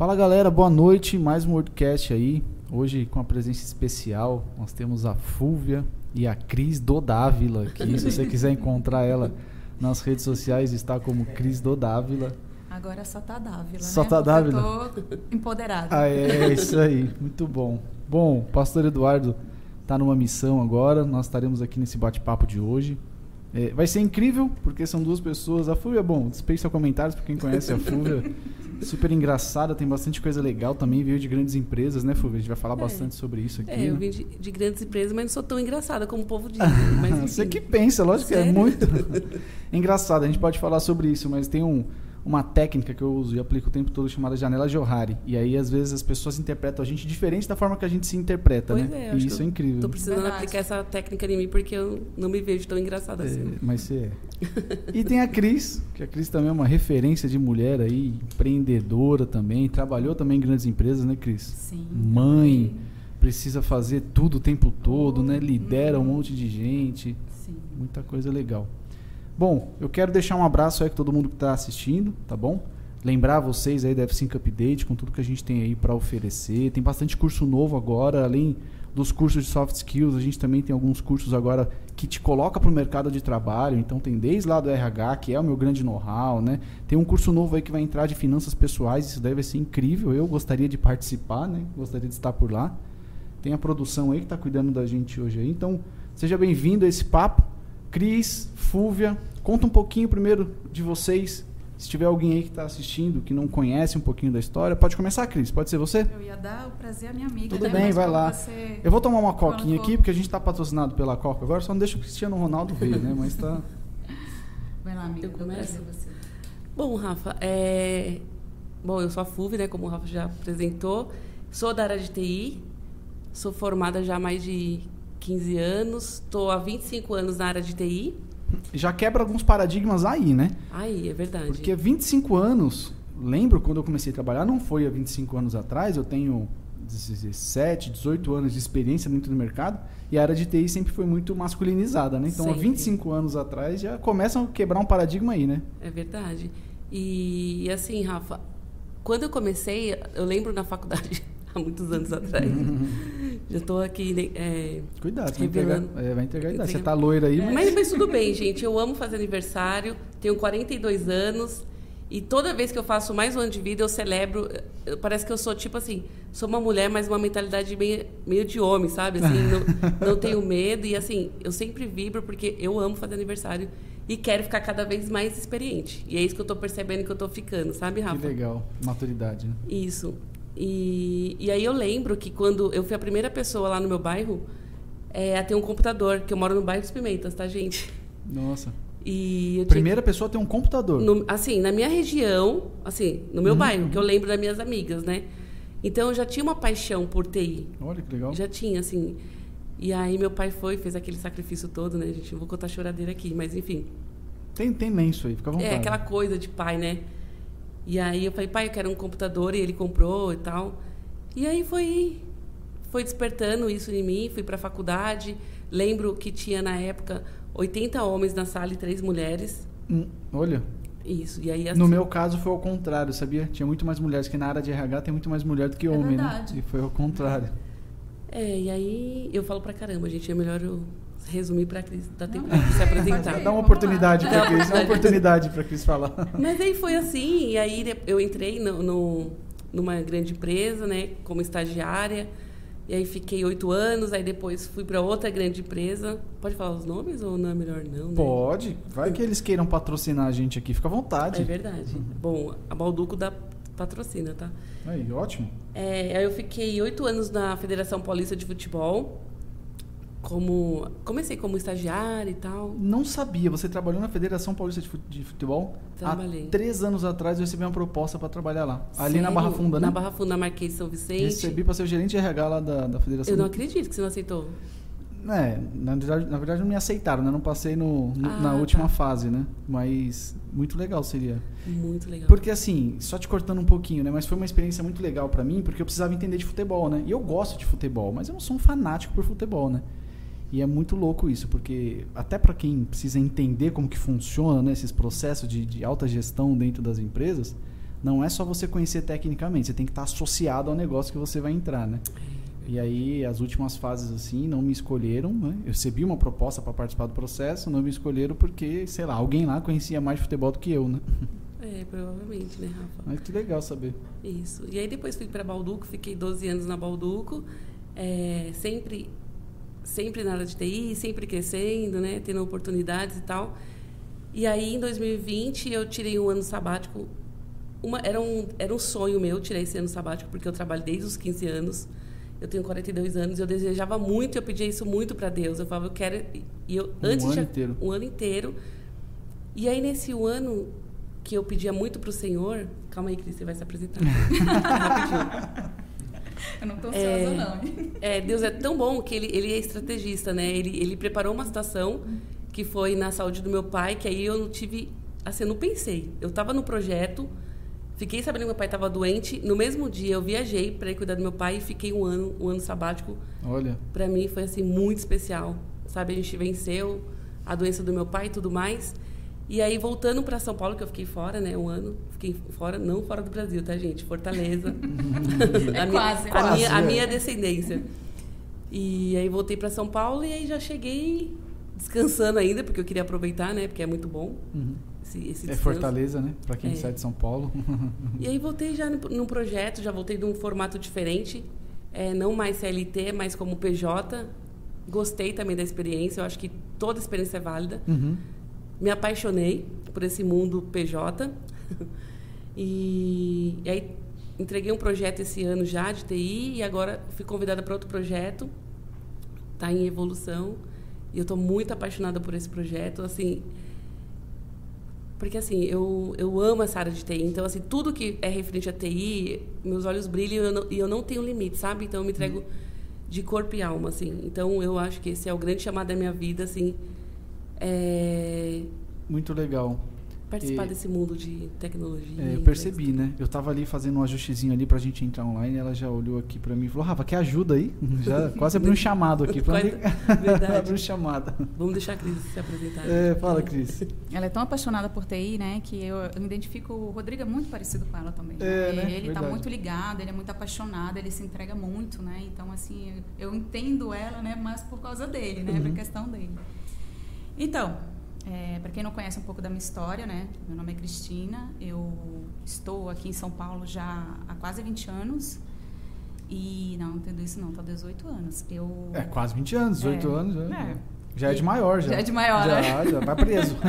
Fala galera, boa noite. Mais um Wordcast aí. Hoje com a presença especial, nós temos a Fúvia e a Cris Dodávila aqui. Se você quiser encontrar ela nas redes sociais, está como Cris Dodávila. Agora só tá Dávila, Só né? tá Dávila? Eu tô empoderada. Ah, é isso aí. Muito bom. Bom, o pastor Eduardo está numa missão agora. Nós estaremos aqui nesse bate-papo de hoje. É, vai ser incrível, porque são duas pessoas. A Fúvia, bom, dispensa comentários para quem conhece a Fúvia. Super engraçada, tem bastante coisa legal também. Veio de grandes empresas, né, Fúvia? A gente vai falar É. bastante sobre isso aqui. É, eu né? vim de, de grandes empresas, mas não sou tão engraçada como o povo diz. né? Mas. Você que pensa, lógico que é Sério? muito engraçado. A gente pode falar sobre isso, mas tem um- uma técnica que eu uso e aplico o tempo todo chamada janela Johari. E aí, às vezes, as pessoas interpretam a gente diferente da forma que a gente se interpreta, Pois né? é, e isso é eu incrível. Tô precisando Verdade. aplicar essa técnica em mim porque eu não me vejo tão engraçada É, assim. mas você é. E tem a Cris, que a Cris também é uma referência de mulher aí, empreendedora também, trabalhou também em grandes empresas, né, Cris? Sim. Mãe, precisa fazer tudo o tempo todo, né? Lidera um monte de gente. Sim. Muita coisa legal. Bom, eu quero deixar um abraço aí com todo mundo que está assistindo, tá bom? Lembrar vocês aí da F5 Update com tudo que a gente tem aí para oferecer. Tem bastante curso novo agora, além dos cursos de soft skills, a gente também tem alguns cursos agora que te coloca para o mercado de trabalho. Então tem desde lá do RH, que é o meu grande know-how, né? Tem um curso novo aí que vai entrar de finanças pessoais, isso deve ser incrível. Eu gostaria de participar, né? Gostaria de estar por lá. Tem a produção aí que está cuidando da gente hoje aí. Então, seja bem-vindo a esse papo. Cris, Fúvia, conta um pouquinho primeiro de vocês. Se tiver alguém aí que está assistindo, que não conhece um pouquinho da história, pode começar, Cris. Pode ser você? Eu ia dar o prazer à minha amiga. Tudo né? bem, Mas vai lá. você- Eu vou tomar uma coquinha aqui, porque a gente está patrocinado pela Coca agora, só não deixa o Cristiano Ronaldo ver, né? Mas tá. Vai lá, amiga. Eu começo? você. Bom, Rafa, é... Bom, eu sou a Fuve, né? Como o Rafa já apresentou. Sou da área de TI. Sou formada já há mais de 15 anos. Estou há 25 anos na área de TI. Já quebra alguns paradigmas aí, né? Aí, é verdade. Porque 25 anos, lembro quando eu comecei a trabalhar, não foi há 25 anos atrás, eu tenho 17, 18 anos de experiência dentro do mercado e a área de TI sempre foi muito masculinizada, né? Então, há Sempre. 25 anos atrás já começam a quebrar um paradigma aí, né? É verdade. E, e assim, Rafa, quando eu comecei, eu lembro na faculdade, há muitos anos atrás. já estou aqui. né, é, Cuidado, vai entregar, é, vai entregar a idade. Você Entrega- tá loira aí, mas... Mas, mas tudo bem, gente. Eu amo fazer aniversário, tenho 42 anos. E toda vez que eu faço mais um ano de vida, eu celebro. eu- Parece que eu sou tipo assim, sou uma mulher, mas uma mentalidade meio, meio de homem, sabe? Assim, não, não tenho medo. E assim, eu sempre vibro porque eu amo fazer aniversário e quero ficar cada vez mais experiente. E é isso que eu tô percebendo que eu tô ficando, sabe, Rafa? Que legal, maturidade, né? Isso. E, e aí eu lembro que quando eu fui a primeira pessoa lá no meu bairro é, a ter um computador, que eu moro no bairro dos Pimentas, tá, gente? Nossa. E eu tinha Primeira pessoa a ter um computador. no- assim, na minha região, assim, no Uhum. meu bairro, que eu lembro das minhas amigas, né? Então eu já tinha uma paixão por TI. Olha que legal. Já tinha, assim. E aí meu pai foi, fez aquele sacrifício todo, né, gente? Não vou contar a choradeira aqui, mas enfim. Tem, tem lenço aí, fica à vontade. É aquela coisa de pai, né? E aí eu falei, pai, eu quero um computador, e ele comprou e tal. E aí foi foi despertando isso em mim, fui para a faculdade. Lembro que tinha na época 80 homens na sala e três mulheres. Hum, olha, Isso. E aí assim, no meu caso foi ao contrário, sabia? Tinha muito mais mulheres, que na área de RH tem muito mais mulher do que É homem, né? verdade. E foi ao contrário. É, e aí eu falo pra caramba, gente, é melhor eu resumir pra Cris dar tempo de se apresentar. Dá uma oportunidade pra Dá Cris, dá uma oportunidade. oportunidade pra Cris falar. Mas aí foi assim, e aí eu entrei no, no- numa grande empresa, né, como estagiária. E aí fiquei oito anos, aí depois fui para outra grande empresa. Pode falar os nomes ou não é melhor não? Né? Pode, vai que eles queiram patrocinar a gente aqui, fica à vontade. É verdade. Bom, a Balduco dá patrocina, tá? Aí, ótimo. É, aí eu fiquei oito anos na Federação Paulista de Futebol. Como comecei como estagiária e tal. Não sabia, você trabalhou na Federação Paulista de Fu- de Futebol? Trabalhei. Há três anos atrás eu recebi uma proposta para trabalhar lá. Ali na Sério? Barra Funda, né? Na Barra Funda, Marquês São Vicente. Recebi para ser o gerente de RH lá da, da Federação. Eu não acredito que você não aceitou. É, na verdade, na verdade não me aceitaram, né? Não passei no, no- Ah, na última tá. fase, né? Mas muito legal seria. Muito legal. Porque assim, só te cortando um pouquinho, né? Mas foi uma experiência muito legal pra mim, porque eu precisava entender de futebol, né? E eu gosto de futebol, mas eu não sou um fanático por futebol, né? E é muito louco isso, porque até pra quem precisa entender como que funciona, né, esses processos de, de alta gestão dentro das empresas, não é só você conhecer tecnicamente, você tem que estar associado ao negócio que você vai entrar, né? E aí, as últimas fases, assim, não me escolheram, né? Eu recebi uma proposta para participar do processo, não me escolheram porque, sei lá, alguém lá conhecia mais de futebol do que eu, né? É, provavelmente, né, Rafa? Mas que legal saber. Isso. E aí depois fui para Balduco, fiquei 12 anos na Balduco, é, sempre, sempre na área de TI, sempre crescendo, né, tendo oportunidades e tal. E aí, em 2020, eu tirei um ano sabático. Uma, era, um, era um sonho meu tirar esse ano sabático, porque eu trabalho desde os 15 anos. Eu tenho 42 anos e eu desejava muito, eu pedia isso muito para Deus. Eu falava, eu quero. E eu, Um antes ano já- inteiro. Um ano inteiro. E aí, nesse ano que eu pedia muito para o Senhor. Calma aí, Cris, você vai se apresentar. Rapidinho. Eu não tô ansiosa, É. não. É, Deus é tão bom que ele, ele é estrategista, né? Ele, ele preparou uma situação que foi na saúde do meu pai, que aí eu não tive. Assim, eu não pensei. Eu estava no projeto, fiquei sabendo que meu pai estava doente. No mesmo dia eu viajei para ir cuidar do meu pai e fiquei um ano, um ano sabático. Olha, Para mim foi assim muito especial, sabe? A gente venceu a doença do meu pai e tudo mais. E aí voltando para São Paulo, que eu fiquei fora, né, um ano, fiquei fora, não fora do Brasil, tá, gente? Fortaleza. É a minha, quase, a quase, minha, a minha descendência. E aí voltei para São Paulo e aí já cheguei descansando ainda, porque eu queria aproveitar, né, porque é muito bom uhum. esse, esse é. Fortaleza, né? Pra quem É. sai de São Paulo. E aí voltei já no, num projeto, já voltei de um formato diferente, é, não mais CLT, mas como PJ. Gostei também da experiência, eu acho que toda experiência é válida. Uhum. Me apaixonei por esse mundo PJ. E, e aí entreguei um projeto esse ano já de TI e agora fui convidada para outro projeto. Está em evolução. E eu estou muito apaixonada por esse projeto, assim, porque assim, eu, eu amo essa área de TI. Então, assim, tudo que é referente a TI, meus olhos brilham e eu não, e eu não tenho limite, sabe? Então, eu me entrego de corpo e alma, assim. Então, eu acho que esse é o grande chamado da minha vida, assim. É Muito legal. participar E- desse mundo de tecnologia. É, eu percebi, né? Eu tava ali fazendo um ajustezinho ali pra gente entrar online, ela já olhou aqui pra mim e falou, Rafa, quer ajuda aí? Já quase abriu um chamado aqui. Pra mim. Verdade. abriu um chamado. Vamos deixar a Cris se apresentar. É, fala, Cris. Ela é tão apaixonada por TI, né, que eu, eu me identifico. O Rodrigo é muito parecido com ela também. É, né? Ele está muito ligado, ele é muito apaixonado, ele se entrega muito, né? Então, assim, eu entendo ela, né, mas por causa dele, né, Uhum. por questão dele. Então, para quem não conhece um pouco da minha história, né, meu nome é Cristina, eu estou aqui em São Paulo já há quase 20 anos. E não, não entendo isso não, tá 18 anos. Eu É, quase 20 anos, 18 É. anos. Já É. já é de maior, já. Já é de maior, já, né? Já vai preso.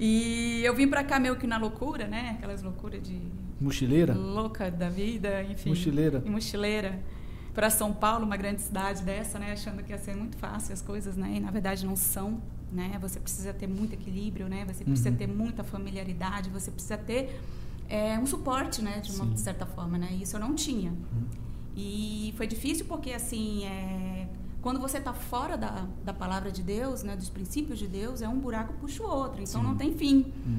E eu vim pra cá meio que na loucura, né? Aquelas loucuras de Mochileira? louca da vida, enfim. Mochileira. E mochileira. Para São Paulo, uma grande cidade dessa, né? Achando que ia ser muito fácil as coisas, né? E na verdade não são, né? Você precisa ter muito equilíbrio, né? Você precisa Uhum. ter muita familiaridade, você precisa ter é, um suporte, né? De uma Sim. certa forma, né? E isso eu não tinha. Uhum. E foi difícil porque, assim, é, quando você está fora da, da palavra de Deus, né, dos princípios de Deus, é um buraco puxa o outro. Então Sim. não tem fim. Hum.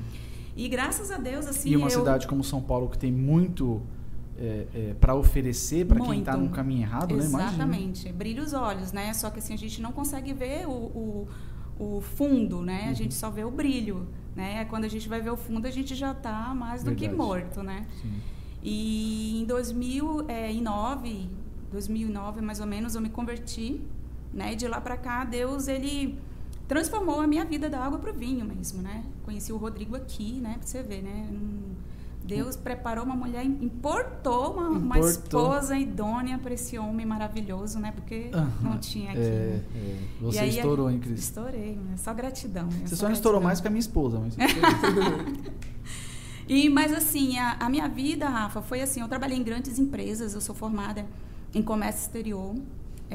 E graças a Deus, assim, e uma eu... cidade como São Paulo que tem muito é, é, para oferecer para quem está no caminho errado, né? Exatamente. Brilha os olhos, né? Só que assim, a gente não consegue ver o, o, o fundo, né? Uhum. A gente só vê o brilho, né? Quando a gente vai ver o fundo, a gente já está mais do que Verdade. morto, né? Sim. E em 2009, 2009 mais ou menos, eu me converti, né? E de lá para cá, Deus ele transformou a minha vida da água para o vinho mesmo, né? Conheci o Rodrigo aqui, né? Pra você ver, né? Hum, Deus preparou uma mulher, importou uma, uma esposa idônea para esse homem maravilhoso, né? Porque não tinha aqui. É, né? é. E Você aí, estourou, hein, Cris? Estourei, né? só gratidão. né? Você só não estourou mais que a minha esposa, mas. E, mas assim, a, a minha vida, Rafa, foi assim, eu trabalhei em grandes empresas, eu sou formada em comércio exterior.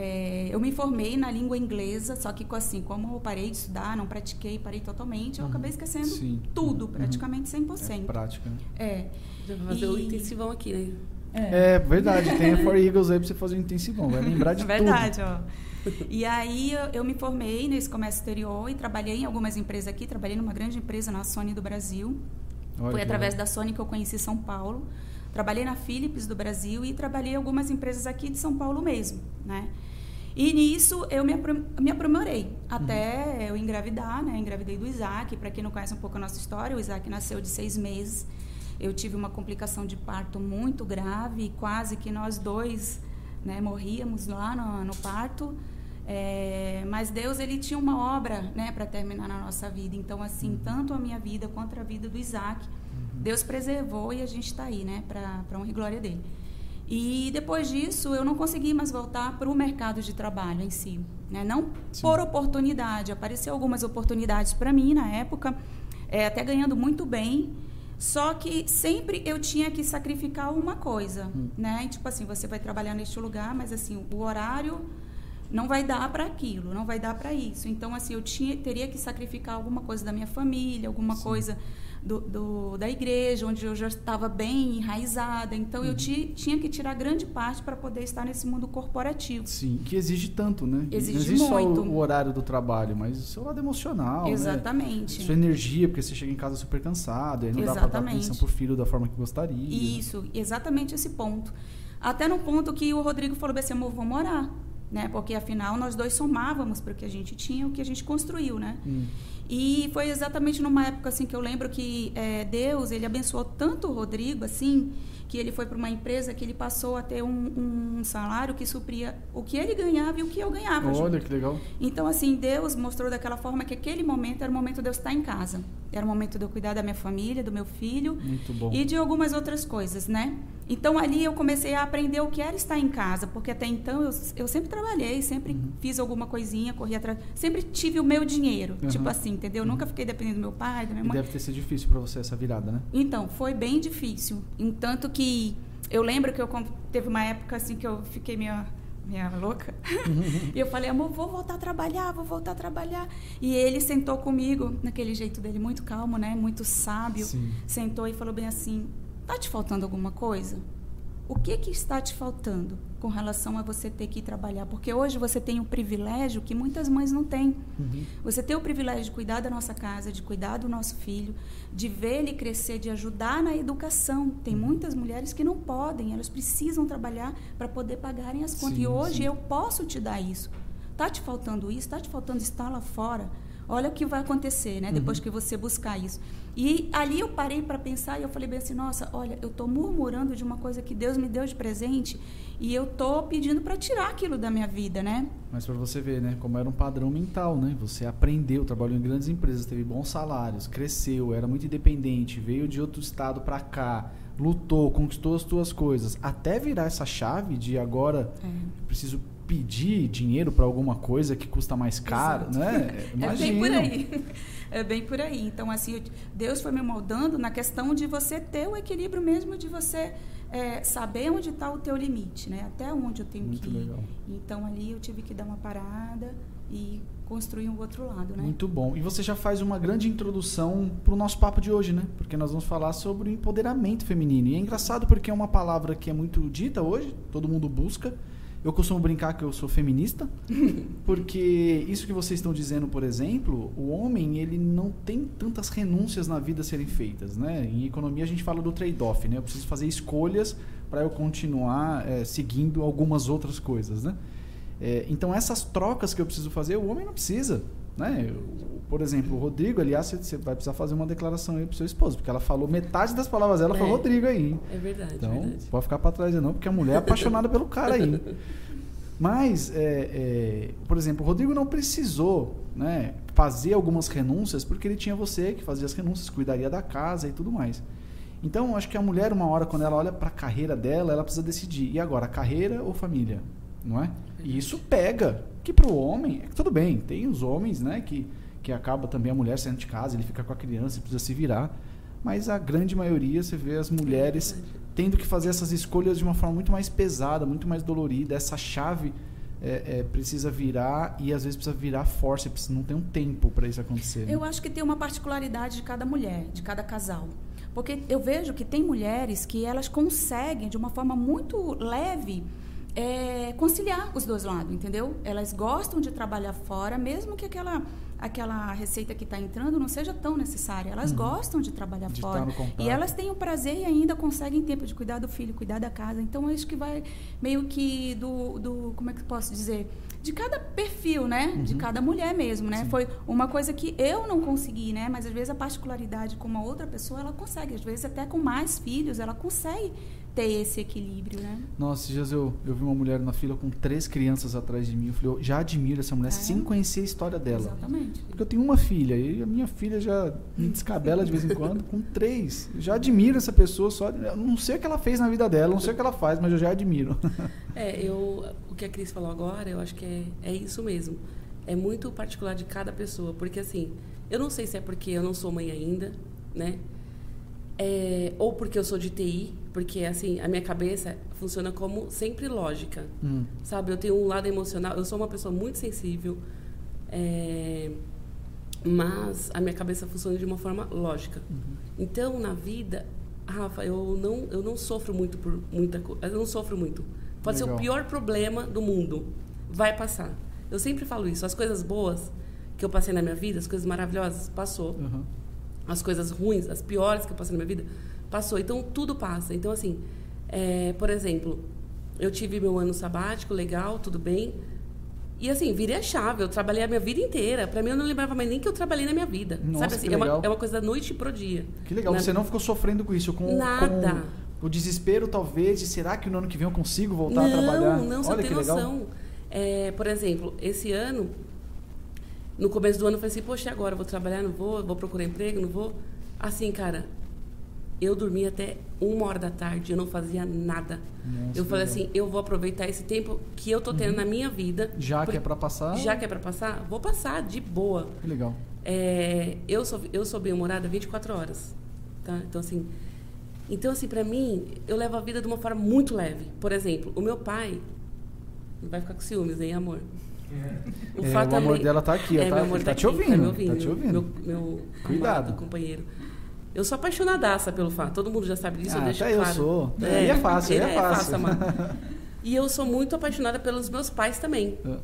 É, eu me formei na língua inglesa, só que assim, como eu parei de estudar, não pratiquei, parei totalmente, eu Uhum. acabei esquecendo Sim. tudo, Uhum. praticamente É 100%. prática, né? É. Já vai fazer o E- intensivão aqui, né? É, verdade. Tem a For Eagles aí pra você fazer um intensivão. Vai lembrar de Verdade, ó. E aí eu, eu me formei nesse comércio exterior e trabalhei em algumas empresas aqui, trabalhei numa grande empresa na Sony do Brasil. tudo. Olha Foi através da Sony que eu conheci São Paulo. Trabalhei na Philips do Brasil e trabalhei em algumas empresas aqui de São Paulo mesmo, né? E nisso eu me, me aprimorei até eu engravidar, né? Engravidei do Isaac. Para quem não conhece um pouco a nossa história, o Isaac nasceu de seis meses. eu tive uma complicação de parto muito grave, quase que nós dois né, morríamos lá no, no parto. É, mas Deus ele tinha uma obra né, para terminar na nossa vida. Então, assim, uhum. tanto a minha vida quanto a vida do Isaac, uhum. Deus preservou e a gente está aí, né, para honra e glória dele. E depois disso, eu não consegui mais voltar para o mercado de trabalho em si. Né? Não Sim. por oportunidade. Apareceu algumas oportunidades para mim na época, é, até ganhando muito bem. Só que sempre eu tinha que sacrificar uma coisa, hum. né? Tipo assim, você vai trabalhar neste lugar, mas assim, o horário não vai dar para aquilo, não vai dar para isso. Então, assim, eu tinha, teria que sacrificar alguma coisa da minha família, alguma Sim. coisa do, do, da igreja, onde eu já estava bem enraizada. Então, uhum. eu ti, tinha que tirar grande parte para poder estar nesse mundo corporativo. Sim, que exige tanto, né? Exige existe muito. só o, o, horário do trabalho, mas o seu lado emocional, né? Exatamente. Né? Sua energia, porque você chega em casa super cansado, e não exatamente. dá para dar atenção pro filho da forma que gostaria. Isso, exatamente esse ponto. Até no ponto que o Rodrigo falou assim, amor, vamos morar. Né? Porque afinal nós dois somávamos para o que a gente tinha, o que a gente construiu, né? Hum. E foi exatamente numa época assim que eu lembro que é, Deus ele abençoou tanto o Rodrigo assim que ele foi para uma empresa que ele passou a ter um, um, salário que supria o que ele ganhava e o que eu ganhava. Olha junto. que legal. Então, assim, Deus mostrou daquela forma que aquele momento era o momento de eu estar em casa. Era o momento de eu cuidar da minha família, do meu filho. E de algumas outras coisas, né? Então, ali eu comecei a aprender o que era estar em casa, porque até então eu, eu sempre trabalhei, sempre uhum. fiz alguma coisinha, corri atrás. Sempre tive o meu dinheiro, uhum. tipo assim, entendeu? Uhum. Nunca fiquei dependendo do meu pai, da minha mãe. E deve ter sido difícil para você essa virada, né? Então, foi bem difícil. Entanto que que eu lembro que eu teve uma época assim que eu fiquei meio minha louca. e eu falei, amor, vou voltar a trabalhar, vou voltar a trabalhar. E ele sentou comigo, naquele jeito dele, muito calmo, né? Muito sábio. Sim. Sentou e falou bem assim: tá te faltando alguma coisa? O que, que está te faltando com relação a você ter que trabalhar? Porque hoje você tem o privilégio que muitas mães não têm. Uhum. Você tem o privilégio de cuidar da nossa casa, de cuidar do nosso filho, de ver ele crescer, de ajudar na educação. Tem uhum. muitas mulheres que não podem, elas precisam trabalhar para poder pagarem as contas. Sim, e hoje sim. eu posso te dar isso. Está te faltando isso? Está te faltando estar lá fora? Olha o que vai acontecer, né? Uhum. Depois que você buscar isso. E ali eu parei para pensar e eu falei bem assim, nossa, olha, eu estou murmurando de uma coisa que Deus me deu de presente e eu estou pedindo para tirar aquilo da minha vida, né? Mas para você ver, né, como era um padrão mental, né? Você aprendeu, trabalhou em grandes empresas, teve bons salários, cresceu, era muito independente, veio de outro estado para cá, lutou, conquistou as suas coisas, até virar essa chave de agora é. preciso pedir dinheiro para alguma coisa que custa mais caro, Exato. né? Imagina. É bem por aí. É bem por aí. Então, assim, Deus foi me moldando na questão de você ter o equilíbrio mesmo, de você é, saber onde está o teu limite, né? Até onde eu tenho Muito que ir. Legal. Então, ali eu tive que dar uma parada e construir um outro lado, né? Muito bom. E você já faz uma grande introdução para o nosso papo de hoje, né? Porque nós vamos falar sobre o empoderamento feminino. E é engraçado porque é uma palavra que é muito dita hoje, todo mundo busca, eu costumo brincar que eu sou feminista, porque isso que vocês estão dizendo, por exemplo, o homem ele não tem tantas renúncias na vida a serem feitas, né? Em economia a gente fala do trade-off, né? Eu preciso fazer escolhas para eu continuar é, seguindo algumas outras coisas, né? É, então essas trocas que eu preciso fazer, o homem não precisa, né? Eu, por exemplo, o Rodrigo, aliás, você vai precisar fazer uma declaração aí pro seu esposo, porque ela falou metade das palavras dela é, foi Rodrigo aí. Hein? É verdade. Então, verdade. pode ficar para trás não, porque a mulher é apaixonada pelo cara aí. Mas, é, é, por exemplo, o Rodrigo não precisou né, fazer algumas renúncias porque ele tinha você que fazia as renúncias, cuidaria da casa e tudo mais. Então, acho que a mulher, uma hora, quando ela olha para a carreira dela, ela precisa decidir: e agora, carreira ou família? Não é? E isso pega. Que para o homem, tudo bem, tem os homens né, que que acaba também a mulher saindo de casa, ele fica com a criança, precisa se virar. Mas a grande maioria, você vê as mulheres tendo que fazer essas escolhas de uma forma muito mais pesada, muito mais dolorida. Essa chave é, é, precisa virar e às vezes precisa virar força, precisa, não tem um tempo para isso acontecer. Né? Eu acho que tem uma particularidade de cada mulher, de cada casal. Porque eu vejo que tem mulheres que elas conseguem, de uma forma muito leve, é, conciliar os dois lados, entendeu? Elas gostam de trabalhar fora, mesmo que aquela aquela receita que está entrando não seja tão necessária. Elas uhum. gostam de trabalhar de fora. E elas têm o prazer e ainda conseguem tempo de cuidar do filho, cuidar da casa. Então, acho que vai meio que do, do como é que posso dizer? de cada perfil, né? Uhum. De cada mulher mesmo, né? Sim. Foi uma coisa que eu não consegui, né? Mas às vezes a particularidade com uma outra pessoa, ela consegue. Às vezes até com mais filhos, ela consegue ter esse equilíbrio, né? Nossa, esses dias eu, eu vi uma mulher na fila com três crianças atrás de mim. Eu falei, eu já admiro essa mulher É. sem conhecer a história dela. Exatamente. Porque eu tenho uma filha e a minha filha já me descabela de vez em quando com três. Eu já admiro essa pessoa só. Eu não sei o que ela fez na vida dela, não sei o que ela faz, mas eu já admiro. É, eu, o que a Cris falou agora, eu acho que é, é isso mesmo. É muito particular de cada pessoa, porque assim, eu não sei se é porque eu não sou mãe ainda, né? É, ou porque eu sou de TI, porque assim, a minha cabeça funciona como sempre lógica. Hum. Sabe, eu tenho um lado emocional, eu sou uma pessoa muito sensível, é, mas a minha cabeça funciona de uma forma lógica. Então, na vida, Rafa, eu não, eu não sofro muito por muita coisa. Eu não sofro muito. Pode ser Legal. o pior problema do mundo. Vai passar. Eu sempre falo isso. As coisas boas que eu passei na minha vida, as coisas maravilhosas, passou. Uhum. As coisas ruins, as piores que eu passei na minha vida, passou. Então, tudo passa. Então, assim, é, por exemplo, eu tive meu ano sabático, legal, tudo bem. E assim, virei a chave, eu trabalhei a minha vida inteira. Pra mim, eu não lembrava mais nem que eu trabalhei na minha vida. Nossa, Sabe assim, é uma, é uma coisa da noite pro dia. Que legal, Na- você não ficou sofrendo com isso, com, Nada. com o desespero talvez de será que no ano que vem eu consigo voltar não, a trabalhar? Não, você Olha não tem noção. É, por exemplo, esse ano, no começo do ano, eu falei assim, poxa, agora? Eu vou trabalhar, não vou? Vou procurar emprego, não vou? Assim, cara, eu dormia até uma hora da tarde, eu não fazia nada. Nossa, eu falei legal. assim, eu vou aproveitar esse tempo que eu tô tendo na minha vida. Já que é pra passar, Já que é pra passar, vou passar, de boa. que legal. É, eu sou eu sou bem humorada 24 horas, tá? Então assim, então assim para mim eu levo a vida de uma forma muito leve. Por exemplo, o meu pai não vai ficar com ciúmes, hein, amor? É, o amor também- dela tá aqui, é, tá- meu amor ele tá aqui, te ouvindo, me ouvindo, tá te ouvindo. Meu, meu Cuidado. amado companheiro. Eu sou apaixonadaça pelo fato, todo mundo já sabe disso, Ah, eu deixo até eu sou. Aí é fácil, aí ele é fácil. amado. E eu sou muito apaixonada pelos meus pais também. É.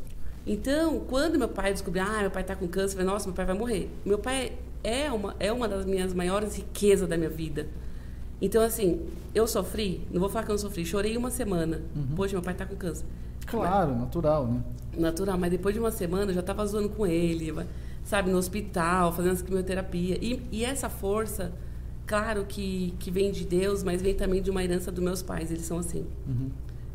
Então, quando meu pai descobriu, ah, meu pai tá com câncer, eu falei, nossa, meu pai vai morrer. Meu pai é uma, é uma das minhas maiores riquezas da minha vida. Então, assim, eu sofri, não vou falar que eu não sofri, chorei uma semana. Uhum. Poxa, meu pai tá com câncer. Claro, natural, né? Natural, mas depois de uma semana eu já tava zoando com ele, vai- sabe, no hospital, fazendo as quimioterapia. E, e essa força, claro que, que vem de Deus, mas vem também de uma herança dos meus pais, eles são assim. Uhum.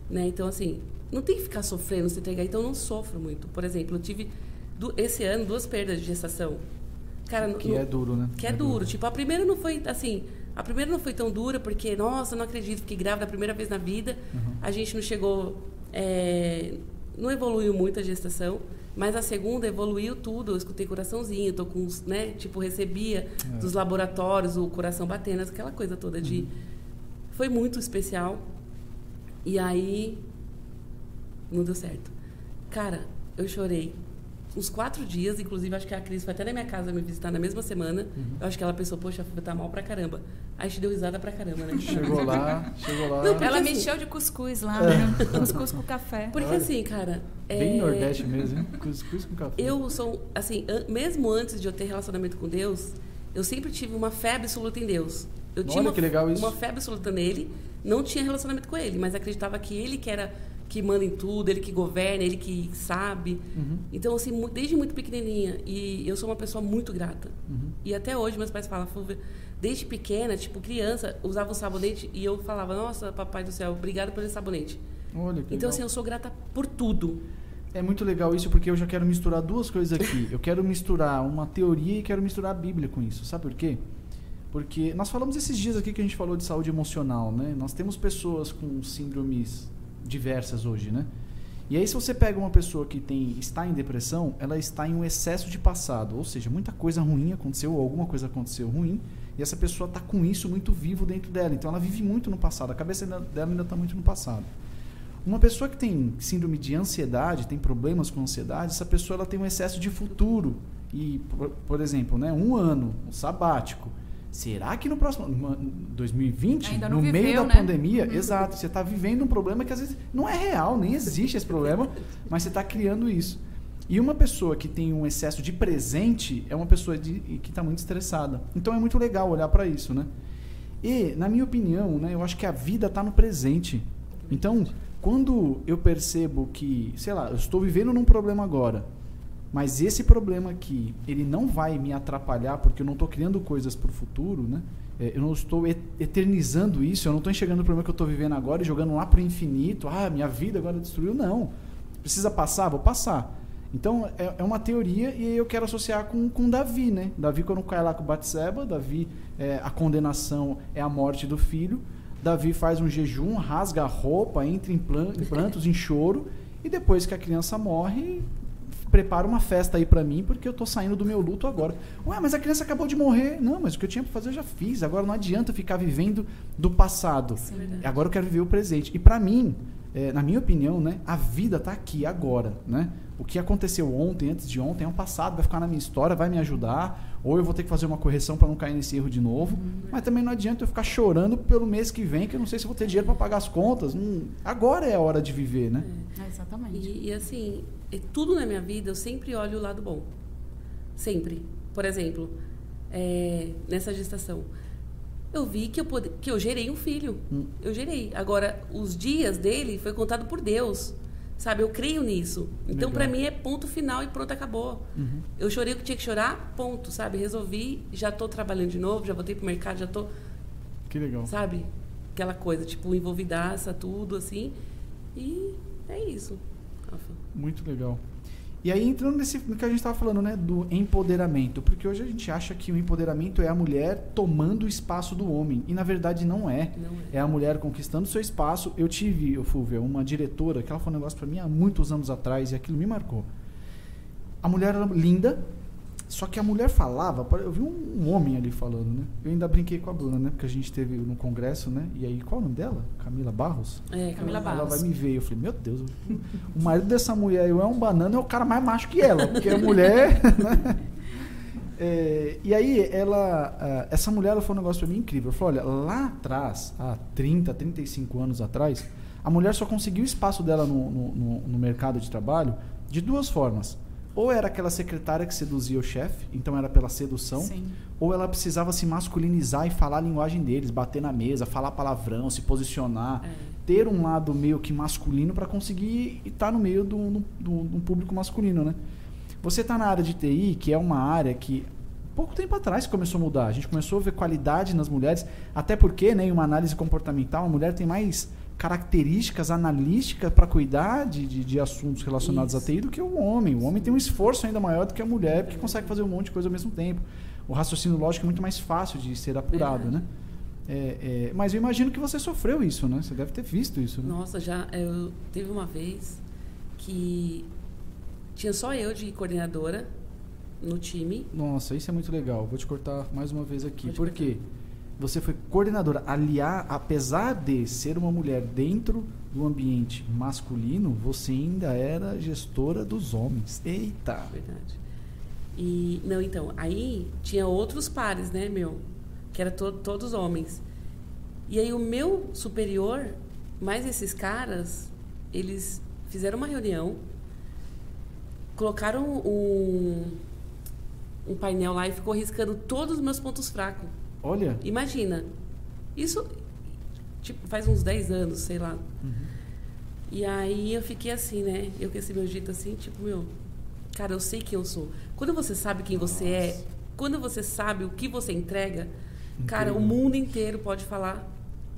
Né? Então, assim, não tem que ficar sofrendo, se entregar. Então, eu não sofro muito. Por exemplo, eu tive, du- esse ano, duas perdas de gestação. Cara, Que no- é duro, né? que é duro. Tipo, a primeira não foi assim. A primeira não foi tão dura, porque, nossa, não acredito, fiquei grávida a primeira vez na vida. Uhum. A gente não chegou. é, não evoluiu muito a gestação. Mas a segunda evoluiu tudo. Eu escutei coraçãozinho, tô com, né? Tipo, recebia É. dos laboratórios o coração batendo, aquela coisa toda de. Uhum. Foi muito especial. E aí. Não deu certo. Cara, eu chorei uns quatro dias, inclusive acho que a Cris foi até na minha casa me visitar na mesma semana. Uhum. Eu acho que ela pensou, poxa, tá mal pra caramba. Aí a gente deu risada pra caramba, né? Chegou lá, chegou lá. Não, porque Ela assim- mexeu de cuscuz lá, né? Cuscuz com café. Porque Olha. assim, cara. Bem é, Nordeste mesmo, hein? Cuscuz com café. Eu sou, assim, an- mesmo antes de eu ter relacionamento com Deus, eu sempre tive uma fé absoluta em Deus. Eu tinha Olha uma, que legal isso. uma fé absoluta nele, não tinha relacionamento com ele, mas acreditava que ele que era que manda em tudo, ele que governa, ele que sabe. Uhum. Então, assim, desde muito pequenininha. E eu sou uma pessoa muito grata. Uhum. E até hoje meus pais falam, desde pequena, tipo criança, usava o sabonete e eu falava, nossa, papai do céu, obrigado por esse sabonete. Olha Então, legal. assim, eu sou grata por tudo. É muito legal isso porque eu já quero misturar duas coisas aqui. Eu quero misturar uma teoria e quero misturar a Bíblia com isso. Sabe por quê? Porque nós falamos esses dias aqui que a gente falou de saúde emocional, né? Nós temos pessoas com síndromes diversas hoje, né? E aí se você pega uma pessoa que tem está em depressão, ela está em um excesso de passado, ou seja, muita coisa ruim aconteceu, ou alguma coisa aconteceu ruim, e essa pessoa está com isso muito vivo dentro dela. Então ela vive muito no passado, a cabeça dela ainda está muito no passado. Uma pessoa que tem síndrome de ansiedade, tem problemas com ansiedade, essa pessoa ela tem um excesso de futuro. E, por, por exemplo, né, um ano, um sabático. Será que no próximo uma- 2020, Ainda não no meio viveu, da né? pandemia, exato, você está vivendo um problema que às vezes não é real, nem existe esse problema, mas você está criando isso. E uma pessoa que tem um excesso de presente é uma pessoa de- que está muito estressada. Então é muito legal olhar para isso, né? E, na minha opinião, né, eu acho que a vida está no presente. Então, quando eu percebo que, sei lá, eu estou vivendo num problema agora, mas esse problema aqui, ele não vai me atrapalhar porque eu não estou criando coisas para o futuro, né? É, eu não estou eternizando isso, eu não estou enxergando o problema que eu estou vivendo agora e jogando lá para o infinito. Ah, minha vida agora destruiu. Não. Precisa passar? Vou passar. Então, é, é, uma teoria e eu quero associar com, com Davi, né? Davi, quando cai lá com Batseba, Davi, é, a condenação é a morte do filho. Davi faz um jejum, rasga a roupa, entra em, prantos, em choro. E depois que a criança morre, prepara uma festa aí para mim porque eu tô saindo do meu luto agora. Ué, mas a criança acabou de morrer. Não, mas o que eu tinha para fazer eu já fiz. Agora não adianta ficar vivendo do passado. Sim, agora eu quero viver o presente. E para mim, é, na minha opinião, né, a vida tá aqui agora, né? O que aconteceu ontem, antes de ontem, é um passado, vai ficar na minha história, vai me ajudar, ou eu vou ter que fazer uma correção para não cair nesse erro de novo. Uhum. Mas também não adianta eu ficar chorando pelo mês que vem, que eu não sei se vou ter dinheiro para pagar as contas. Hum, agora é a hora de viver, né? É, exatamente. E, e assim, tudo na minha vida eu sempre olho o lado bom. Sempre. Por exemplo, é, nessa gestação, eu vi que eu, pod... que eu gerei um filho. Hum. Eu gerei. Agora, os dias dele foi contado por Deus. Sabe, eu creio nisso. Então, para mim, é ponto final e pronto, acabou. Uhum. Eu chorei o que tinha que chorar, ponto, sabe? Resolvi, já estou trabalhando de novo, já voltei pro mercado, já estou. Tô... Que legal. Sabe? Aquela coisa, tipo, envolvidaça, tudo, assim. E é isso. Muito legal. E aí entrando nesse no que a gente estava falando, né, do empoderamento, porque hoje a gente acha que o empoderamento é a mulher tomando o espaço do homem e na verdade não é. Não é. é a mulher conquistando seu espaço. Eu tive, eu Fúvia, uma diretora que ela falou um negócio para mim há muitos anos atrás e aquilo me marcou. A mulher era linda, só que a mulher falava, eu vi um, um, homem ali falando, né? Eu ainda brinquei com a Bruna, né? Porque a gente teve no congresso, né? E aí, qual é o nome dela? Camila Barros? É, Camila ela, Barros. Ela vai me ver. Eu falei, meu Deus, o marido dessa mulher eu é um banana, é o cara mais macho que ela, porque a mulher. Né? É, e aí, ela, essa mulher ela foi um negócio pra mim incrível. Eu falei, olha, lá atrás, há 30, 35 anos atrás, a mulher só conseguiu o espaço dela no, no, no mercado de trabalho de duas formas ou era aquela secretária que seduzia o chefe, então era pela sedução, Sim. ou ela precisava se masculinizar e falar a linguagem deles, bater na mesa, falar palavrão, se posicionar, é. ter um lado meio que masculino para conseguir estar no meio de um público masculino, né? Você está na área de TI, que é uma área que pouco tempo atrás começou a mudar. A gente começou a ver qualidade nas mulheres, até porque, né, em uma análise comportamental, a mulher tem mais características analíticas para cuidar de, de, de, assuntos relacionados Isso. à TI do que o homem. O homem tem um esforço ainda maior do que a mulher, porque consegue fazer um monte de coisa ao mesmo tempo. O raciocínio lógico é muito mais fácil de ser apurado, é. né? É, é, mas eu imagino que você sofreu isso, né? Você deve ter visto isso. Né? Nossa, já eu teve uma vez que tinha só eu de coordenadora no time. Nossa, isso é muito legal. Vou te cortar mais uma vez aqui. Pode Por quê? Você foi coordenadora. Aliar, apesar de ser uma mulher dentro do ambiente masculino, você ainda era gestora dos homens. Eita! Verdade. E, não, então, aí tinha outros pares, né, meu? Que era to todos homens. E aí o meu superior, mais esses caras, eles fizeram uma reunião, colocaram um, um painel lá e ficou riscando todos os meus pontos fracos. Olha. Imagina. Isso tipo, faz uns 10 anos, sei lá. Uhum. E aí eu fiquei assim, né? Eu com esse meu jeito assim, tipo, meu, cara, eu sei quem eu sou. Quando você sabe quem Nossa. você é, quando você sabe o que você entrega, Incrível. cara, o mundo inteiro pode falar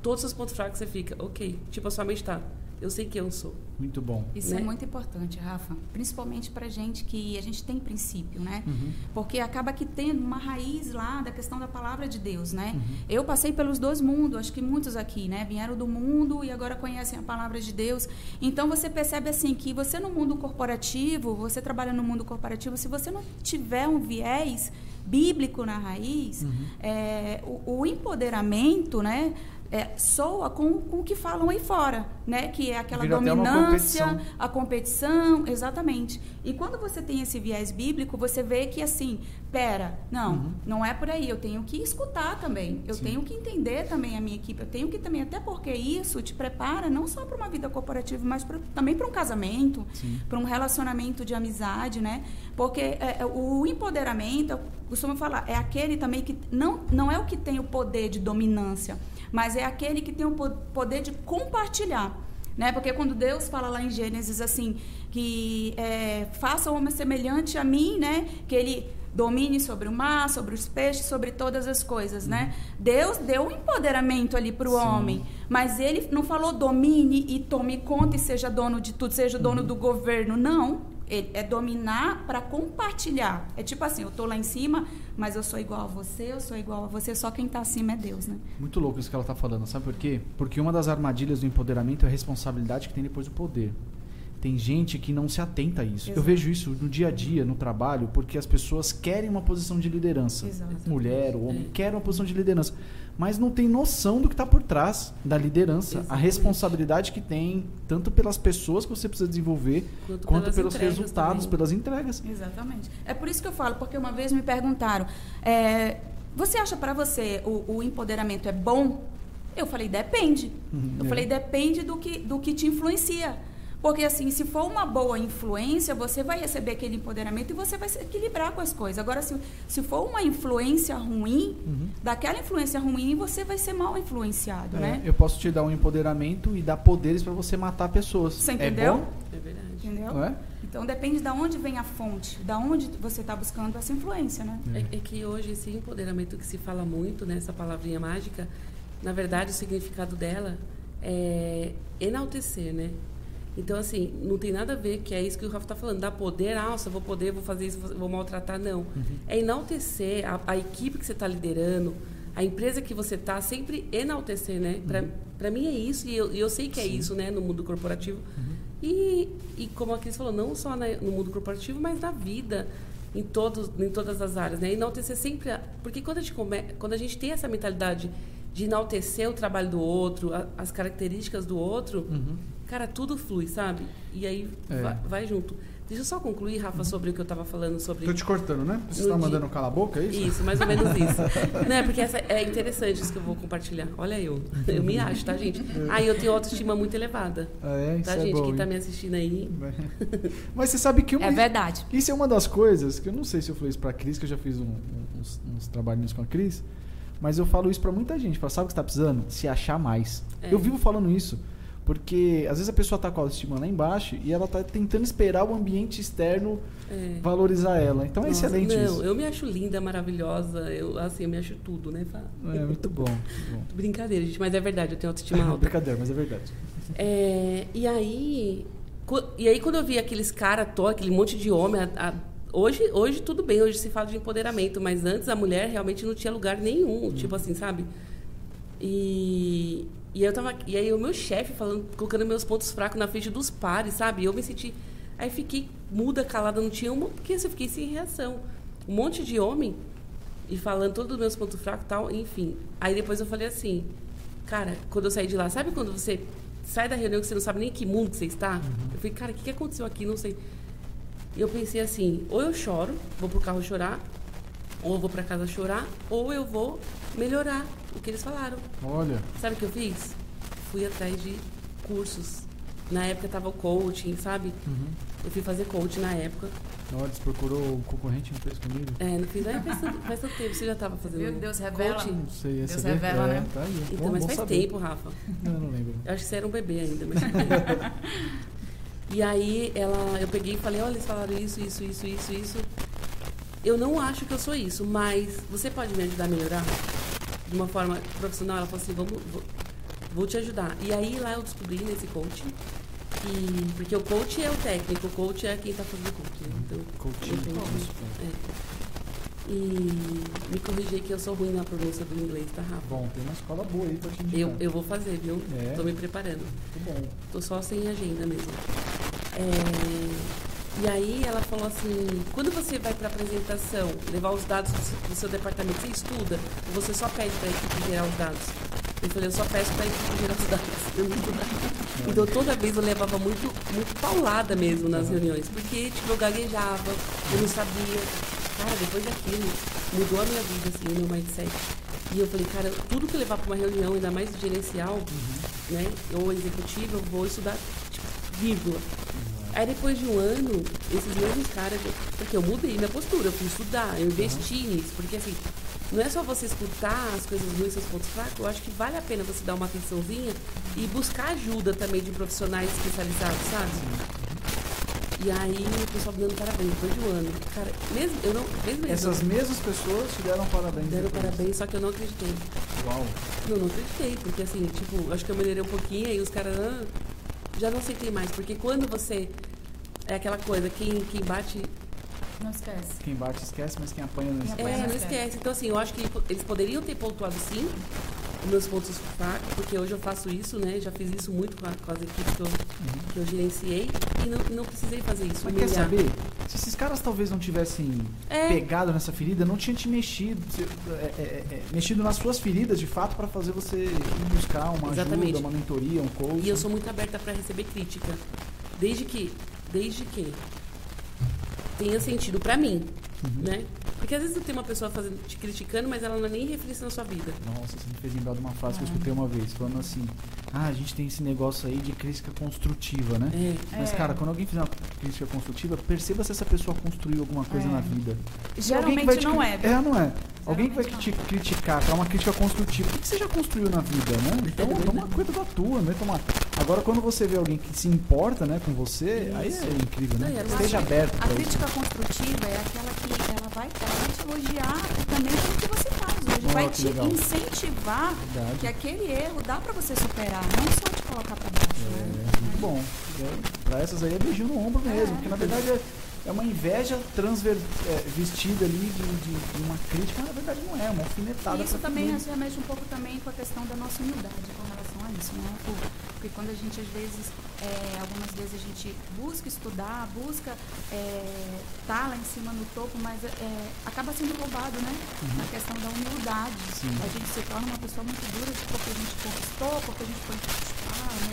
todos os pontos fracos você fica, ok. Tipo, a sua mente tá eu sei quem eu sou. Muito bom. Isso é né? é muito importante, Rafa. Principalmente para gente que a gente tem princípio, né? Uhum. Porque acaba que tendo uma raiz lá da questão da palavra de Deus, né? Uhum. Eu passei pelos dois mundos, acho que muitos aqui, né? Vieram do mundo e agora conhecem a palavra de Deus. Então você percebe assim que você no mundo corporativo, você trabalha no mundo corporativo, se você não tiver um viés bíblico na raiz, uhum. é, o, o empoderamento, né? É, soa com, com o que falam aí fora, né? Que é aquela Vira dominância, competição. a competição, exatamente. E quando você tem esse viés bíblico, você vê que assim, pera, não, uhum. não é por aí. Eu tenho que escutar também. Eu Sim. tenho que entender também a minha equipe. Eu tenho que também, até porque isso te prepara não só para uma vida corporativa, mas pra, também para um casamento, para um relacionamento de amizade, né? Porque é, é, o empoderamento, eu costumo falar, é aquele também que não, não é o que tem o poder de dominância mas é aquele que tem o poder de compartilhar. Né? Porque quando Deus fala lá em Gênesis assim, que é, faça o homem semelhante a mim, né? Que ele domine sobre o mar, sobre os peixes, sobre todas as coisas, né? Deus deu um empoderamento ali para o homem, mas ele não falou domine e tome conta e seja dono de tudo, seja dono do governo, não. Ele é dominar para compartilhar. É tipo assim, eu tô lá em cima, mas eu sou igual a você, eu sou igual a você, só quem tá acima é Deus, né? Muito louco isso que ela está falando, sabe por quê? Porque uma das armadilhas do empoderamento é a responsabilidade que tem depois do poder. Tem gente que não se atenta a isso. Eu Exato. vejo isso no dia a dia, no trabalho, porque as pessoas querem uma posição de liderança. Exato. Mulher ou homem É. querem uma posição de liderança. Mas não tem noção do que está por trás da liderança. A Exatamente. responsabilidade que tem, tanto pelas pessoas que você precisa desenvolver, Quanto quanto pelos resultados, também. pelas entregas. Exatamente. É por isso que eu falo, porque uma vez me perguntaram, é, você acha para você o, o empoderamento é bom? Eu falei, depende. Uhum, eu é. falei, depende do que, do que te influencia. Porque assim, se for uma boa influência, você vai receber aquele empoderamento e você vai se equilibrar com as coisas. Agora, se, se for uma influência ruim, Uhum. daquela influência ruim, você vai ser mal influenciado, É, né? Eu posso te dar um empoderamento e dar poderes para você matar pessoas. Você É entendeu? bom? É verdade. Entendeu? É? Então depende de onde vem a fonte, da onde você está buscando essa influência, né? É, é que hoje esse empoderamento que se fala muito, né, essa palavrinha mágica, na verdade o significado dela é enaltecer, né? Então, assim, não tem nada a ver que é isso que o Rafa está falando, dar poder, ah, nossa, vou poder, vou fazer isso, vou maltratar, não. É enaltecer a, a equipe que você está liderando, a empresa que você está, sempre enaltecer, né? Para mim é isso, e eu, eu sei que é isso, né, no mundo corporativo. E, e como a Cris falou, não só na- no mundo corporativo, mas na vida, em, todos, em todas as áreas, né? Enaltecer sempre... a- porque quando a, gente come, quando a gente tem essa mentalidade de enaltecer o trabalho do outro, a- as características do outro, cara, tudo flui, sabe? E aí É. vai, vai junto. Deixa eu só concluir, Rafa, sobre o que eu estava falando sobre... Tô te cortando, né? Você está dia- mandando calar a boca, é isso? Isso, mais ou menos isso. Não é porque essa é interessante isso que eu vou compartilhar. Olha eu. Eu me acho, tá, gente? Ah, e eu tenho autoestima muito elevada. Ah, é, isso Tá, é gente? bom, Quem tá hein? me assistindo aí. Mas você sabe que uma... É verdade. Isso é uma das coisas que eu não sei se eu falei isso pra Cris, que eu já fiz um- uns, uns trabalhinhos com a Cris, mas eu falo isso pra muita gente. Fala, sabe o que você tá precisando? Se achar mais. É. Eu vivo falando isso. Porque às vezes a pessoa tá com a autoestima lá embaixo e ela tá tentando esperar o ambiente externo É. valorizar ela. Então é Nossa, excelente não, isso. eu me acho linda, maravilhosa. Eu, assim, eu me acho tudo, né? Fá? É muito bom. Muito Brincadeira, gente, mas é verdade, eu tenho autoestima bom. alta. Brincadeira, mas é verdade. É, e aí, e aí quando eu vi aqueles caras aquele monte de homem, a- a- hoje, hoje tudo bem, hoje se fala de empoderamento, mas antes a mulher realmente não tinha lugar nenhum, tipo assim, sabe? E, e eu tava, e aí o meu chefe falando, colocando meus pontos fracos na frente dos pares, sabe? Eu me senti, aí fiquei muda, calada, não tinha uma, porque assim, eu fiquei sem reação. Um monte de homem e falando todos os meus pontos fracos e tal, enfim. Aí depois eu falei assim, cara, quando eu saí de lá, sabe quando você sai da reunião que você não sabe nem em que mundo que você está? Eu falei, cara, o que, que aconteceu aqui? Não sei. E eu pensei assim, ou eu choro, vou pro carro chorar, ou eu vou pra casa chorar, ou eu vou melhorar o que eles falaram. Olha, Sabe o que eu fiz? Fui atrás de cursos. Na época tava o coaching, sabe? Eu fui fazer coaching na época. olha, você procurou o concorrente não fez comigo? É, não fiz. Aí faz tanto, faz tanto tempo. Você já tava fazendo Viu? Deus revela. coaching? Não sei, Deus essa revela, é, né? Tá aí. Então, Bom, mas bom faz saber. tempo, Rafa. Não, não lembro. Eu acho que você era um bebê ainda, mas. e aí ela, eu peguei e falei, olha, eles falaram isso, isso, isso, isso, isso. Eu não acho que eu sou isso, mas você pode me ajudar a melhorar? De uma forma profissional, ela falou assim, vamos, vou, vou te ajudar. E aí lá eu descobri nesse coaching que. Porque o coach é o técnico, o coach é quem está fazendo o coaching. né? Então, Coaching. é. E me corrigi que eu sou ruim na pronúncia do inglês, tá, Rafa? Bom, tem uma escola boa aí pra te indicar. Eu, eu vou fazer, viu? É. Tô me preparando. Muito bom. Tô só sem agenda mesmo. É, E aí ela falou assim, quando você vai para apresentação, levar os dados do seu, do seu departamento, você estuda ou você só pede para a equipe gerar os dados? Eu falei, eu só peço para a equipe gerar os dados. Eu não. Então toda vez eu levava muito, muito paulada mesmo nas reuniões, porque tipo, eu gaguejava, eu não sabia. Cara, depois daquilo, mudou a minha vida, assim, o meu mindset. E eu falei, cara, tudo que eu levar para uma reunião, ainda mais gerencial, né, ou executiva, eu vou estudar, tipo, vírgula. Aí depois de um ano, esses mesmos caras, porque eu mudei minha postura, eu fui estudar, eu investi nisso, porque assim, não é só você escutar as coisas ruins, seus pontos fracos, eu acho que vale a pena você dar uma atençãozinha e buscar ajuda também de profissionais especializados, sabe? E aí o pessoal me dando parabéns depois de um ano. Cara, mesmo, eu não. Mesmo Essas não- mesmas pessoas te deram parabéns. deram depois. parabéns, só que eu não acreditei. Uau. Eu não acreditei, porque assim, tipo, acho que eu melhorei um pouquinho e os caras ah, já não aceitei mais. Porque quando você. É aquela coisa, quem, quem bate. Não esquece. Quem bate esquece, mas quem apanha não esquece. É, não esquece. Então, assim, eu acho que eles poderiam ter pontuado sim meus pontos fracos, porque hoje eu faço isso, né? Já fiz isso muito com, a- com as equipes que eu, que eu gerenciei e não, não precisei fazer isso. Mas quer humilhar. saber? Se esses caras talvez não tivessem É. pegado nessa ferida, não tinha te mexido, se- é, é, é, mexido nas suas feridas de fato para fazer você ir buscar uma Exatamente. ajuda, uma mentoria, um coach. E eu sou muito aberta para receber crítica. Desde que, desde que tenha sentido para mim, Uhum. né? Porque às vezes tem uma pessoa fazendo, te criticando, mas ela não é nem reflexão na sua vida. Nossa, você me fez lembrar de uma frase que eu escutei uma vez, falando assim: Ah, a gente tem esse negócio aí de crítica construtiva, né? É. Mas, É. cara, quando alguém fizer uma crítica construtiva, perceba se essa pessoa construiu alguma coisa É. na vida. Geralmente não é? É, não é. Alguém que vai te criticar para uma crítica construtiva, o que que você já construiu na vida, né? Então, toma cuida da tua, né? Toma... Agora, quando você vê alguém que se importa, né, com você, aí Isso. é incrível, né? Não, eu Esteja aberto A para isso. crítica construtiva é aquela que ela vai, ela vai te elogiar também pelo que você faz hoje. Oh, vai que te legal. incentivar Verdade. que aquele erro dá pra você superar, não só te colocar pra baixo. É, né? muito bom. É, pra essas aí é beijinho no ombro mesmo, É. porque na verdade é, é uma inveja transver, é, vestida ali de, de- de uma crítica, mas na verdade não é, é uma alfinetada. E isso também se remete um pouco também com a questão da nossa humildade com relação a isso, né? Por- Porque quando a gente, às vezes, é, algumas vezes a gente busca estudar, busca estar lá em cima no topo, mas é, acaba sendo roubado, né? Na questão da humildade. Uhum. Sim. A gente se torna uma pessoa muito dura porque a gente conquistou, porque a gente foi conquistar, né?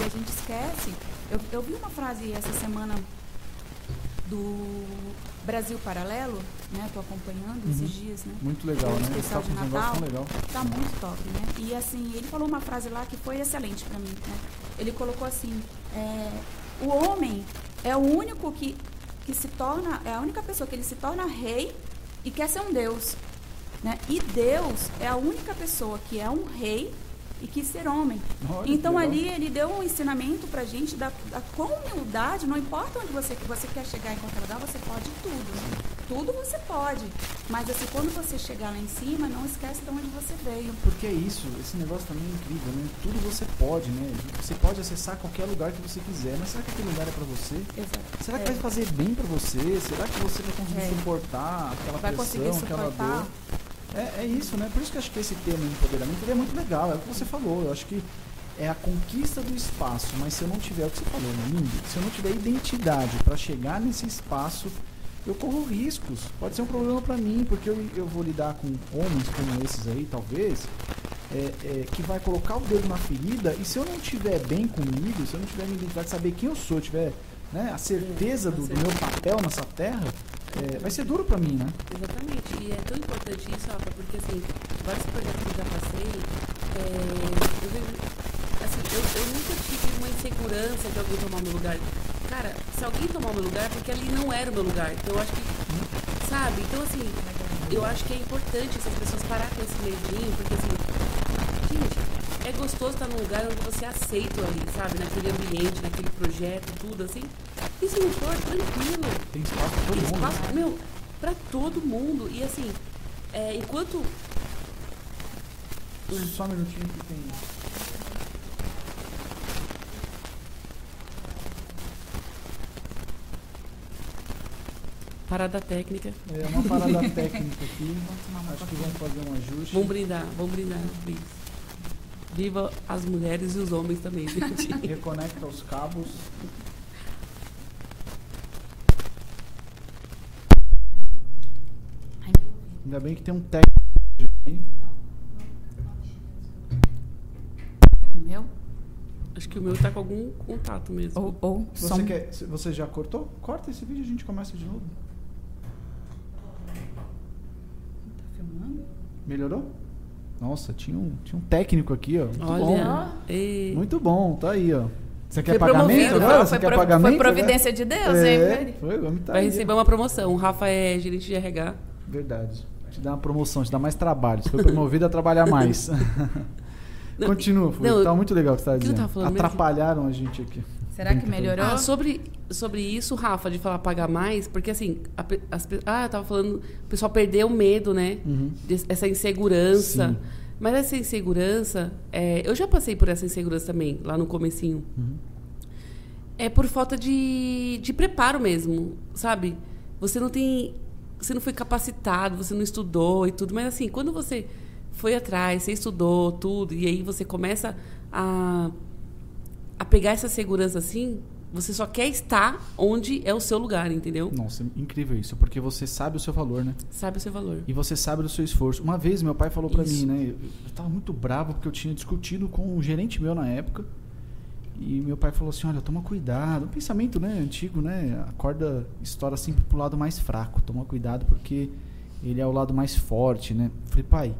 E a gente esquece. Eu, eu vi uma frase essa semana do Brasil Paralelo, né? Tô acompanhando esses Uhum. dias, né? Muito legal, o né? especial de Natal. legal. Tá muito top, né? E assim, ele falou uma frase lá que foi excelente pra mim, né? Ele colocou assim, é, o homem é o único que, que se torna, é a única pessoa que ele se torna rei e quer ser um deus, né? E Deus é a única pessoa que é um rei e quis ser homem. Olha então ali ele deu um ensinamento pra gente da, da com humildade, não importa onde você, você quer chegar em qualquer lugar, você pode tudo. né? Tudo você pode. Mas assim, quando você chegar lá em cima, não esquece de onde você veio. Porque é isso, esse negócio também é incrível, né? Tudo você pode, né? Você pode acessar qualquer lugar que você quiser, mas será que aquele lugar é pra você? Exato. Será que É. vai fazer bem pra você? Será que você vai conseguir É. suportar aquela Vai pressão, conseguir aquela dor? É, é isso, né? Por isso que eu acho que esse tema empoderamento é muito legal, é o que você falou. Eu acho que é a conquista do espaço, mas se eu não tiver é o que você falou, né? Lindo. Se eu não tiver identidade para chegar nesse espaço, eu corro riscos. Pode ser um problema para mim, porque eu, eu vou lidar com homens como esses aí, talvez, é, é, que vai colocar o dedo na ferida e se eu não tiver bem comigo, se eu não tiver minha identidade, saber quem eu sou, tiver né, a certeza do, do meu papel nessa terra, é, vai ser duro para mim, né? Exatamente. E é tão importante isso, Rafa, porque assim, vários projetos que eu já passei, é, eu. Assim, eu, eu nunca tive uma insegurança de alguém tomar meu lugar. Cara, se alguém tomar meu lugar, é porque ali não era o meu lugar. Então eu acho que. Sabe? Então assim, eu acho que é importante essas pessoas parar com esse medinho, porque assim, gente, é gostoso estar num lugar onde você aceita ali, sabe? Naquele ambiente, naquele projeto, tudo assim. E se não for, tranquilo. Tem espaço para todo Tem mundo. espaço, né? meu, pra todo mundo. E assim, é, enquanto. Só um minutinho que tem. Parada técnica. É uma parada técnica aqui. Acho que vamos fazer um ajuste. Vamos brindar, vamos brindar. Viva as mulheres e os homens também, gente. Reconecta os cabos. Ai, Ainda bem que tem um técnico aí. meu. Acho que o meu tá com algum contato mesmo. Ou, ou Você, som. quer, você já cortou? Corta esse vídeo e a gente começa de novo. Tá filmando? Melhorou? Nossa, tinha um, tinha um técnico aqui, ó. Muito Olha. bom. ei. Muito bom, tá aí, ó. Você quer Foi pagamento agora? foi, Você quer pro- pagamento? foi providência de Deus, é, hein? Foi, homem tá Vai aí. receber uma promoção. O Rafa é gerente de RH. Verdade. Te dá uma promoção, te dá mais trabalho. Você foi promovido a trabalhar mais. Não, Continua, Fúvio. não, Tá muito legal o que você tá dizendo. falando mesmo? Atrapalharam a gente aqui. Será que melhorou? Ah, sobre, sobre isso, Rafa, de falar pagar mais, porque assim, a as ah, eu tava falando, o pessoal perdeu o medo, né? Uhum. Des- essa insegurança. Sim. Mas essa insegurança, é, eu já passei por essa insegurança também, lá no comecinho. Uhum. É por falta de, de preparo mesmo, sabe? Você não tem. Você não foi capacitado, você não estudou e tudo, mas assim, quando você foi atrás, você estudou tudo, e aí você começa a, a pegar essa segurança assim, você só quer estar onde é o seu lugar, entendeu? Nossa, incrível isso, porque você sabe o seu valor, né? Sabe o seu valor. E você sabe do seu esforço. Uma vez meu pai falou pra Isso. mim, né? Eu, eu tava muito bravo porque eu tinha discutido com um gerente meu na época. E meu pai falou assim: olha, toma cuidado. Um pensamento, né, antigo, né? A corda estoura sempre pro lado mais fraco. Toma cuidado porque ele é o lado mais forte, né? Eu falei, pai,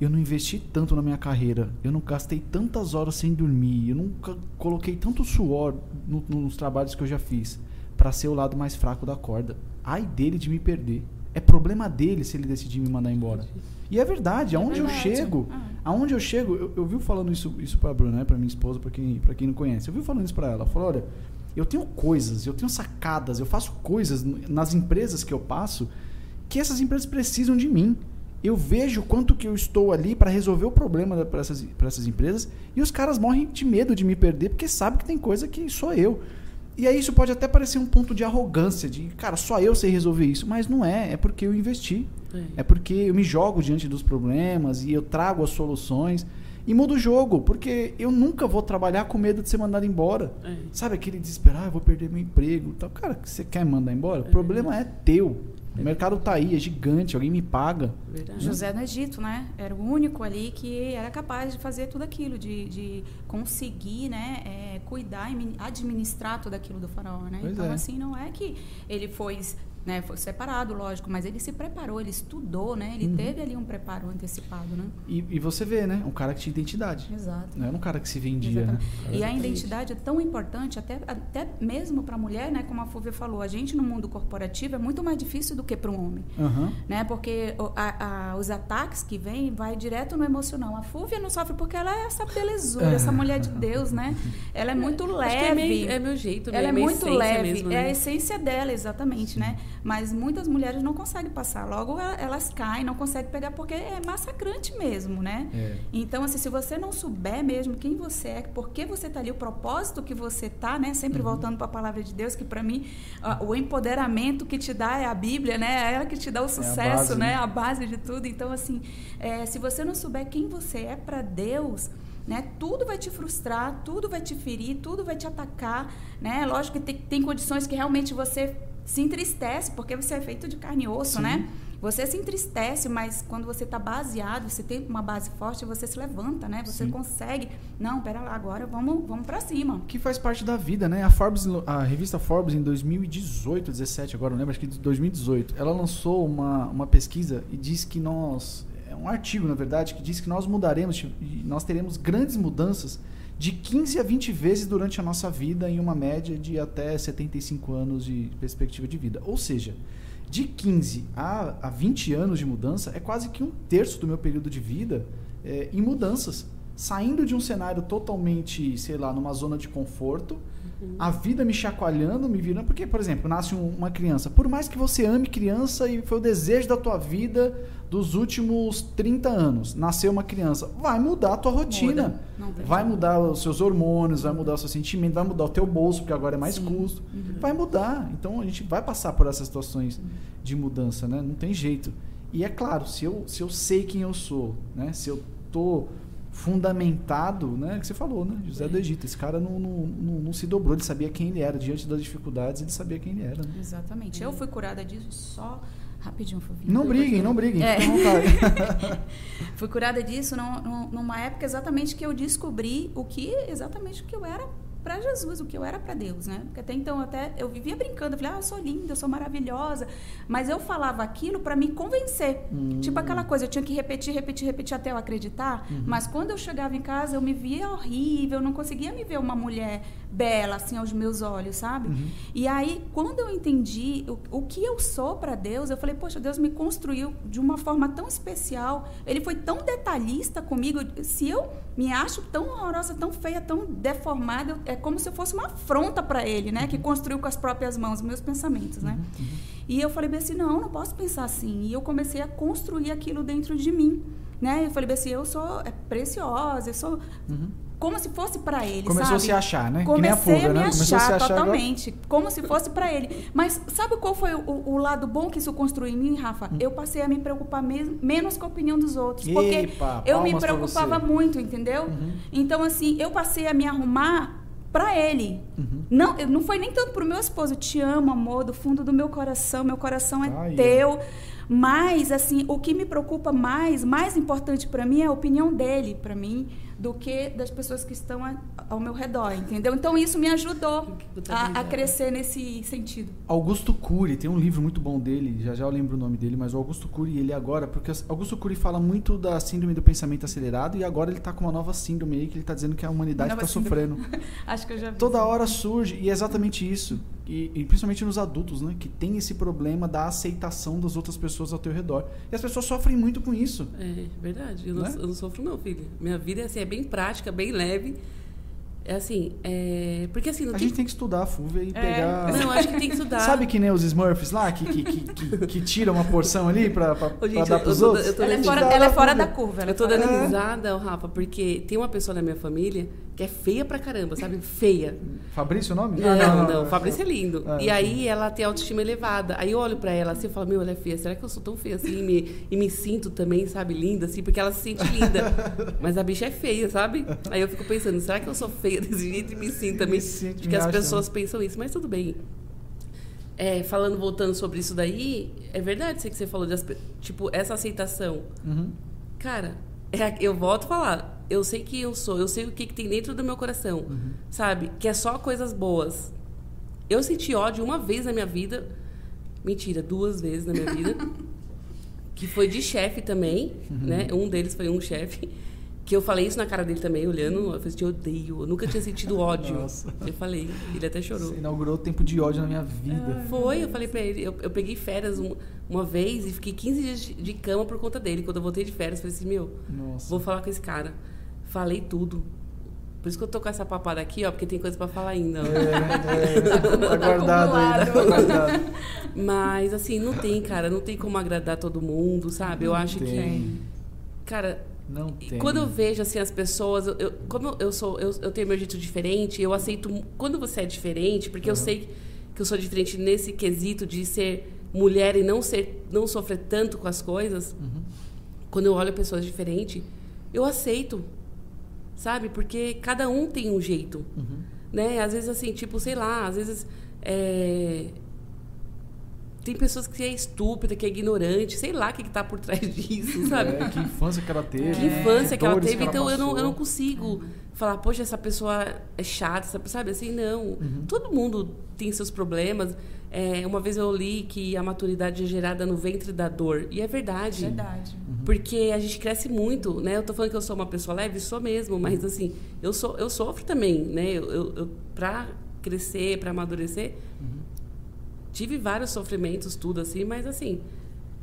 eu não investi tanto na minha carreira. Eu não gastei tantas horas sem dormir. Eu nunca coloquei tanto suor no- nos trabalhos que eu já fiz para ser o lado mais fraco da corda. Ai dele de me perder. É problema dele se ele decidir me mandar embora. E é verdade, É aonde eu chego, Ah. aonde eu chego, eu, eu vi falando isso, isso pra Bruna, né, pra minha esposa, pra quem, pra quem não conhece. Eu vi falando isso pra ela. Ela falou: olha, eu tenho coisas, eu tenho sacadas, eu faço coisas nas empresas que eu passo que essas empresas precisam de mim. Eu vejo quanto que eu estou ali para resolver o problema para essas, pra essas empresas e os caras morrem de medo de me perder porque sabem que tem coisa que sou eu. E aí isso pode até parecer um ponto de arrogância, de cara, só eu sei resolver isso, mas não é, é porque eu investi. É. É porque eu me jogo diante dos problemas e eu trago as soluções e mudo o jogo, porque eu nunca vou trabalhar com medo de ser mandado embora. É. Sabe aquele desesperar, ah, eu vou perder meu emprego, tal. Cara, que você quer mandar embora? O problema é teu. O mercado tá aí, é gigante, alguém me paga. Verdade. José no Egito, né? Era o único ali que era capaz de fazer tudo aquilo, de, de conseguir, né? é, cuidar e min- administrar tudo aquilo do faraó, né? Pois então, é. assim, não é que ele foi, né, foi separado, lógico, mas ele se preparou, ele estudou, né? Ele Uhum. teve ali um preparo antecipado, né? E, e você vê, né? Um cara que tinha identidade. Exato. Não era um cara que se vendia, né? E a identidade é tão importante, até, até mesmo para a mulher, né? Como a Fúvia falou, a gente no mundo corporativo é muito mais difícil do que para um homem. Aham. Né? Porque o- a- a- os ataques que vêm vai direto no emocional. A Fúvia não sofre porque ela é essa belezura, essa mulher de Deus, né? Ela é muito Acho leve. que é, meio- é meu jeito, né? ela é minha muito leve, mesmo, é a né? essência dela, exatamente, né? Mas muitas mulheres não conseguem passar. Logo a- elas caem, não conseguem pegar porque é massacrante mesmo, né? É. Então, assim, se você não souber mesmo quem você é, por que você está ali, o propósito que você tá, né? Sempre Uhum. voltando para a palavra de Deus, que para mim o empoderamento que te dá é a Bíblia, né? É ela que te dá o sucesso, base, né? né? A base de tudo. Então, assim, é, se você não souber quem você é para Deus, né? Tudo vai te frustrar, tudo vai te ferir, tudo vai te atacar, né? Lógico que tem, tem condições que realmente você se entristece, porque você é feito de carne e osso, Sim. né? Você se entristece, mas quando você está baseado, você tem uma base forte, você se levanta, né? Você Sim. consegue. Não, pera lá, agora vamos, vamos para cima. que faz parte da vida, né? A Forbes, a revista Forbes em 2018, 17, agora eu não lembro, acho que de 2018, ela lançou uma, uma pesquisa e diz que nós, é um artigo na verdade, que diz que nós mudaremos, e nós teremos grandes mudanças de 15 a 20 vezes durante a nossa vida em uma média de até 75 anos de perspectiva de vida. Ou seja, de 15 a, a 20 anos de mudança é quase que um terço do meu período de vida é, em mudanças. Saindo de um cenário totalmente, sei lá, numa zona de conforto, a vida me chacoalhando, me virando. Porque, por exemplo, nasce um- uma criança. Por mais que você ame criança e foi o desejo da tua vida dos últimos 30 anos, nasceu uma criança, vai mudar a tua rotina. Muda. Vai mudar os seus hormônios, vai mudar o seu sentimento, vai mudar o teu bolso, porque agora é mais Sim. custo. Uhum. Vai mudar. Então a gente vai passar por essas situações de mudança, né? Não tem jeito. E é claro, se eu, se eu sei quem eu sou, né? Se eu tô fundamentado, né? Que você falou, né? José do Egito. Esse cara não, não, não, não se dobrou, ele sabia quem ele era. Diante das dificuldades, ele sabia quem ele era. Né? Exatamente. Eu fui curada disso só. Rapidinho, Fofinho. Não briguem, não briguem, É. fiquem à vontade. Fui curada disso num- num- numa época exatamente que eu descobri o que exatamente o que eu era para Jesus, o que eu era para Deus, né? Porque até então até eu vivia brincando, eu falei, ah, eu sou linda, eu sou maravilhosa, mas eu falava aquilo para me convencer. Hum. Tipo aquela coisa, eu tinha que repetir, repetir, repetir até eu acreditar, Uhum. mas quando eu chegava em casa, eu me via horrível, eu não conseguia me ver uma mulher bela assim aos meus olhos, sabe? Uhum. E aí, quando eu entendi o, o que eu sou para Deus, eu falei, poxa, Deus me construiu de uma forma tão especial. Ele foi tão detalhista comigo. Se eu me acho tão horrorosa, tão feia, tão deformada, eu- é como se eu fosse uma afronta para ele, né? Que construiu com as próprias mãos meus pensamentos, né? E eu falei bem assim, não, não posso pensar assim. E eu comecei a construir aquilo dentro de mim, né? Eu falei bem assim, eu sou é, preciosa, eu sou como se fosse para ele, Começou sabe? a se achar, né? Comecei a fuga, a me né? Começou a achar, se achar totalmente, como se fosse para ele. Mas sabe qual foi o, o lado bom que isso construiu em mim, Rafa? Hum. Eu passei a me preocupar me- menos com a opinião dos outros, porque Epa, eu me preocupava muito, entendeu? Uhum. Então assim, eu passei a me arrumar para ele. Uhum. Não, não foi nem tanto pro meu esposo, eu te amo, amor, do fundo do meu coração, meu coração é Aí, ó. teu. Mas assim, o que me preocupa mais, mais importante para mim é a opinião dele para mim do que das pessoas que estão a- ao meu redor, entendeu? Então isso me ajudou a, a crescer nesse sentido. Augusto Cury, tem um livro muito bom dele, já já eu lembro o nome dele, mas o Augusto Cury, ele agora, porque Augusto Cury fala muito da síndrome do pensamento acelerado e agora ele tá com uma nova síndrome aí que ele tá dizendo que a humanidade tá síndrome. sofrendo. Acho que eu já vi. Toda hora surge, e é exatamente isso. E, e principalmente nos adultos, né? Que tem esse problema da aceitação das outras pessoas ao teu redor. E as pessoas sofrem muito com isso. É verdade. Eu não, Né? eu não sofro, não, filho. Minha vida é, assim, é bem prática, bem leve. É assim, é... porque assim, não A tem. gente tem que estudar a FUVA e É. pegar. Não, acho que tem que estudar. Sabe que nem os Smurfs lá, que, que, que, que, que tiram uma porção ali pra, pra, Ô, pra gente, dar eu- pros eu tô- outros? eu tô Ela é fora, ela é fora da curva. ela Eu tô é dando risada, Rafa, porque tem uma pessoa na minha família que é feia pra caramba, sabe? Feia. Fabrício o nome? Não, Ah, não, Fabrício é lindo. Ah, e aí ela tem autoestima elevada. Aí eu olho pra ela assim e falo, meu, ela é feia. Será que eu sou tão feia assim? E me, e me sinto também, sabe, linda, assim, porque ela se sente linda. Mas a bicha é feia, sabe? Aí eu fico pensando, será que eu sou feia desse jeito e me sinto também? Me sinto, Porque me as pessoas pensam isso, mas tudo bem. É, falando, voltando sobre isso daí, é verdade isso que você falou, de tipo, essa aceitação. Uhum. Cara, é- eu volto a falar. Eu sei que eu sou, eu sei o que, que tem dentro do meu coração, Uhum. sabe? Que é só coisas boas. Eu senti ódio uma vez na minha vida. Mentira, duas vezes na minha vida. que foi de chefe também, Uhum. né? Um deles foi um chefe. Que eu falei isso na cara dele também, olhando. Eu falei, assim, eu odeio. Eu nunca tinha sentido ódio. Nossa. Eu falei, ele até chorou. Você inaugurou o tempo de ódio na minha vida. Foi, eu falei pra ele, eu, eu peguei férias um- uma vez e fiquei 15 dias de, cama por conta dele. Quando eu voltei de férias, eu falei assim, meu, Nossa. vou falar com esse cara. Falei tudo. Por isso que eu tô com essa papada aqui, ó, porque tem coisa pra falar ainda. ó. É, é, tá guardado ainda. Tá guardado. Mas, assim, não tem, cara, não tem como agradar todo mundo, sabe? Eu acho que. Tem. Cara, Não tem. quando eu vejo, assim, as pessoas. Eu, como eu sou. Eu, eu tenho meu jeito diferente, eu aceito. Quando você é diferente, porque eu sei que eu sou diferente nesse quesito de ser mulher e não ser não sofrer tanto com as coisas Uhum. quando eu olho pessoas diferentes eu aceito sabe porque cada um tem um jeito Uhum. né às vezes assim tipo sei lá às vezes é, tem pessoas que é estúpida que é ignorante sei lá o que que tá por trás disso sabe É, que infância que ela teve. que infância que ela teve, então eu não, eu não consigo falar, poxa, essa pessoa é chata, essa- sabe? Assim, não. Todo mundo tem seus problemas. É, uma vez eu li que a maturidade é gerada no ventre da dor. E é verdade. Verdade. Porque a gente cresce muito, né? Eu tô falando que eu sou uma pessoa leve, sou mesmo, mas assim, eu, sou, eu sofro também, né? Eu, eu, eu, pra crescer, pra amadurecer, tive vários sofrimentos, tudo assim, mas assim,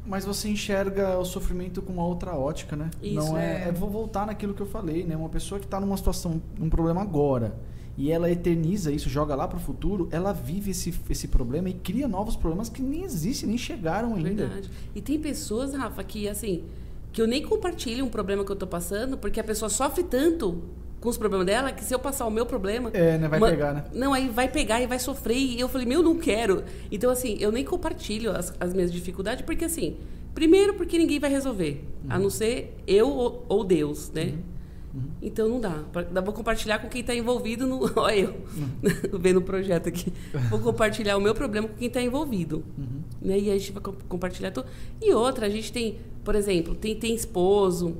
Mas você enxerga o sofrimento com uma outra ótica, né? Isso, não é, é. é. Vou voltar naquilo que eu falei, né? Uma pessoa que está numa situação, um problema agora, e ela eterniza isso, joga lá para o futuro, ela vive esse, esse problema e cria novos problemas que nem existem, nem chegaram ainda. Verdade. E tem pessoas, Rafa, que assim, que eu nem compartilho um problema que eu tô passando, porque a pessoa sofre tanto com os problemas dela que se eu passar o meu problema. É, né? Vai uma- pegar, né? Não, aí vai pegar e vai sofrer. E eu falei, meu, não quero. Então, assim, eu nem compartilho as, as minhas dificuldades, porque assim, primeiro porque ninguém vai resolver. A não ser eu ou, ou Deus, né? Então não dá. Dá- Vou compartilhar com quem está envolvido no. Olha eu, vendo o projeto aqui. Vou compartilhar o meu problema com quem está envolvido. Né? E a gente vai co- compartilhar tudo. E outra, a gente tem, por exemplo, tem, tem esposo,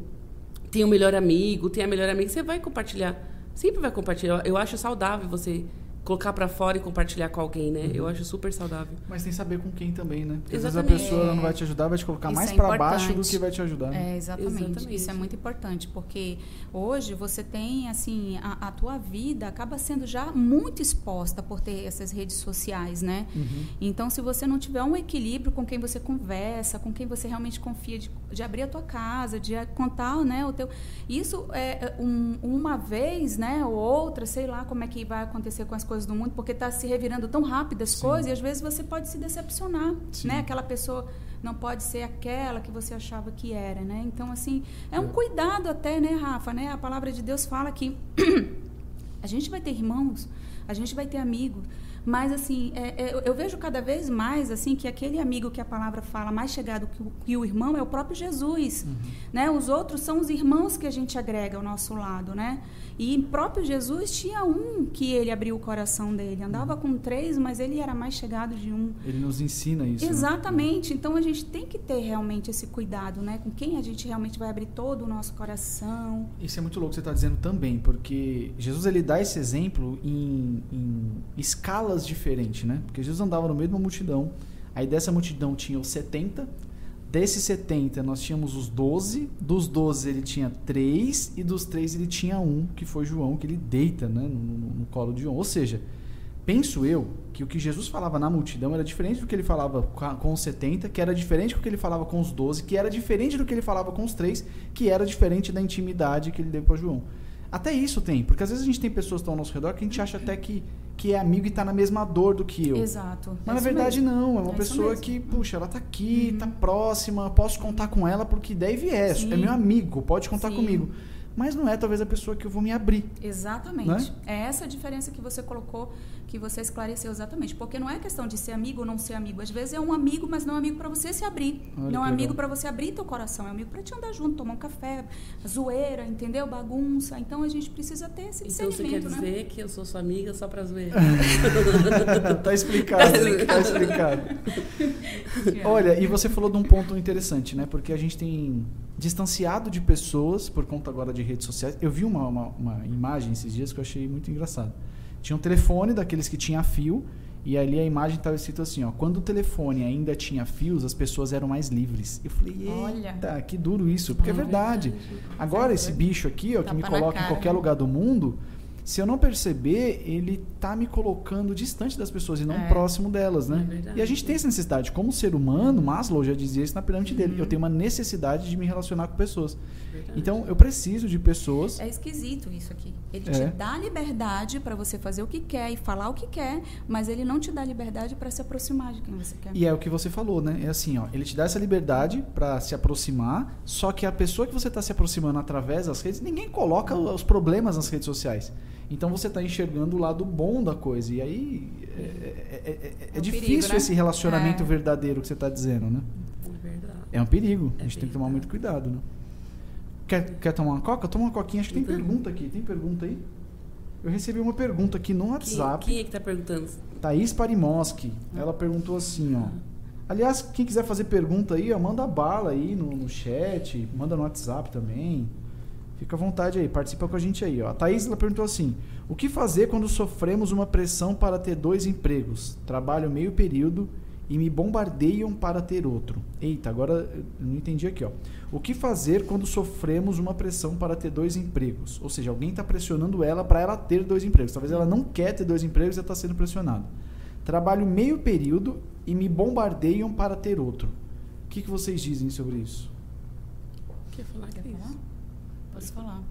tem o melhor amigo, tem a melhor amiga. Você vai compartilhar sempre vai compartilhar. Eu acho saudável você colocar para fora e compartilhar com alguém, né? Uhum. Eu acho super saudável. Mas tem que saber com quem também, né? Porque exatamente. às vezes a pessoa não vai te ajudar, vai te colocar Isso mais é para baixo do que vai te ajudar. Né? É, exatamente. exatamente. Isso é muito importante, porque hoje você tem, assim, a, a, tua vida acaba sendo já muito exposta por ter essas redes sociais, né? Uhum. Então, se você não tiver um equilíbrio com quem você conversa, com quem você realmente confia, de, de abrir a tua casa, de contar, né, o teu... Isso é, é um, uma vez, né, ou outra, sei lá como é que vai acontecer com as coisas do mundo, porque está se revirando tão rápido as Sim. coisas, e às vezes você pode se decepcionar, Sim. né? Aquela pessoa não pode ser aquela que você achava que era, né? Então, assim, é um é. cuidado até, né, Rafa, né? A palavra de Deus fala que a gente vai ter irmãos, a gente vai ter amigos, mas, assim, é, é, eu vejo cada vez mais, assim, que aquele amigo que a palavra fala mais chegado que o, que o irmão é o próprio Jesus, uhum. né? Os outros são os irmãos que a gente agrega ao nosso lado, né? E próprio Jesus tinha um que ele abriu o coração dele. Andava com três, mas ele era mais chegado de um. Ele nos ensina isso. Né? Exatamente. Né? Então a gente tem que ter realmente esse cuidado, né? Com quem a gente realmente vai abrir todo o nosso coração. Isso é muito louco que você está dizendo também, porque Jesus ele dá esse exemplo em, em escala escalas diferentes, né? Porque Jesus andava no meio de uma multidão, aí dessa multidão tinha os 70, desses 70 nós tínhamos os 12, dos 12 ele tinha 3 e dos 3 ele tinha um, que foi João, que ele deita né, no, no, no colo de João. Ou seja, penso eu que o que Jesus falava na multidão era diferente do que ele falava com os 70, que era diferente do que ele falava com os 12, que era diferente do que ele falava com os 3, que era diferente da intimidade que ele deu para João. Até isso tem, porque às vezes a gente tem pessoas que estão ao nosso redor que a gente acha até que que é amigo e está na mesma dor do que eu. Exato. Mas é na verdade mesmo. não, é uma é pessoa que, puxa, ela está aqui, está uhum. próxima, posso contar com ela porque deve é, é meu amigo, pode contar Sim. comigo mas não é talvez a pessoa que eu vou me abrir. Exatamente. Né? É essa a diferença que você colocou, que você esclareceu exatamente. Porque não é questão de ser amigo ou não ser amigo. Às vezes é um amigo, mas não é um amigo para você se abrir. Olha não é amigo para você abrir teu coração. É um amigo para te andar junto, tomar um café, zoeira, entendeu? Bagunça. Então a gente precisa ter esse então, discernimento, Então você quer dizer que eu sou sua amiga só para zoeira? tá explicado. tá explicado. Olha, e você falou de um ponto interessante, né? Porque a gente tem distanciado de pessoas por conta agora de redes sociais. Eu vi uma, uma, uma, imagem esses dias que eu achei muito engraçado. Tinha um telefone daqueles que tinha fio e ali a imagem estava escrito assim, ó, quando o telefone ainda tinha fios, as pessoas eram mais livres. Eu falei, eita, Olha. que duro isso, porque é, é verdade. Agora esse bicho aqui, ó, que me coloca em qualquer lugar do mundo, se eu não perceber, ele tá me colocando distante das pessoas e não é. próximo delas, né? É e a gente tem essa necessidade. Como ser humano, Maslow já dizia isso na pirâmide uhum. dele. Eu tenho uma necessidade de me relacionar com pessoas. Verdade. Então, eu preciso de pessoas. É esquisito isso aqui. Ele é. te dá liberdade para você fazer o que quer e falar o que quer, mas ele não te dá liberdade para se aproximar de quem você quer. E é o que você falou, né? É assim, ó. Ele te dá essa liberdade para se aproximar, só que a pessoa que você está se aproximando através das redes, ninguém coloca os problemas nas redes sociais. Então você está enxergando o lado bom da coisa. E aí é, é, é, é, é difícil perigo, né? esse relacionamento verdadeiro que você está dizendo, né? É um perigo. a gente tem que tomar muito cuidado, né? Quer, quer tomar uma coca? Toma uma coquinha. Acho que tem então. pergunta aqui. Tem pergunta aí? Eu recebi uma pergunta aqui no WhatsApp. Quem, quem é que está perguntando? Thaís Parimoski. Ela perguntou assim, ó. Aliás, quem quiser fazer pergunta aí, ó, manda bala aí no, no chat, manda no WhatsApp também. Fica à vontade aí, participa com a gente aí. Ó. A Thaís ela perguntou assim: o que fazer quando sofremos uma pressão para ter dois empregos? Trabalho meio período e me bombardeiam para ter outro. Eita, agora eu não entendi aqui. Ó. O que fazer quando sofremos uma pressão para ter dois empregos? Ou seja, alguém está pressionando ela para ela ter dois empregos. Talvez ela não quer ter dois empregos e está sendo pressionada. Trabalho meio período e me bombardeiam para ter outro. O que, que vocês dizem sobre isso? Quer falar, Falar.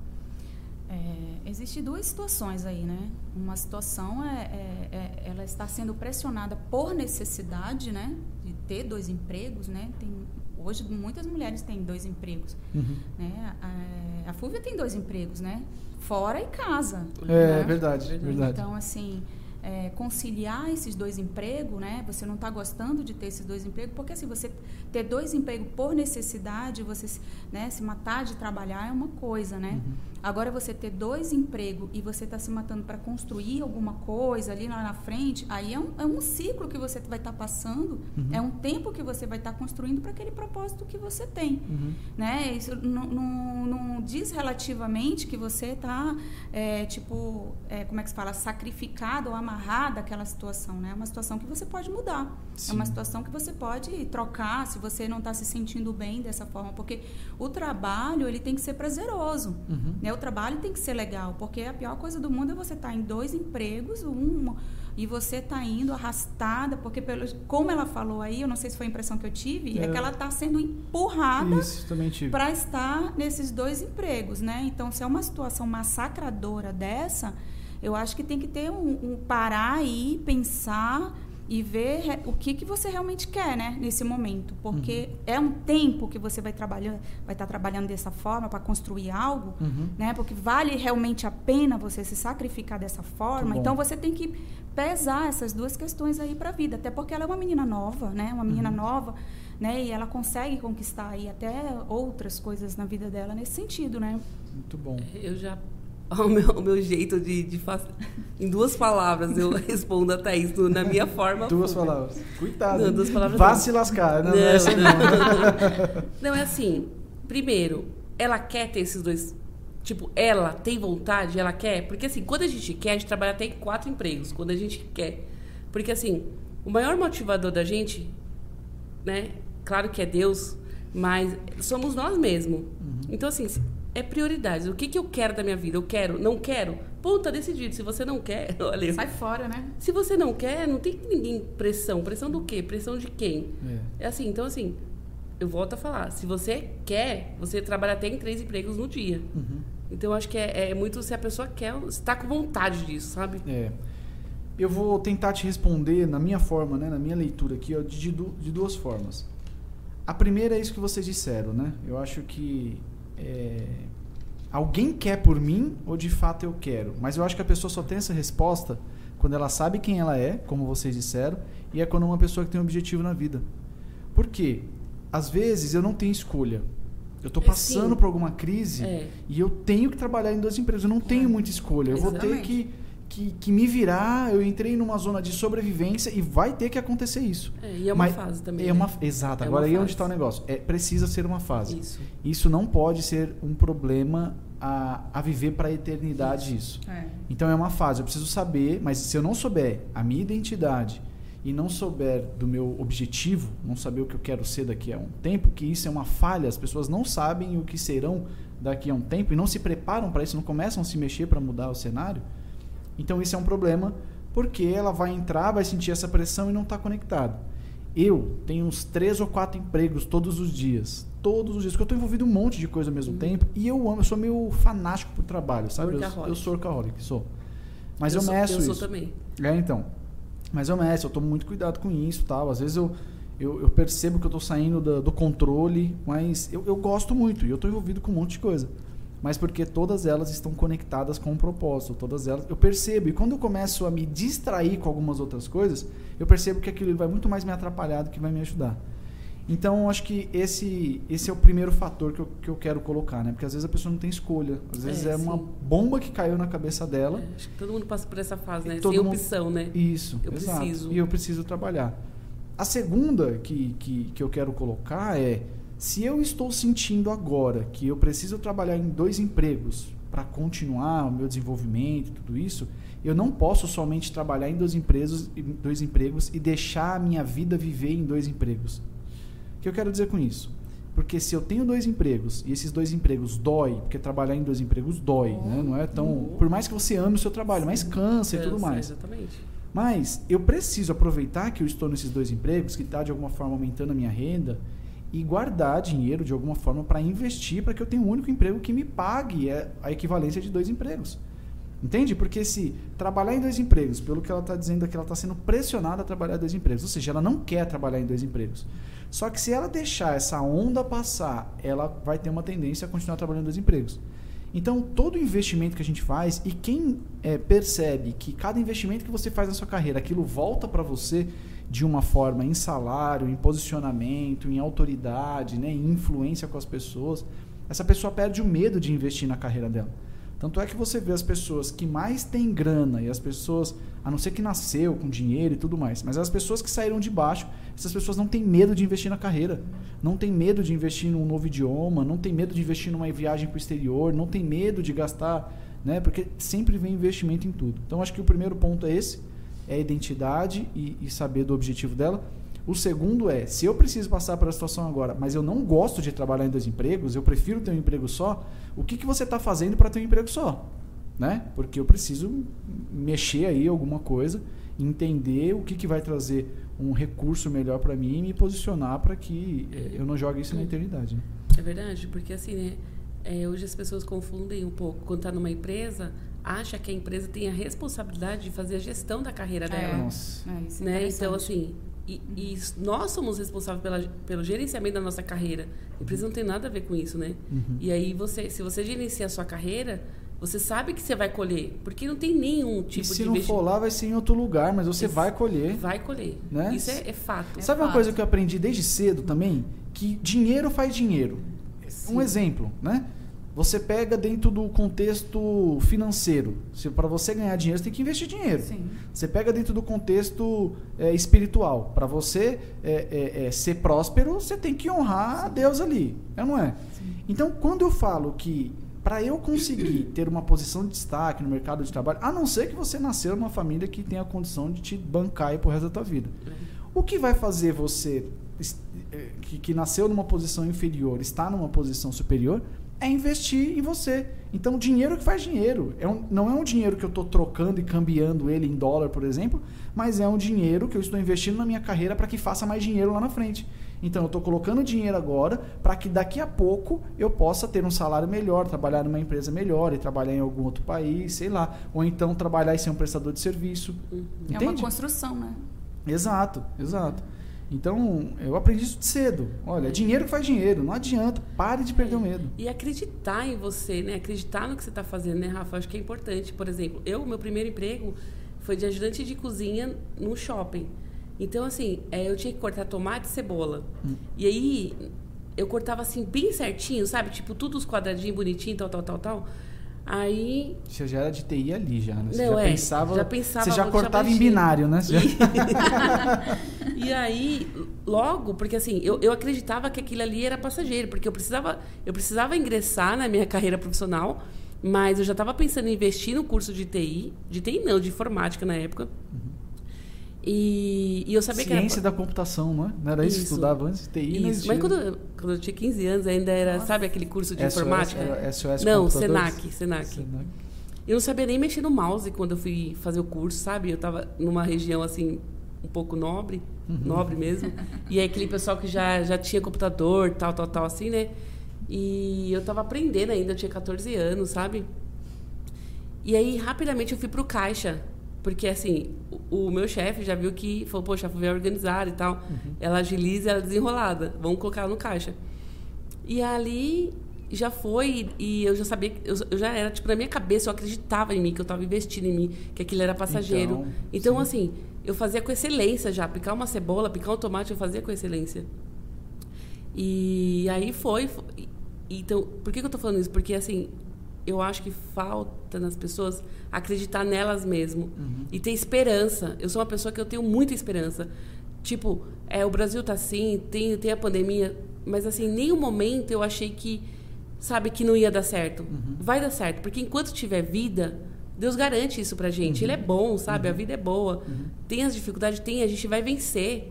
É, Existem duas situações aí, né? Uma situação é, é, é, ela está sendo pressionada por necessidade, né? De ter dois empregos, né? Tem, hoje muitas mulheres têm dois empregos, uhum. né? A, a Fúvia tem dois empregos, né? Fora e casa. É, né? verdade, verdade. Então, assim, é, conciliar esses dois empregos, né? Você não está gostando de ter esses dois empregos, porque assim, você ter dois empregos por necessidade, você né, se matar de trabalhar é uma coisa, né? Uhum. Agora você ter dois empregos e você está se matando para construir alguma coisa ali lá na frente, aí é um, é um ciclo que você vai estar tá passando, uhum. é um tempo que você vai estar tá construindo para aquele propósito que você tem, uhum. né? Isso não, não, não, diz relativamente que você está, é, tipo, é, como é que se fala, sacrificado ou amarrada àquela situação, né? É uma situação que você pode mudar. Sim. É uma situação que você pode trocar se você não está se sentindo bem dessa forma. Porque o trabalho, ele tem que ser prazeroso. Uhum. Né? O trabalho tem que ser legal. Porque a pior coisa do mundo é você estar tá em dois empregos, um e você está indo arrastada, porque pelo, como ela falou aí, eu não sei se foi a impressão que eu tive, é, é que ela está sendo empurrada para estar nesses dois empregos, né? Então, se é uma situação massacradora dessa, eu acho que tem que ter um, um parar aí, pensar e ver o que, que você realmente quer, né, nesse momento, porque uhum. é um tempo que você vai trabalhar, vai estar tá trabalhando dessa forma para construir algo, uhum. né, porque vale realmente a pena você se sacrificar dessa forma. Então você tem que pesar essas duas questões aí para a vida, até porque ela é uma menina nova, né, uma menina uhum. nova, né, e ela consegue conquistar aí até outras coisas na vida dela nesse sentido, né? Muito bom. Eu já o meu, o meu jeito de, de fazer. Em duas palavras eu respondo a Thaís no, na minha forma. Duas pública. palavras. Cuidado. Não, duas palavras. Vá não. se lascar. Não, não, é assim, não. não, é assim. Primeiro, ela quer ter esses dois. Tipo, ela tem vontade, ela quer. Porque assim, quando a gente quer, a gente trabalha até em quatro empregos. Quando a gente quer. Porque assim, o maior motivador da gente, né? Claro que é Deus, mas somos nós mesmos. Uhum. Então, assim, é prioridades. O que, que eu quero da minha vida? Eu quero, não quero? Ponto, tá decidido. Se você não quer, olha. Sai fora, né? Se você não quer, não tem ninguém pressão. Pressão do quê? Pressão de quem? É, é assim, então assim, eu volto a falar. Se você quer, você trabalha até em três empregos no dia. Uhum. Então eu acho que é, é, muito se a pessoa quer, está com vontade disso, sabe? É. Eu vou tentar te responder na minha forma, né, na minha leitura aqui, ó, de, de duas formas. A primeira é isso que vocês disseram, né? Eu acho que é, alguém quer por mim ou de fato eu quero? Mas eu acho que a pessoa só tem essa resposta quando ela sabe quem ela é, como vocês disseram, e é quando uma pessoa que tem um objetivo na vida. Por quê? Às vezes eu não tenho escolha. Eu estou é, passando Sim. por alguma crise é. e eu tenho que trabalhar em duas empresas. Eu não tenho é. muita escolha. Eu Exatamente. vou ter que que, que, me virar, eu entrei numa zona de sobrevivência e vai ter que acontecer isso. É, e é uma Mas fase também. É né? uma, exato, é agora aí é onde está o negócio. É, precisa ser uma fase. Isso. Isso não pode ser um problema a, a viver para a eternidade isso. isso. É. Então é uma fase, eu preciso saber, mas se eu não souber a minha identidade e não souber do meu objetivo, não saber o que eu quero ser daqui a um tempo, que isso é uma falha, as pessoas não sabem o que serão daqui a um tempo e não se preparam para isso, não começam a se mexer para mudar o cenário então isso é um problema porque ela vai entrar, vai sentir essa pressão e não está conectado. Eu tenho uns três ou quatro empregos todos os dias. Todos os dias. Porque eu estou envolvido em um monte de coisa ao mesmo uhum. tempo. E eu amo, eu sou meio fanático por trabalho, sabe? Eu, eu, sou orcaholic, sou. Mas eu, eu meço eu isso. Eu sou também. É, então. Mas eu meço, eu tomo muito cuidado com isso tal. Às vezes eu, eu, eu percebo que eu estou saindo do, do, controle, mas eu, eu gosto muito. E eu estou envolvido com um monte de coisa mas porque todas elas estão conectadas com um propósito, todas elas eu percebo e quando eu começo a me distrair com algumas outras coisas, eu percebo que aquilo vai muito mais me atrapalhar do que vai me ajudar. Então, acho que esse, esse é o primeiro fator que eu, que eu quero colocar, né? Porque às vezes a pessoa não tem escolha. Às vezes é, é uma bomba que caiu na cabeça dela. É, acho que todo mundo passa por essa fase, né? Sem opção, mundo... né? Isso, eu exato. preciso. E eu preciso trabalhar. A segunda que, que, que eu quero colocar é se eu estou sentindo agora que eu preciso trabalhar em dois empregos para continuar o meu desenvolvimento, tudo isso, eu não posso somente trabalhar em dois empregos, em dois empregos e deixar a minha vida viver em dois empregos. O que eu quero dizer com isso? Porque se eu tenho dois empregos e esses dois empregos dói, porque trabalhar em dois empregos dói, oh, né? Não é tão, oh. por mais que você ame o seu trabalho, mas cansa, cansa e tudo mais. Exatamente. Mas eu preciso aproveitar que eu estou nesses dois empregos, que está de alguma forma aumentando a minha renda, e guardar dinheiro de alguma forma para investir para que eu tenha um único emprego que me pague é a equivalência de dois empregos. Entende? Porque se trabalhar em dois empregos, pelo que ela está dizendo aqui, ela está sendo pressionada a trabalhar em dois empregos. Ou seja, ela não quer trabalhar em dois empregos. Só que se ela deixar essa onda passar, ela vai ter uma tendência a continuar trabalhando em dois empregos. Então, todo investimento que a gente faz e quem é, percebe que cada investimento que você faz na sua carreira, aquilo volta para você de uma forma em salário, em posicionamento, em autoridade, né, em influência com as pessoas, essa pessoa perde o medo de investir na carreira dela. Tanto é que você vê as pessoas que mais têm grana e as pessoas, a não ser que nasceu com dinheiro e tudo mais, mas as pessoas que saíram de baixo, essas pessoas não têm medo de investir na carreira, não têm medo de investir num novo idioma, não têm medo de investir numa viagem para o exterior, não tem medo de gastar, né? Porque sempre vem investimento em tudo. Então acho que o primeiro ponto é esse, é identidade e, e saber do objetivo dela. O segundo é, se eu preciso passar por a situação agora, mas eu não gosto de trabalhar em dois empregos, eu prefiro ter um emprego só, o que, que você está fazendo para ter um emprego só? Né? Porque eu preciso mexer aí alguma coisa, entender o que, que vai trazer um recurso melhor para mim e me posicionar para que eh, eu não jogue isso na eternidade. Né? É verdade, porque assim, né, é, hoje as pessoas confundem um pouco. Quando está numa empresa, acha que a empresa tem a responsabilidade de fazer a gestão da carreira dela. Nossa. É, isso é né? Então, assim, e, e nós somos responsáveis pela, pelo gerenciamento da nossa carreira. A empresa não tem nada a ver com isso, né? Uhum. E aí, você, se você gerencia a sua carreira, você sabe que você vai colher. Porque não tem nenhum E tipo se de não investi- for lá, vai ser em outro lugar, mas você Isso. vai colher. Vai colher. Né? Isso é, é fato. Sabe uma fato. coisa que eu aprendi desde cedo também? Que dinheiro faz dinheiro. Um Sim. exemplo, né? Você pega dentro do contexto financeiro. Se para você ganhar dinheiro, você tem que investir dinheiro. Sim. Você pega dentro do contexto é, espiritual. Para você é, é, é, ser próspero, você tem que honrar a Deus ali. É não é? Então, quando eu falo que para eu conseguir ter uma posição de destaque no mercado de trabalho, a não ser que você nasceu numa família que tenha a condição de te bancar pro resto da tua vida. O que vai fazer você eh, que, que nasceu numa posição inferior, está numa posição superior, é investir em você. Então, dinheiro que faz dinheiro. É um- não é um dinheiro que eu estou trocando e cambiando ele em dólar, por exemplo, mas é um dinheiro que eu estou investindo na minha carreira para que faça mais dinheiro lá na frente. Então, eu estou colocando dinheiro agora para que daqui a pouco eu possa ter um salário melhor, trabalhar numa empresa melhor e trabalhar em algum outro país, sei lá. Ou então trabalhar e ser um prestador de serviço. É uma construção, né? Exato, exato. Então, eu aprendi isso de cedo. Olha, dinheiro que faz dinheiro, não adianta, pare de perder o medo. E acreditar em você, né? Acreditar no que você está fazendo, né, Rafa? Acho que é importante. Por exemplo, eu, meu primeiro emprego foi de ajudante de cozinha no shopping. Então, assim, é, eu tinha que cortar tomate e cebola. E aí, eu cortava assim, bem certinho, sabe? Tipo, tudo os quadradinhos bonitinho, tal, tal, tal, tal. Aí, Você já era de TI ali já, né? Você Não, já é, pensava, já pensava, Você já já cortava em binário, né? Já- E aí, logo, porque assim, eu, eu acreditava que aquilo ali era passageiro, porque eu precisava, eu precisava ingressar na minha carreira profissional, mas eu já estava pensando em investir no curso de TI, de TI não, de informática na época. E, e eu sabia que Ciência da computação, não é? Não era isso que estudava antes? TI não Isso. Mas quando, eu- quando eu tinha 15 anos, ainda era, Nossa. sabe aquele curso de SOS, informática? era SOS não? Senac, Senac. Senac. Eu não sabia nem mexer no mouse quando eu fui fazer o curso, sabe? Eu estava numa região assim um pouco nobre, nobre mesmo. E aí aquele pessoal que já já tinha computador, tal, tal, tal assim, né? E eu estava aprendendo ainda, eu tinha 14 anos, sabe? E aí rapidamente eu fui pro caixa, porque assim, o, o meu chefe já viu que falou, poxa, a FUVEA é organizada e tal. Ela agiliza, ela é desenrolada. Vamos colocar ela no caixa. E ali já foi, e eu já sabia, eu, eu já era, tipo, na minha cabeça, eu acreditava em mim, que eu estava investindo em mim, que aquilo era passageiro. Então, Então, sim. assim, eu fazia com excelência já. Picar uma cebola, picar um tomate, eu fazia com excelência. E aí foi. fo- e- Então, por que, que eu tô falando isso? Porque, assim, eu acho que falta nas pessoas acreditar nelas mesmo. E ter esperança. Eu sou uma pessoa que eu tenho muita esperança. Tipo, é, o Brasil tá assim, tem, tem a pandemia, mas assim, em nenhum momento eu achei que, sabe, que não ia dar certo. Vai dar certo, porque enquanto tiver vida, Deus garante isso pra gente. Ele é bom, sabe? A vida é boa. Tem as dificuldades, tem, a gente vai vencer.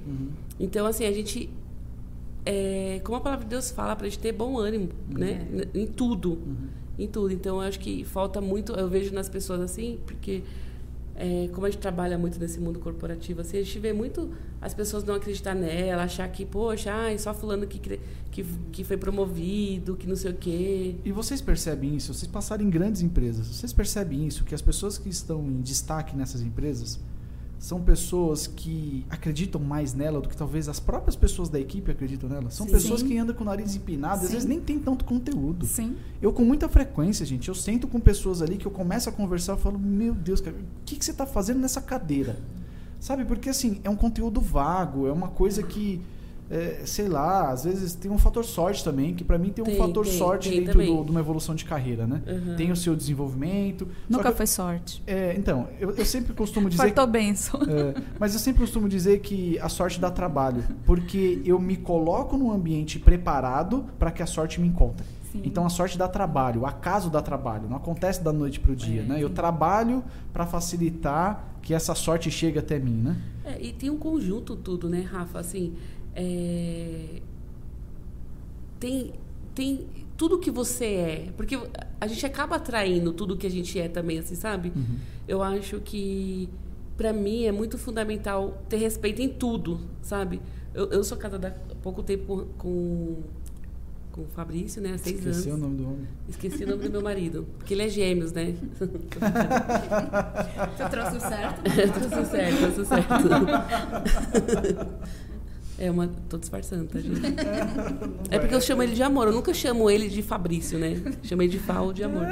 Então, assim, a gente. É, como a palavra de Deus fala, pra gente ter bom ânimo, né? Em tudo. Em tudo. Então, eu acho que falta muito. Eu vejo nas pessoas assim, porque. é, como a gente trabalha muito nesse mundo corporativo, assim, a gente vê muito as pessoas não acreditar nela, achar que, poxa, ai, só fulano que, que, que foi promovido, que não sei o quê. E vocês percebem isso? Vocês passaram em grandes empresas. Vocês percebem isso? Que as pessoas que estão em destaque nessas empresas, são pessoas que acreditam mais nela do que talvez as próprias pessoas da equipe acreditam nela. São Sim. pessoas que andam com o nariz empinado, às Sim. vezes nem tem tanto conteúdo. Sim. Eu, com muita frequência, gente, eu sento com pessoas ali que eu começo a conversar e falo, meu Deus, cara, o que, que você está fazendo nessa cadeira? Sabe? Porque, assim, é um conteúdo vago, é uma coisa que, é, sei lá, às vezes tem um fator sorte também, que para mim tem um Tem, fator tem, sorte tem dentro do- de uma evolução de carreira, né? Uhum. Tem o seu desenvolvimento. Nunca eu- foi sorte. é, então, eu, eu sempre costumo dizer... Fartou benção. É, mas eu sempre costumo dizer que a sorte dá trabalho, porque eu me coloco num ambiente preparado para que a sorte me encontre. Sim. Então a sorte dá trabalho, o acaso dá trabalho, não acontece da noite pro dia, É, né? Eu sim. trabalho para facilitar que essa sorte chegue até mim, né? É, e tem um conjunto tudo, né, Rafa? Assim, é, tem, tem tudo que você é. Porque a gente acaba atraindo tudo que a gente é também, assim, sabe? Uhum. Eu acho que, pra mim, é muito fundamental ter respeito em tudo, sabe? Eu, eu sou casada há pouco tempo com, com, com o Fabrício, né? Há seis Esqueci o anos. nome do homem. Esqueci o nome do meu marido. Porque ele é gêmeos, né? Você trouxe o certo? tudo certo, tudo certo. É uma. Tô disfarçando, tá, gente? É porque eu chamo ele de amor. Eu nunca chamo ele de Fabrício, né? Chamei de Fal de amor.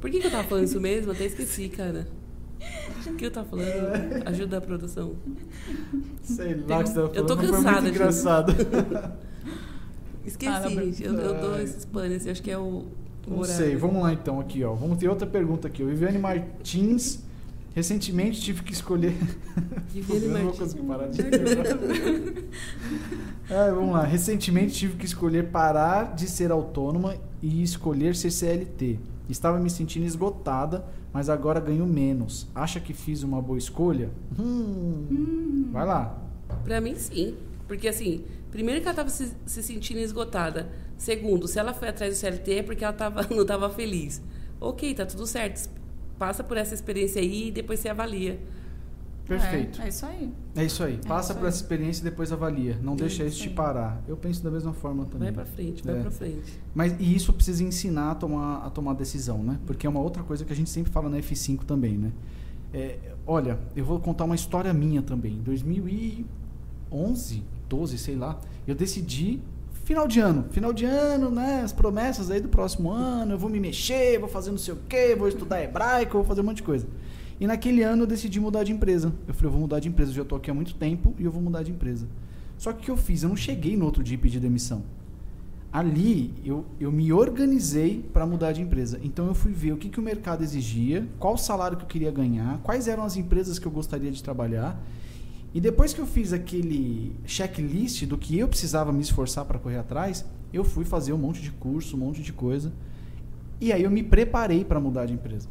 Por que, que eu tava falando isso mesmo? Até esqueci, cara. O que eu tava falando? Ajuda a produção. Sei lá o que você tava eu tô falando, mas foi cansada, gente. engraçado. Esqueci, Ah, gente. Eu, eu dou esses planos. Acho que é o. o Não horário. sei, vamos lá então aqui, ó. Vamos ter outra pergunta aqui. O Viviane Martins, recentemente tive que escolher. Ah, vamos lá. Recentemente tive que escolher parar de ser autônoma e escolher ser CLT. Estava me sentindo esgotada, mas agora ganho menos. Acha que fiz uma boa escolha? Hum. Vai lá. Pra mim, sim. Porque, assim, primeiro que ela tava se, se sentindo esgotada. Segundo, se ela foi atrás do CLT é porque ela tava, não tava feliz. Ok, tá tudo certo. Passa por essa experiência aí e depois você avalia. Perfeito. É, é isso aí. É isso aí. Passa isso por aí. essa experiência e depois avalia. Não deixa Isso isso te aí. parar. Eu penso da mesma forma também. Vai pra frente, vai É. pra frente. Mas e isso precisa ensinar a tomar, a tomar decisão, né? Porque é uma outra coisa que a gente sempre fala na F5 também, né? É, olha, eu vou contar uma história minha também. Em 2011, 12, sei lá, eu decidi final de ano, final de ano, né? As promessas aí do próximo ano, eu vou me mexer, vou fazer não sei o quê, vou estudar hebraico, vou fazer um monte de coisa. E naquele ano eu decidi mudar de empresa. Eu falei, eu vou mudar de empresa, eu já estou aqui há muito tempo e eu vou mudar de empresa. Só que o que eu fiz? Eu não cheguei no outro dia e pedi demissão ali eu, eu me organizei para mudar de empresa. Então eu fui ver o que, que o mercado exigia, qual o salário que eu queria ganhar, quais eram as empresas que eu gostaria de trabalhar. E depois que eu fiz aquele checklist do que eu precisava me esforçar para correr atrás, eu fui fazer um monte de curso, um monte de coisa. E aí eu me preparei para mudar de empresa,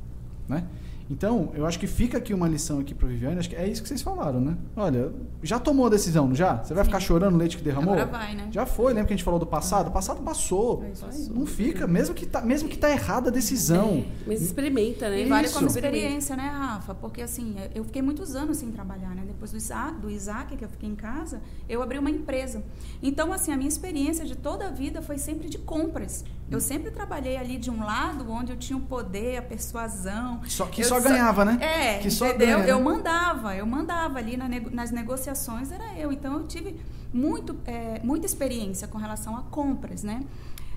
né? Então, eu acho que fica aqui uma lição aqui para Viviane, acho que é isso que vocês falaram, né? Olha, já tomou a decisão, não já? Você vai Sim. ficar chorando o leite que derramou? Agora vai, né? Já foi, lembra que a gente falou do passado? O passado passou. É isso aí. Não fica, mesmo que tá, mesmo que tá errada a decisão. É, mas experimenta, né? E vale Isso. como experiência, né, Rafa? Porque assim, eu fiquei muitos anos sem trabalhar, né? Depois do Isaac, do Isaac, que eu fiquei em casa, eu abri uma empresa. Então, assim, a minha experiência de toda a vida foi sempre de compras. Eu sempre trabalhei ali de um lado onde eu tinha o poder, a persuasão. Só que Eu só ganhava, né? É, que só entendeu? ganha, né? Eu mandava, eu mandava ali na nas negociações, era eu. Então, eu tive muito, é, muita experiência com relação a compras, né?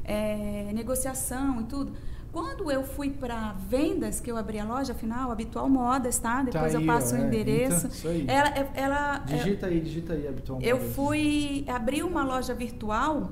É, negociação e tudo. Quando eu fui para vendas, que eu abri a loja, afinal, Habitual Modas, tá? Depois Tá eu aí, passo ó, o é, endereço. então, isso aí. Ela, ela, Digita aí, digita aí, habitualmente. eu fui abrir uma loja virtual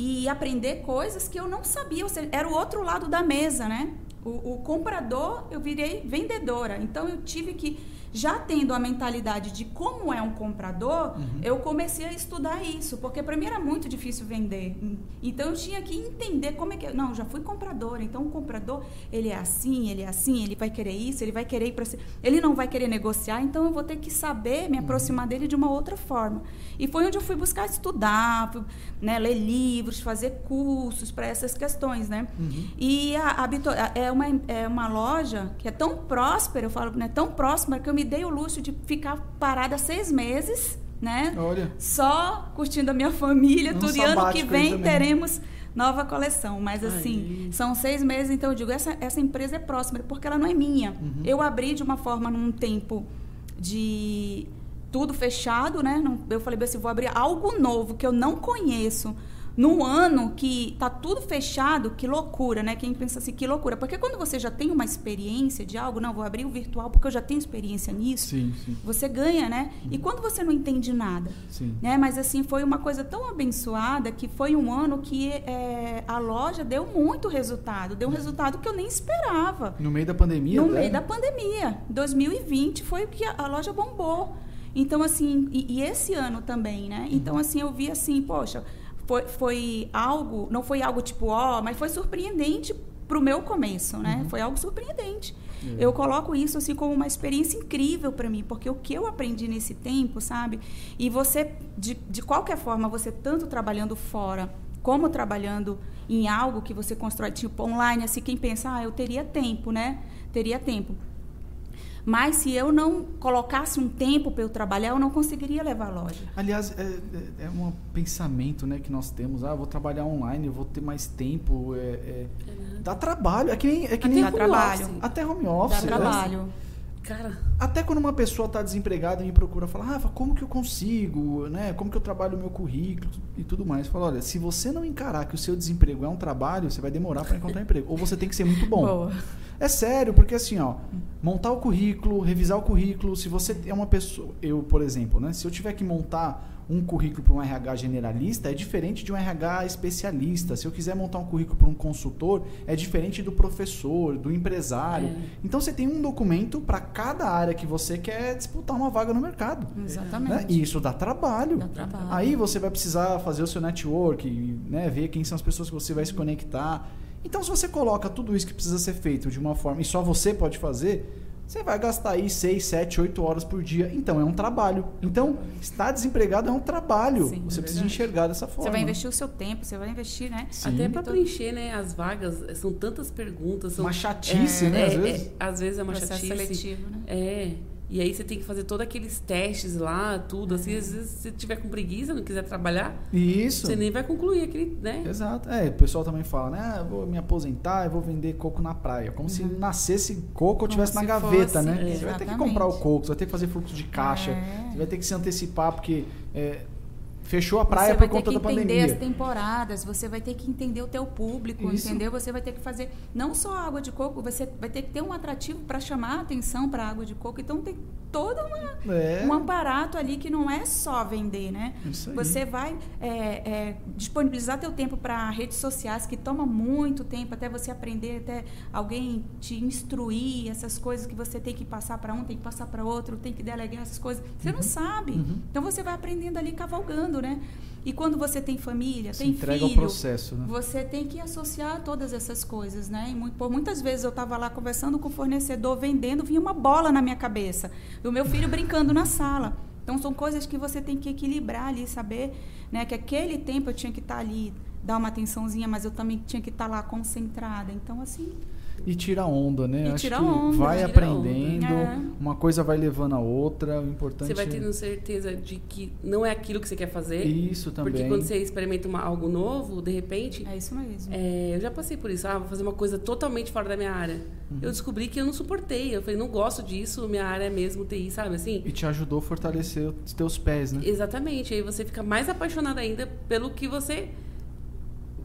e aprender coisas que eu não sabia. Seja, era o outro lado da mesa, né? O, o comprador, eu virei vendedora. Então, eu tive que, já tendo a mentalidade de como é um comprador, Uhum. eu comecei a estudar isso. Porque para mim era muito difícil vender. Então, eu tinha que entender como é que... Não, eu já fui compradora. Então, o comprador, ele é assim, ele é assim, ele vai querer isso, ele vai querer ir para... Ele não vai querer negociar, então eu vou ter que saber me aproximar dele de uma outra forma. E foi onde eu fui buscar estudar, fui, né, ler livros, fazer cursos para essas questões, né? Uhum. E a, a- é, uma, é uma loja que é tão próspera, eu falo, né, tão próxima que eu me dei o luxo de ficar parada seis meses, né? Olha, Só curtindo a minha família, Um tudo. E ano que vem teremos nova coleção. Mas assim, Aí. são seis meses, então eu digo, essa, essa empresa é próxima, porque ela não é minha. Uhum. Eu abri de uma forma num tempo de tudo fechado, né? Eu falei assim, vou abrir algo novo que eu não conheço. Num ano que tá tudo fechado, que loucura, né? Quem pensa assim, que loucura. Porque quando você já tem uma experiência de algo, não, vou abrir o virtual porque eu já tenho experiência nisso, Sim, sim, você ganha, né? E quando você não entende nada, sim. né? Mas assim foi uma coisa tão abençoada que foi um ano que é, a loja deu muito resultado, deu um resultado que eu nem esperava. No meio da pandemia, No né? meio da pandemia, 2020 foi o que a, a loja bombou. Então assim, e, e esse ano também, né? Então Uhum. assim eu vi assim, poxa, foi, foi algo, não foi algo tipo ó, mas foi surpreendente pro meu começo, né? Uhum. Foi algo surpreendente. É. Eu coloco isso assim como uma experiência incrível para mim, porque o que eu aprendi nesse tempo, sabe? E você, de, de qualquer forma, você tanto trabalhando fora, como trabalhando em algo que você constrói, tipo online, assim, quem pensa, ah, eu teria tempo, né? Teria tempo. Mas se eu não colocasse um tempo para eu trabalhar, eu não conseguiria levar a loja. Aliás, é, é, é um pensamento né, que nós temos. Ah, vou trabalhar online, vou ter mais tempo. É, é- dá trabalho. É que nem, é que nem Dá trabalho. até home office. Dá né? trabalho. Cara, Até quando uma pessoa está desempregada e me procura, fala, Rafa, como que eu consigo, né? Como que eu trabalho o meu currículo e tudo mais. Fala, olha, se você não encarar que o seu desemprego é um trabalho, você vai demorar para encontrar emprego. Ou você tem que ser muito bom. Boa. É sério, porque assim, ó, montar o currículo, revisar o currículo, se você é uma pessoa, eu, por exemplo, né, se eu tiver que montar um currículo para um RH generalista, é diferente de um RH especialista. Se eu quiser montar um currículo para um consultor, é diferente do professor, do empresário. É. Então você tem um documento para cada área que você quer disputar uma vaga no mercado. Né? Exatamente. E isso dá trabalho. Dá trabalho. Aí você vai precisar fazer o seu network, né, ver quem são as pessoas que você vai se conectar. Então, se você coloca tudo isso que precisa ser feito de uma forma e só você pode fazer, você vai gastar aí 6, 7, 8 horas por dia. Então, é um trabalho. Então, estar desempregado é um trabalho. Sim, você é precisa enxergar dessa forma. Você vai investir o seu tempo, você vai investir, né? Sim. até para preencher, né, as vagas, são tantas perguntas, são Uma chatice, né? é, Às é, vezes. às vezes é uma Processo chatice. seletivo, né? É. E aí você tem que fazer todos aqueles testes lá, tudo. Assim, às vezes se você tiver com preguiça, não quiser trabalhar, Isso. você nem vai concluir aquele, né? Exato. É, o pessoal também fala, né? Ah, eu vou me aposentar, eu vou vender coco na praia. Como se nascesse coco ou Uhum. Tivesse na gaveta, fosse, né? Você vai ter que comprar o coco, você vai ter que fazer fluxo de caixa, É. você vai ter que se antecipar, porque é, fechou a praia você por vai ter conta que da entender pandemia. as temporadas, você vai ter que entender o teu público, Isso. entendeu? Você vai ter que fazer não só água de coco, você vai ter que ter um atrativo para chamar a atenção para a água de coco. Então tem todo uma, É. um aparato ali que não é só vender, né? Isso aí. Você vai é, é, disponibilizar teu tempo para redes sociais, que toma muito tempo até você aprender, até alguém te instruir, essas coisas que você tem que passar para um, tem que passar para outro, tem que delegar essas coisas. Você não sabe. Uhum. Então você vai aprendendo ali cavalgando, né? E quando você tem família, Se tem entrega ao filho, processo, né? você tem que associar todas essas coisas, né? E mu- por muitas vezes eu estava lá conversando com o fornecedor, vendendo, vinha uma bola na minha cabeça, do meu filho brincando na sala. Então são coisas que você tem que equilibrar ali, saber, né? Que aquele tempo eu tinha que estar ali, dar uma atençãozinha, mas eu também tinha que estar lá concentrada. Então assim, E tira onda, né? E Acho tira que onda, vai tira aprendendo, onda. É. uma coisa vai levando a outra, o importante Você vai é tendo certeza de que não é aquilo que você quer fazer. isso também. Porque quando você experimenta uma- algo novo, de repente, é isso mesmo. É, eu já passei por isso. Ah, vou fazer uma coisa totalmente fora da minha área. Uhum. Eu descobri que eu não suportei. Eu falei, não gosto disso, minha área é mesmo TI, sabe assim? E te ajudou a fortalecer os teus pés, né? Exatamente. Aí você fica mais apaixonado ainda pelo que você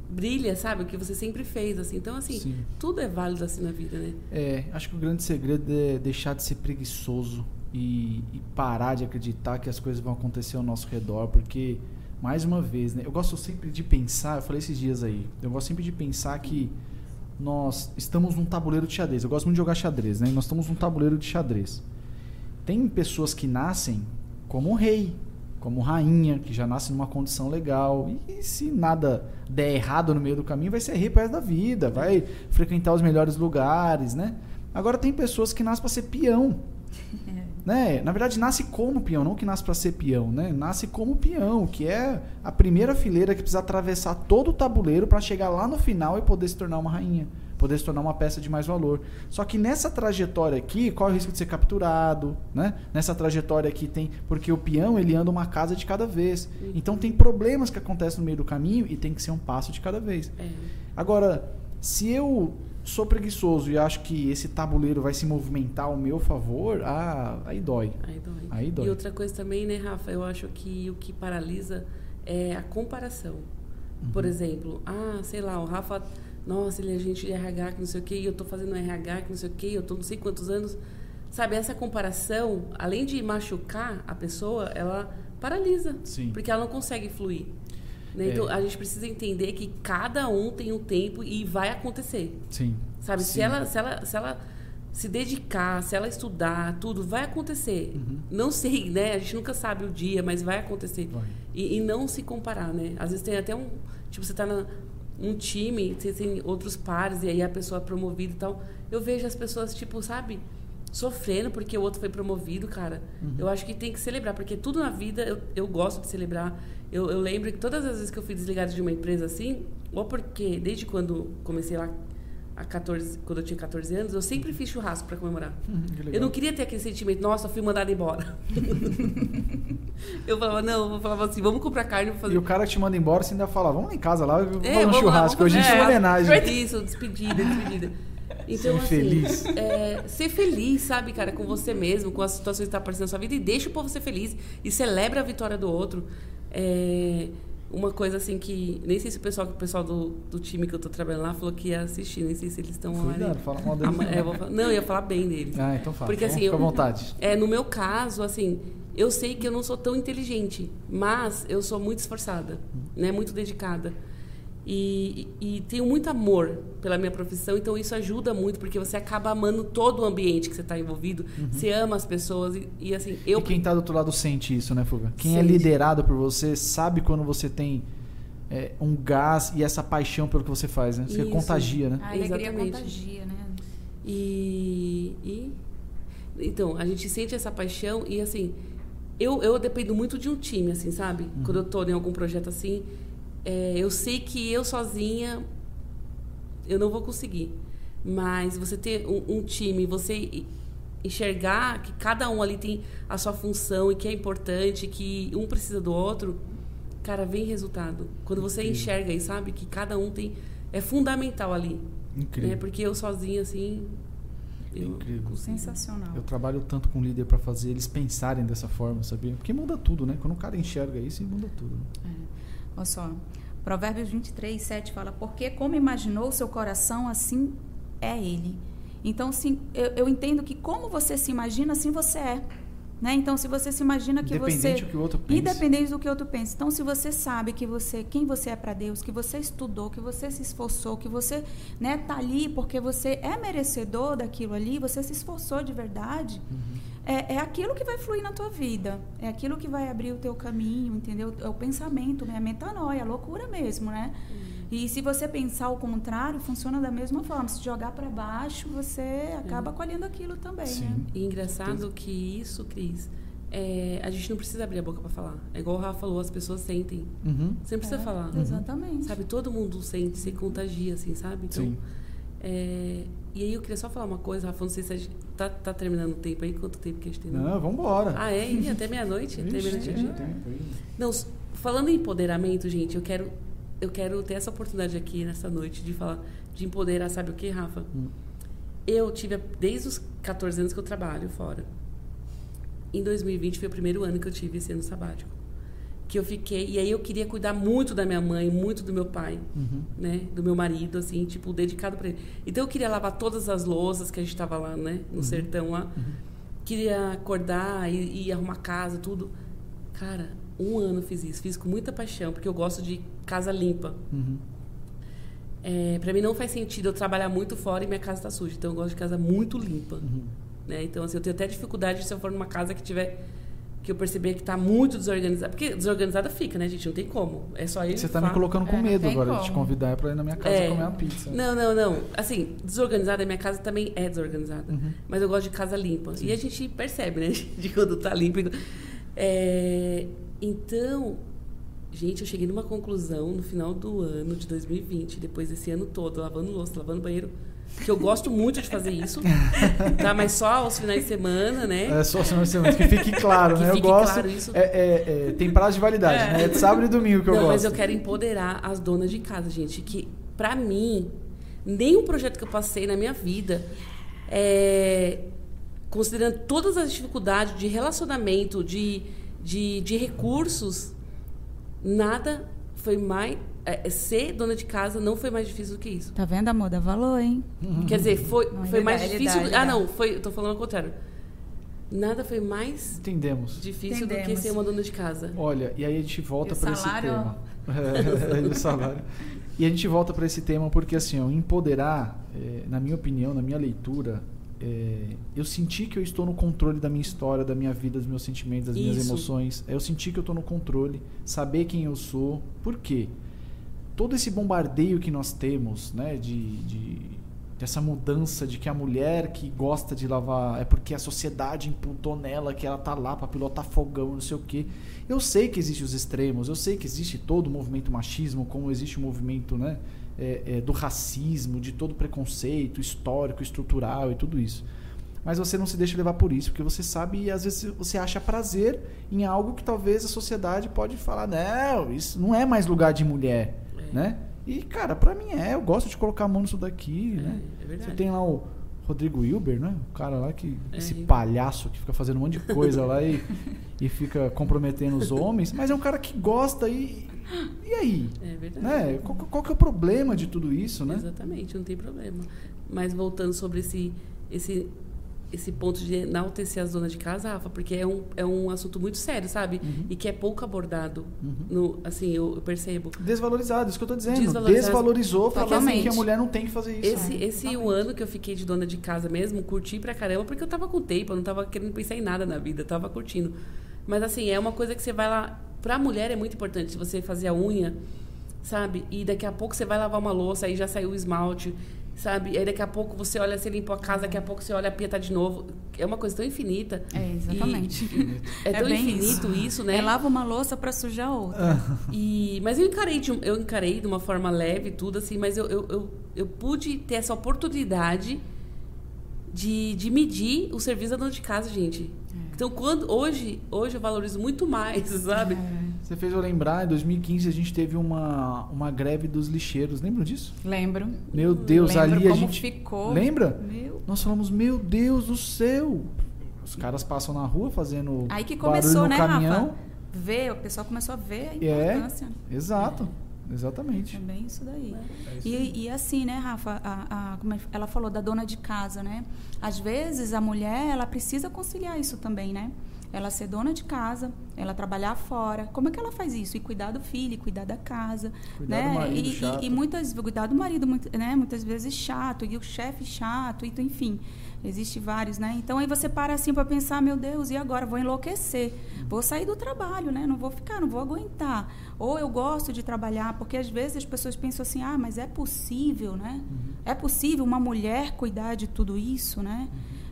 brilha, sabe? O que você sempre fez, assim. Então, assim, Sim. tudo é válido assim na vida, né? É, acho que o grande segredo é deixar de ser preguiçoso e, e parar de acreditar que as coisas vão acontecer ao nosso redor, porque, mais uma vez, né, eu gosto sempre de pensar, eu falei esses dias aí, eu gosto sempre de pensar que nós estamos num tabuleiro de xadrez. Eu gosto muito de jogar xadrez, né? Nós estamos num tabuleiro de xadrez. Tem pessoas que nascem como rei, como rainha, que já nasce numa condição legal. E se nada der errado no meio do caminho, vai ser rei pro da vida, vai frequentar os melhores lugares, né? Agora tem pessoas que nascem para ser peão. Né? Na verdade, nasce como peão, não que nasce para ser peão, né? Nasce como peão, que é a primeira fileira que precisa atravessar todo o tabuleiro para chegar lá no final e poder se tornar uma rainha, poder se tornar uma peça de mais valor. Só que nessa trajetória aqui, corre o risco de ser capturado, né? Nessa trajetória aqui tem, porque o peão ele anda uma casa de cada vez. Então tem problemas que acontecem no meio do caminho e tem que ser um passo de cada vez. É. Agora, Se eu sou preguiçoso e acho que esse tabuleiro vai se movimentar ao meu favor, ah, aí dói. Aí dói. Aí dói. E outra coisa também, né, Rafa? Eu acho que o que paralisa é a comparação. Uhum. Por exemplo, ah, sei lá, o Rafa, nossa, ele é agente de RH, que não sei o quê, eu tô fazendo RH, que não sei o quê, eu tô não sei quantos anos. Sabe, essa comparação, além de machucar a pessoa, ela paralisa. Sim. Porque ela não consegue fluir. Né? É. Então, a gente precisa entender que cada um tem um tempo e vai acontecer. Sim. Sabe, Sim. se ela, se ela se ela se dedicar, se ela estudar, tudo vai acontecer. Uhum. Não sei, né? A gente nunca sabe o dia, mas vai acontecer. Vai. E, e não se comparar, né? Às vezes tem até um, tipo, você tá na um time, você tem outros pares e aí a pessoa é promovida e tal. Eu vejo as pessoas tipo, sabe, sofrendo porque o outro foi promovido, cara. Uhum. Eu acho que tem que celebrar, porque tudo na vida eu, eu gosto de celebrar. Eu, eu lembro que todas as vezes que eu fui desligada de uma empresa assim, ou porque desde quando comecei lá a 14, quando eu tinha 14 anos, eu sempre fiz churrasco para comemorar. Hum. Eu não queria ter aquele sentimento, nossa, fui mandada embora. eu falava, não, eu falava assim, vamos comprar carne, vou fazer. E o cara que te manda embora, você ainda fala, vamos lá em casa lá, vamos É, fazer um vamos lá, churrasco. vamos Hoje é uma é, homenagem. Isso, despedida, despedida. Então, Ser assim, feliz. é, ser feliz, sabe, cara, com você mesmo, com as situações que estão aparecendo na sua vida e deixa o povo ser feliz e celebra a vitória do outro. É, uma coisa assim que. Nem sei se o pessoal, o pessoal do, do time que eu tô trabalhando lá falou que ia assistir, nem sei se eles estão lá. Cuidado, fala mal dele. Ama- é, eu falar- não, eu ia falar bem dele. Ah, então fala. Porque, Então assim, Fica à eu- vontade. É, no meu caso, assim, eu sei que eu não sou tão inteligente, mas eu sou muito esforçada, né? Muito dedicada. E, e tenho muito amor pela minha profissão, então isso ajuda muito, porque você acaba amando todo o ambiente que você está envolvido. Você ama as pessoas e, e, assim, eu... E quem tá do outro lado sente isso, né, Fuga? Quem é Sente. liderado por você sabe quando você tem é, um gás e essa paixão pelo que você faz, né? Você Isso. contagia, né? A alegria Exatamente. contagia, né? E, e- então, a gente sente essa paixão e assim, eu, eu dependo muito de um time, assim, sabe? Quando eu tô em algum projeto assim, é, eu sei que eu sozinha eu não vou conseguir. Mas você ter um, um time, você enxergar que cada um ali tem a sua função e que é importante, que um precisa do outro, cara, vem resultado. Quando você Incrível. enxerga e sabe que cada um tem é fundamental ali, Incrível. né? Porque eu sozinha assim, eu Incrível. Sensacional. Eu trabalho tanto com líder pra fazer eles pensarem dessa forma, sabia? Porque muda tudo, né? Quando o cara enxerga isso, muda tudo. né? É. Olha só, Provérbios 23, 7 fala: Porque como imaginou o seu coração, assim é ele. Então, sim, eu, eu entendo que como você se imagina, assim você é. Né? Então, se você se imagina que Independente você. do que o outro pensa. Independente do que o outro pensa. Então, se você sabe que você, quem você é para Deus, que você estudou, que você se esforçou, que você né, tá ali porque você é merecedor daquilo ali, você se esforçou de verdade, Uhum. É, é aquilo que vai fluir na tua vida. É aquilo que vai abrir o teu caminho, entendeu? É o pensamento, né? A metanoia, a loucura mesmo, né? E se você pensar o contrário, funciona da mesma forma. Se jogar para baixo, você acaba colhendo aquilo também, né? Sim. E engraçado que isso, Cris, é, a gente não precisa abrir a boca pra falar. É igual o Rafa falou, as pessoas sentem. Uhum. Você não precisa É, falar. Exatamente. Sabe, todo mundo sente, se contagia, assim, sabe? Então, Sim. é, e aí eu queria só falar uma coisa, Rafa, não sei se a gente tá, tá terminando o tempo aí, quanto tempo que a gente tem? Não, vambora. Ah, é? Ih, até meia-noite? Tempo aí. Não, falando em empoderamento, gente, eu quero, eu quero ter essa oportunidade aqui nessa noite de falar, de empoderar, sabe o que, Rafa? Hum. Eu tive, desde os 14 anos que eu trabalho fora. Em 2020 foi o primeiro ano que eu tive esse ano sabático. Que eu fiquei, e aí eu queria cuidar muito da minha mãe, muito do meu pai, Uhum. né? Do meu marido, assim, tipo, dedicado para ele. Então eu queria lavar todas as louças que a gente tava lá, né? No sertão lá. Queria acordar e, e arrumar casa, tudo. Cara, um ano fiz isso. Fiz com muita paixão, porque eu gosto de casa limpa. Uhum. É, para mim não faz sentido eu trabalhar muito fora e minha casa tá suja. Então eu gosto de casa muito limpa. Uhum. Né? Então, assim, eu tenho até dificuldade se eu for numa casa que tiver. Que eu perceber que tá muito desorganizada. Porque desorganizada fica, né, gente? Não tem como. É só ir. Você tá me colocando com É, medo agora de te como. convidar pra ir na minha casa É. comer uma pizza. Não, não, não. Assim, desorganizada, a minha casa também é desorganizada. Uhum. Mas eu gosto de casa limpa. E a gente percebe, né? De quando tá limpo. É, então, gente, eu cheguei numa conclusão no final do ano de 2020, depois desse ano todo, lavando louça, lavando banheiro, que eu gosto muito de fazer isso, tá? Mas só aos finais de semana, né? É só semana de semana, que fique claro, Que né? Eu gosto. claro isso. É, é, é, tem prazo de validade, É. né? É de sábado e domingo que eu Não, gosto. mas eu quero empoderar as donas de casa, gente. Que, pra mim, nenhum projeto que eu passei na minha vida, é, considerando todas as dificuldades de relacionamento, de, de, de recursos, nada foi mais. É, ser dona de casa não foi mais difícil do que isso. Tá vendo, amor? Dá valor, hein? Quer dizer, foi, Não, foi mais dá, difícil. dá, ah, não, foi, eu tô falando ao contrário. Nada foi mais Entendemos. difícil do que Entendemos. ser uma dona de casa. Olha, e aí a gente volta o para esse tema. É, e o salário. E a gente volta para esse tema porque, assim, ó, empoderar, é, na minha opinião, na minha leitura, é, eu senti que eu estou no controle da minha história, da minha vida, dos meus sentimentos, das minhas Isso. emoções. Eu senti que eu estou no controle, saber quem eu sou. Por quê? Todo esse bombardeio que nós temos, né, de, de dessa mudança de que a mulher que gosta de lavar é porque a sociedade imputou nela que ela tá lá para pilotar fogão, não sei o quê. Eu sei que existem os extremos, eu sei que existe todo o movimento machismo, como existe o movimento, né, é, é, do racismo, de todo preconceito histórico, estrutural e tudo isso. Mas você não se deixa levar por isso, porque você sabe e às vezes você acha prazer em algo que talvez a sociedade pode falar, não, isso não é mais lugar de mulher. Né? E cara, pra mim é, eu gosto de colocar a mão nisso daqui, É, né? é verdade. Você tem lá o Rodrigo Wilber, né? O cara lá que É, esse palhaço que fica fazendo um monte de coisa lá e, e fica comprometendo os homens, mas é um cara que gosta e e aí, É verdade. né? Qual, qual que é o problema de tudo isso, né? Exatamente, não tem problema. Mas voltando sobre esse, esse, esse ponto de enaltecer as donas de casa, Rafa, porque é um, é um assunto muito sério, sabe? Uhum. E que é pouco abordado. No, assim, eu, eu percebo. Desvalorizado, isso que eu tô dizendo. Desvalorizou, falando assim que a mulher não tem que fazer isso. Esse, esse um ano que eu fiquei de dona de casa mesmo, curti pra caramba, porque eu tava com tempo, eu não tava querendo pensar em nada na vida, eu tava curtindo. Mas assim, é uma coisa que você vai lá. Pra mulher é muito importante se você fazer a unha, sabe? E daqui a pouco você vai lavar uma louça, aí já saiu o esmalte, sabe? Aí daqui a pouco você olha, você limpou a casa, daqui a pouco você olha a pia tá de novo. É uma coisa tão infinita. É, exatamente. E é tão infinito isso, né? É lava uma louça pra sujar outra. E, mas eu encarei, de, eu encarei de uma forma leve tudo, assim, mas eu, eu, eu, eu pude ter essa oportunidade de, de medir o serviço da dona de casa, gente. Então, quando, hoje, hoje eu valorizo muito mais, sabe? Você fez eu lembrar, em 2015 a gente teve uma, uma greve dos lixeiros. Lembram disso? Lembro. Meu Deus, Lembro ali a gente. ficou. Lembra? Meu. Nós falamos, meu Deus do céu. Os caras passam na rua fazendo Aí que começou, no né, caminhão. Rafa? Ver, o pessoal começou a ver a É, importância. exato. Exatamente. É bem isso daí. É isso E, e assim, né, Rafa, a, a- como é- ela falou da dona de casa, né? Às vezes a mulher, ela precisa conciliar isso também, né? Ela ser dona de casa, ela trabalhar fora. Como é que ela faz isso? E cuidar do filho, cuidar da casa, Cuidar né? do marido e, chato. e, e muitas cuidar do marido, muito- né? Muitas vezes chato e o chefe chato, e, enfim, existe vários, né? Então aí você para assim para pensar, meu Deus, e agora vou enlouquecer, vou sair do trabalho, né? Não vou ficar, não vou aguentar. Ou eu gosto de trabalhar, porque às vezes as pessoas pensam assim, ah, mas é possível, né? É possível uma mulher cuidar de tudo isso, né?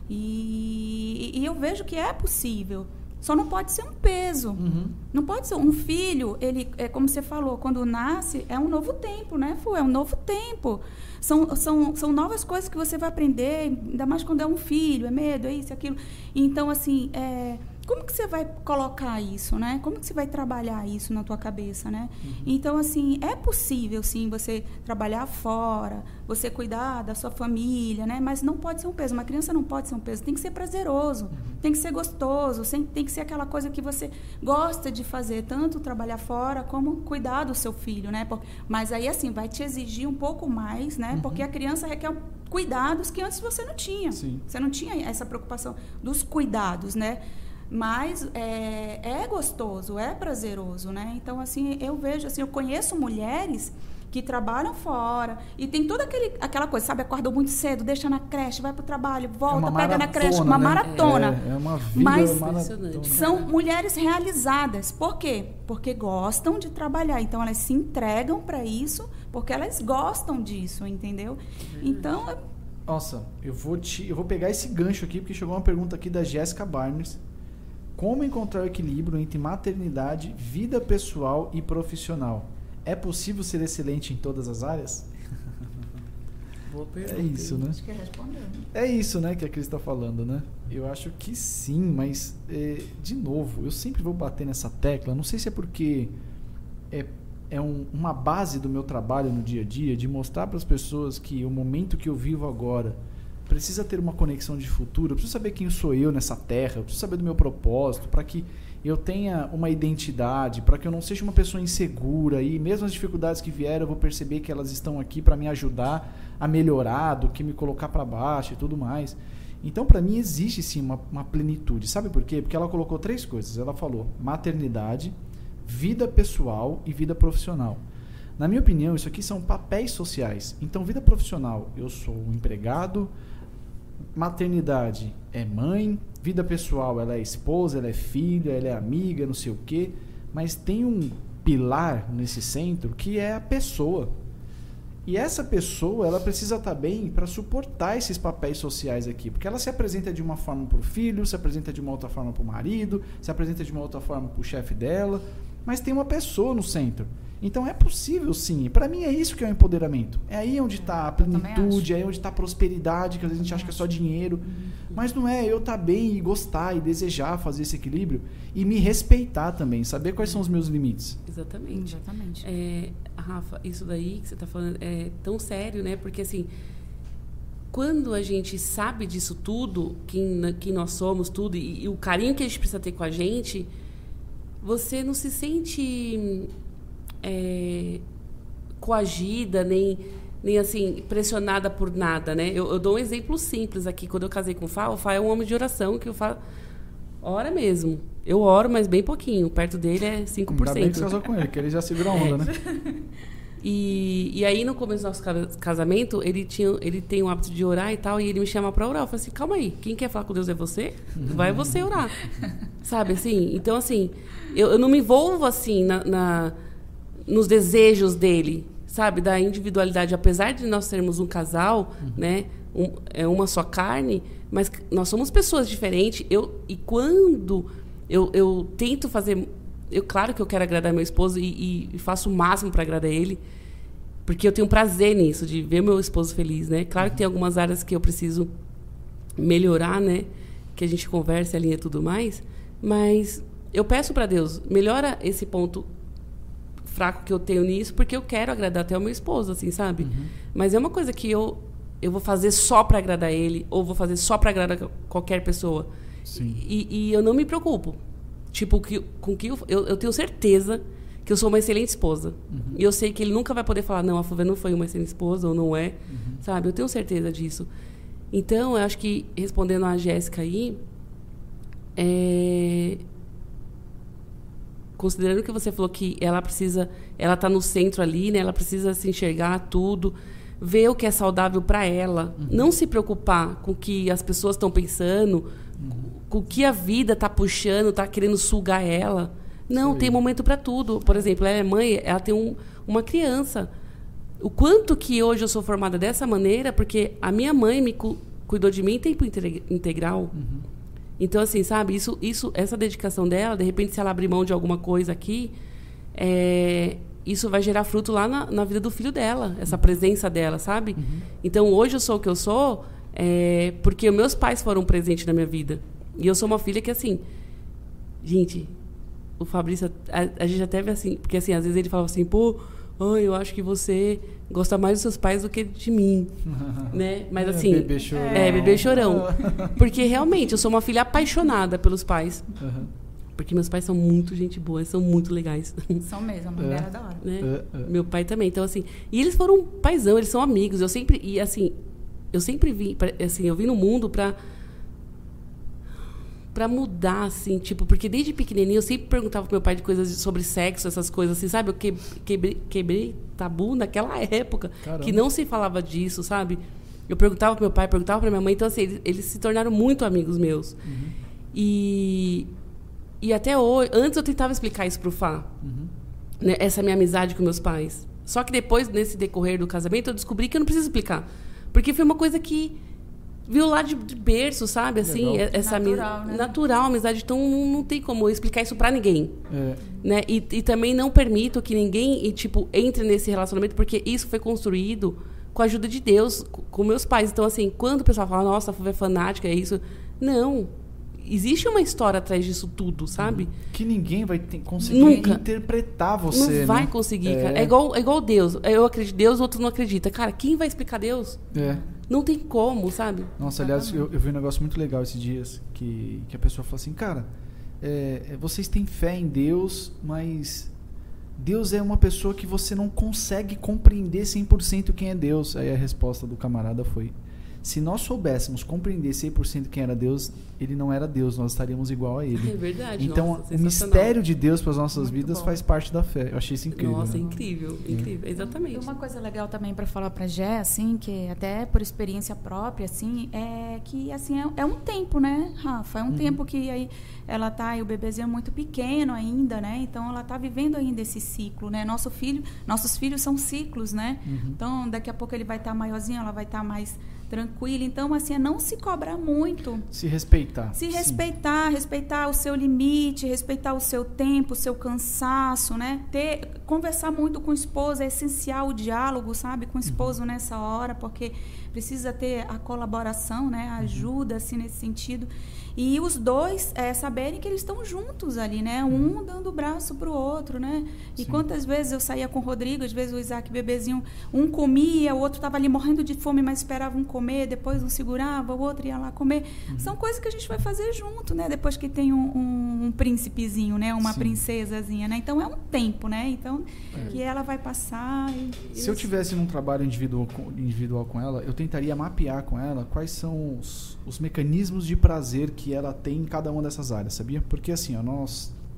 E, e eu vejo que é possível. Só não pode ser um peso. Uhum. Não pode ser um filho, ele é como você falou, quando nasce é um novo tempo, né? Fu? É um novo tempo. São, são, são novas coisas que você vai aprender, ainda mais quando é um filho, é medo, é isso, é aquilo. Então, assim, é, como que você vai colocar isso, né? Como que você vai trabalhar isso na tua cabeça, né? Então, assim, é possível, sim, você trabalhar fora, você cuidar da sua família, né? Mas não pode ser um peso. Uma criança não pode ser um peso. Tem que ser prazeroso, tem que ser gostoso, tem que ser aquela coisa que você gosta de fazer, tanto trabalhar fora como cuidar do seu filho, né? Mas aí, assim, vai te exigir um pouco mais, né? Porque a criança requer cuidados que antes você não tinha. Sim. Você não tinha essa preocupação dos cuidados, né? Mas é, é gostoso, é prazeroso, né? Então, assim, eu vejo, assim, eu conheço mulheres que trabalham fora e tem toda aquele, aquela coisa, sabe? Acordam muito cedo, deixa na creche, vai pro trabalho, volta, uma pega na creche, uma né? maratona. É, é uma vida Mas maratona. São mulheres realizadas. Por quê? Porque gostam de trabalhar. Então elas se entregam para isso porque elas gostam disso, entendeu? Então, é- Nossa, eu vou te, eu vou pegar esse gancho aqui porque chegou uma pergunta aqui da Jéssica Barnes. Como encontrar o equilíbrio entre maternidade, vida pessoal e profissional? É possível ser excelente em todas as áreas? Boa pergunta. É isso, né? que respondeu. É isso, né, que a Cris está falando, né? Eu acho que sim, mas é, de novo, eu sempre vou bater nessa tecla. Não sei se é porque é é um, uma base do meu trabalho no dia a dia de mostrar para as pessoas que o momento que eu vivo agora precisa ter uma conexão de futuro. Eu preciso saber quem sou eu nessa terra. Eu preciso saber do meu propósito para que eu tenha uma identidade, para que eu não seja uma pessoa insegura e mesmo as dificuldades que vierem eu vou perceber que elas estão aqui para me ajudar a melhorar, do que me colocar para baixo e tudo mais. Então, para mim, existe sim uma, uma plenitude. Sabe por quê? Porque ela colocou três coisas. Ela falou maternidade, vida pessoal e vida profissional. Na minha opinião, isso aqui são papéis sociais. Então, vida profissional, eu sou um empregado, maternidade é mãe, vida pessoal, ela é esposa, ela é filha, ela é amiga, não sei o quê, mas tem um pilar nesse centro que é a pessoa. E essa pessoa, ela precisa estar bem para suportar esses papéis sociais aqui, porque ela se apresenta de uma forma para o filho, se apresenta de uma outra forma para o marido, se apresenta de uma outra forma para o chefe dela, mas tem uma pessoa no centro. Então é possível sim. Para mim é isso que é o empoderamento. É aí onde está a plenitude, é aí onde está a prosperidade, que às vezes a gente acha que é só dinheiro. Uhum. Mas não é eu estar tá bem e gostar e desejar fazer esse equilíbrio e me respeitar também, saber quais são os meus limites. Exatamente. Exatamente. É, Rafa, isso daí que você está falando é tão sério, né? Porque assim, quando a gente sabe disso tudo, quem, quem nós somos, tudo, e, e o carinho que a gente precisa ter com a gente, você não se sente é, coagida, nem, nem assim, pressionada por nada, né? Eu, eu, dou um exemplo simples aqui. Quando eu casei com o Fá, o Fá é um homem de oração que eu falo. Ora mesmo. Eu oro, mas bem pouquinho. Perto dele é 5%. Ainda bem que você casou com ele, que ele já segura a onda, né? E, e aí, no começo do nosso casamento, ele, tinha, ele tem o hábito de orar e tal, e ele me chama para orar. Eu falei assim, calma aí, quem quer falar com Deus é você? Vai você orar. Sabe, assim? Então, assim, eu, eu não me envolvo, assim, na, na nos desejos dele, sabe, da individualidade. Apesar de nós sermos um casal, uhum. né, um, é uma só carne, mas nós somos pessoas diferentes. Eu e quando eu, eu tento fazer, eu claro que eu quero agradar meu esposo e, e faço o máximo para agradar ele, porque eu tenho prazer nisso de ver meu esposo feliz, né? Claro que tem algumas áreas que eu preciso melhorar, né? Que a gente conversa, alinha tudo mais, mas eu peço para Deus melhora esse ponto fraco que eu tenho nisso, porque eu quero agradar até o meu esposo, assim, sabe? Uhum. Mas é uma coisa que eu eu vou fazer só para agradar ele ou vou fazer só para agradar qualquer pessoa. Sim. E, e, eu não me preocupo. Tipo, que, com que eu, eu, eu tenho certeza que eu sou uma excelente esposa. Uhum. E eu sei que ele nunca vai poder falar, não, a Fulvia não foi uma excelente esposa ou não é. Uhum. Sabe? Eu tenho certeza disso. Então, eu acho que, respondendo a Jéssica aí, é, considerando que você falou que ela precisa, ela está no centro ali, né? Ela precisa se enxergar tudo, ver o que é saudável para ela, uhum. não se preocupar com o que as pessoas estão pensando, uhum. com o que a vida está puxando, está querendo sugar ela. Não, Sim. tem momento para tudo. Por exemplo, ela é mãe, ela tem um, uma criança. O quanto que hoje eu sou formada dessa maneira, porque a minha mãe me cu cuidou de mim em tempo integral. Uhum. Então, assim, sabe, isso, isso, essa dedicação dela, de repente, se ela abrir mão de alguma coisa aqui, é, isso vai gerar fruto lá na, na, vida do filho dela, essa presença dela, sabe? Uhum. Então, hoje eu sou o que eu sou é, porque meus pais foram presentes na minha vida. E eu sou uma filha que, assim, gente, o Fabrício, a, a gente até vê assim, porque assim, às vezes ele fala assim, pô, oh, eu acho que você gosta mais dos seus pais do que de mim, né? Mas é, assim, é bebê chorão. É, bebê chorão. Porque realmente eu sou uma filha apaixonada pelos pais. Uhum. Porque meus pais são muito gente boa, são muito legais. São mesmo, a mãe é. da hora. Né? É, é. Meu pai também. Então, assim, e eles foram paisão, eles são amigos. Eu sempre, e assim, eu sempre vim, assim, eu vim no mundo para para mudar, assim, tipo, porque desde pequenininho eu sempre perguntava pro meu pai de coisas sobre sexo, essas coisas assim, sabe? Eu que, quebrei, quebrei tabu naquela época, Caramba. que não se falava disso, sabe? Eu perguntava pro meu pai, perguntava pra minha mãe, então assim, eles, eles se tornaram muito amigos meus. Uhum. E, e até hoje, antes eu tentava explicar isso pro Fá, uhum. né, essa minha amizade com meus pais. Só que depois, nesse decorrer do casamento, eu descobri que eu não preciso explicar. Porque foi uma coisa que viu lá de, de berço, sabe? Assim, Legal. essa natural, né? natural, amizade. Então não, não tem como explicar isso para ninguém. É. Né? E, e também não permito que ninguém, e, tipo, entre nesse relacionamento, porque isso foi construído com a ajuda de Deus, com meus pais. Então, assim, quando o pessoal fala, nossa, a Fuva é fanática, é isso. Não. Existe uma história atrás disso tudo, sabe? Que ninguém vai ter- conseguir Nunca. interpretar você. não vai né? conseguir, É. cara. É igual, é igual Deus. Eu acredito em Deus, outro não acredita. Cara, quem vai explicar Deus? É. Não tem como, sabe? Nossa, aliás, eu, eu vi um negócio muito legal esses dias, que, que a pessoa falou assim, cara, é, é, vocês têm fé em Deus, mas Deus é uma pessoa que você não consegue compreender 100% quem é Deus. Aí a resposta do camarada foi, se nós soubéssemos compreender 100% quem era Deus, ele não era Deus, nós estaríamos igual a É ele. verdade. Então, nossa, o mistério de Deus para as nossas Muito vidas bom. faz parte da fé. Eu achei isso incrível. Nossa, né? incrível, incrível. E Exatamente. uma coisa legal também para falar para Gé, assim, que até por experiência própria, assim, é que assim é, é um tempo, né, Rafa? É um tempo que aí ela tá e o bebezinho é muito pequeno ainda, né? Então ela tá vivendo ainda esse ciclo, né? Nosso filho, nossos filhos são ciclos, né? Então daqui a pouco ele vai estar maiorzinho, ela vai estar mais tranquila. Então assim é não se cobrar muito. Se respeitar. Se Sim. respeitar, respeitar o seu limite, respeitar o seu tempo, o seu cansaço, né? Ter, conversar muito com o esposo é essencial o diálogo, sabe, com o esposo nessa hora, porque precisa ter a colaboração, né? A ajuda, assim, nesse sentido. E os dois é, saberem que eles estão juntos ali, né? Um dando o braço pro outro, né? E Sim. quantas vezes eu saía com o Rodrigo, às vezes o Isaac bebezinho, um comia, o outro estava ali morrendo de fome, mas esperava um comer, depois um segurava, o outro ia lá comer. São coisas que a gente vai fazer junto, né? Depois que tem um, um, um príncipezinho, né? Uma Sim. princesazinha, né? Então é um tempo, né? Então É. que ela vai passar. E, Se eu tivesse num trabalho individual com, individual com ela, eu tentaria mapear com ela quais são os, os mecanismos de prazer que ela tem em cada uma dessas áreas, sabia? Porque assim, o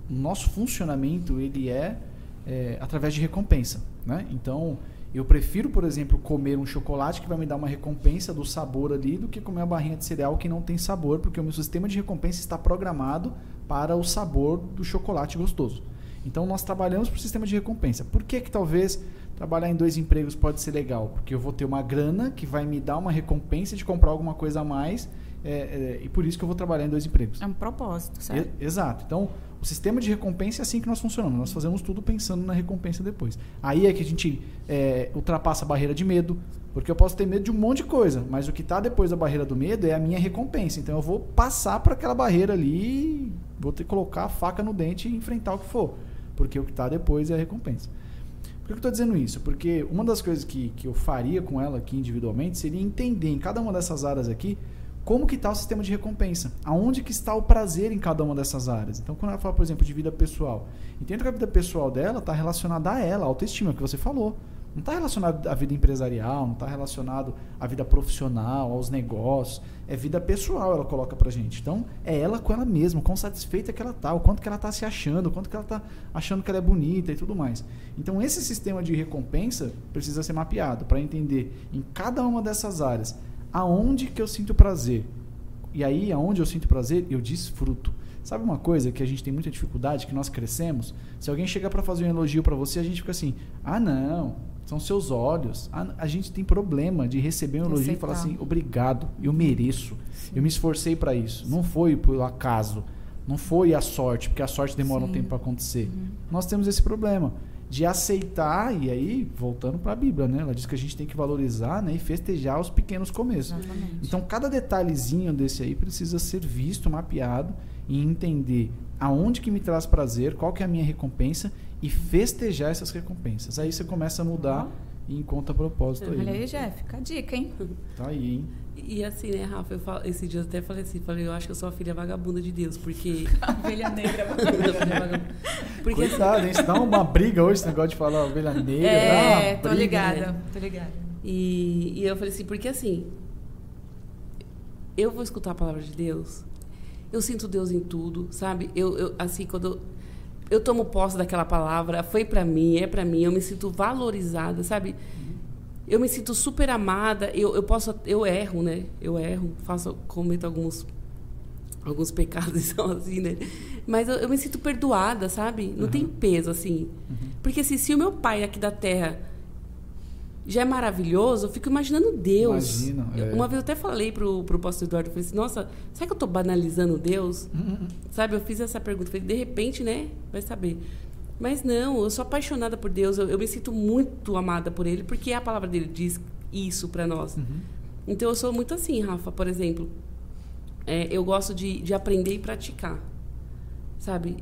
nosso funcionamento ele é, é através de recompensa, né? Então, eu prefiro, por exemplo, comer um chocolate que vai me dar uma recompensa do sabor ali do que comer uma barrinha de cereal que não tem sabor, porque o meu sistema de recompensa está programado para o sabor do chocolate gostoso. Então nós trabalhamos para o sistema de recompensa. Por que que talvez trabalhar em dois empregos pode ser legal? Porque eu vou ter uma grana que vai me dar uma recompensa de comprar alguma coisa a mais é, é, e por isso que eu vou trabalhar em dois empregos. É um propósito, certo? E- exato. Então o sistema de recompensa é assim que nós funcionamos. Nós fazemos tudo pensando na recompensa depois. Aí é que a gente é, ultrapassa a barreira de medo. Porque eu posso ter medo de um monte de coisa, mas o que está depois da barreira do medo é a minha recompensa. Então eu vou passar para aquela barreira ali, vou ter que colocar a faca no dente e enfrentar o que for. Porque o que está depois é a recompensa. Por que eu estou dizendo isso? Porque uma das coisas que, que eu faria com ela aqui individualmente seria entender em cada uma dessas áreas aqui como que está o sistema de recompensa. Aonde que está o prazer em cada uma dessas áreas. Então, quando ela fala, por exemplo, de vida pessoal, entenda que a vida pessoal dela está relacionada a ela, a autoestima, que você falou. Não está relacionado à vida empresarial, não está relacionado à vida profissional, aos negócios. É vida pessoal, ela coloca pra gente. Então, é ela com ela mesma, quão satisfeita que ela tá, o quanto que ela tá se achando, o quanto que ela tá achando que ela é bonita e tudo mais. Então, esse sistema de recompensa precisa ser mapeado para entender em cada uma dessas áreas aonde que eu sinto prazer. E aí, aonde eu sinto prazer, eu desfruto. Sabe uma coisa que a gente tem muita dificuldade, que nós crescemos? Se alguém chega para fazer um elogio para você, a gente fica assim: ah, não, são seus olhos. Ah, a gente tem problema de receber um elogio e falar assim: obrigado, eu mereço. Eu me esforcei para isso. Não foi por acaso. Não foi a sorte, porque a sorte demora um Sim. tempo para acontecer. Nós temos esse problema de aceitar, e aí, voltando para a Bíblia, né? Ela diz que a gente tem que valorizar né? e festejar os pequenos começos. Exatamente. Então, cada detalhezinho desse aí precisa ser visto, mapeado e entender aonde que me traz prazer, qual que é a minha recompensa e festejar essas recompensas. Aí você começa a mudar e encontra propósito aí. Olha né? aí, Jeff, fica a dica, hein? Tá aí, hein? E assim, né, Rafa, eu falo, esse dia eu até falei assim, falei, eu acho que eu sou a filha vagabunda de Deus, porque. Ovelha negra. porque assim, Cuidado, hein? Se dá uma briga hoje esse negócio de falar ovelha negra. É, dá uma tô briga. ligada, tô ligada. E, e eu falei assim, porque assim, eu vou escutar a palavra de Deus, eu sinto Deus em tudo, sabe? Eu, eu assim, quando eu, eu tomo posse daquela palavra, foi pra mim, é pra mim, eu me sinto valorizada, sabe? Eu me sinto super amada, eu, eu posso, eu erro, né? Eu erro, faço, cometo alguns alguns pecados são assim, né? Mas eu, eu me sinto perdoada, sabe? Não tem peso assim. Porque assim, se o meu pai aqui da terra já é maravilhoso, eu fico imaginando Deus. Imagina, é. Uma vez eu até falei pro, pro pastor Eduardo, eu falei assim, nossa, será que eu tô banalizando Deus? Uhum. Sabe, eu fiz essa pergunta, falei, de repente, né, vai saber. Mas não, eu sou apaixonada por Deus, eu, eu me sinto muito amada por Ele, porque a palavra dele diz isso pra nós. Uhum. Então eu sou muito assim, Rafa, por exemplo. é, eu gosto de, de aprender e praticar, sabe?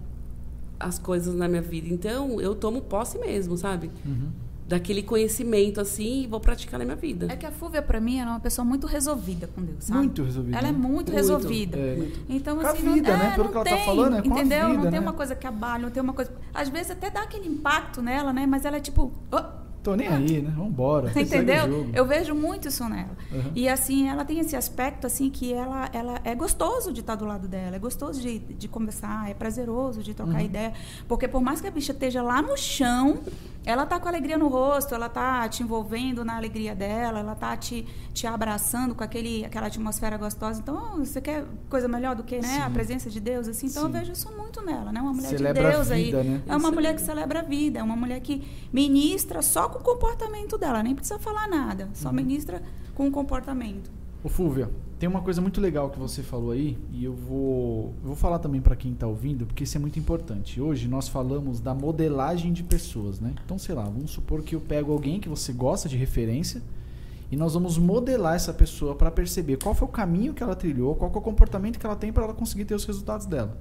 As coisas na minha vida. Então, eu tomo posse mesmo, sabe? Uhum. Daquele conhecimento, assim, e vou praticar na minha vida. É que a Fúvia, pra mim, ela é uma pessoa muito resolvida com Deus, sabe? Muito resolvida. Ela é né? muito, Muito. resolvida. É. Então, Com a assim, vida, não, né? é, Pelo não que ela tá tem, falando, é com a entendeu? vida, não tem né? uma coisa que abale, não tem uma coisa. Às vezes até dá aquele impacto nela, né? Mas ela é tipo. "Oh", Tô nem aí, né? Vambora. o Entendeu? Eu vejo muito isso nela. Uhum. E assim, ela tem esse aspecto assim que ela, ela é gostoso de estar do lado dela, é gostoso de, de conversar, é prazeroso de trocar Uhum. ideia, porque por mais que a bicha esteja lá no chão, ela tá com alegria no rosto, ela tá te envolvendo na alegria dela, ela tá te, te abraçando com aquele, aquela atmosfera gostosa. Então, você quer coisa melhor do que, né, a presença de Deus assim? Então, Sim. eu vejo isso muito nela, né? Uma mulher Celebra de Deus vida, aí. né? É uma Isso mulher aí. que celebra a vida, é uma mulher que ministra só com o comportamento dela, nem precisa falar nada, só Uhum. ministra com o comportamento. Ô Fúvia, tem uma coisa muito legal que você falou aí e eu vou, eu vou falar também para quem está ouvindo, porque isso é muito importante. Hoje nós falamos da modelagem de pessoas, né? Então, sei lá, vamos supor que eu pego alguém que você gosta de referência e nós vamos modelar essa pessoa para perceber qual foi o caminho que ela trilhou, qual é o comportamento que ela tem para ela conseguir ter os resultados dela.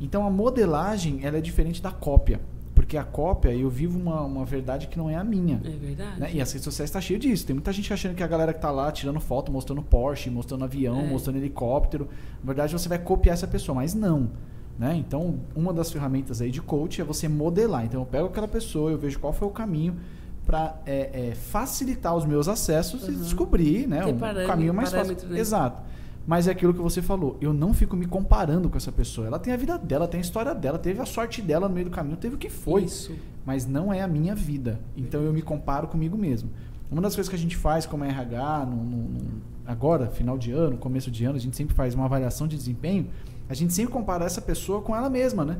Então, a modelagem ela é diferente da cópia, porque a cópia eu vivo uma, uma verdade que não é a minha. É verdade. Né? E as redes sociais tá cheio disso. Tem muita gente achando que a galera que tá lá tirando foto, mostrando Porsche, mostrando avião, É. mostrando helicóptero, na verdade você vai copiar essa pessoa, mas não. Né? Então, uma das ferramentas aí de coach é você modelar. Então, eu pego aquela pessoa, eu vejo qual foi o caminho para facilitar os meus acessos e Uhum. descobrir né, Tem um caminho mais fácil. né? Exato. Mas é aquilo que você falou. Eu não fico me comparando com essa pessoa. Ela tem a vida dela, tem a história dela, teve a sorte dela no meio do caminho, teve o que foi Isso. mas não é a minha vida. Então eu me comparo comigo mesmo. Uma das coisas que a gente faz como RH, no, no- no- agora, final de ano, começo de ano, a gente sempre faz uma avaliação de desempenho. A gente sempre compara essa pessoa com ela mesma, né?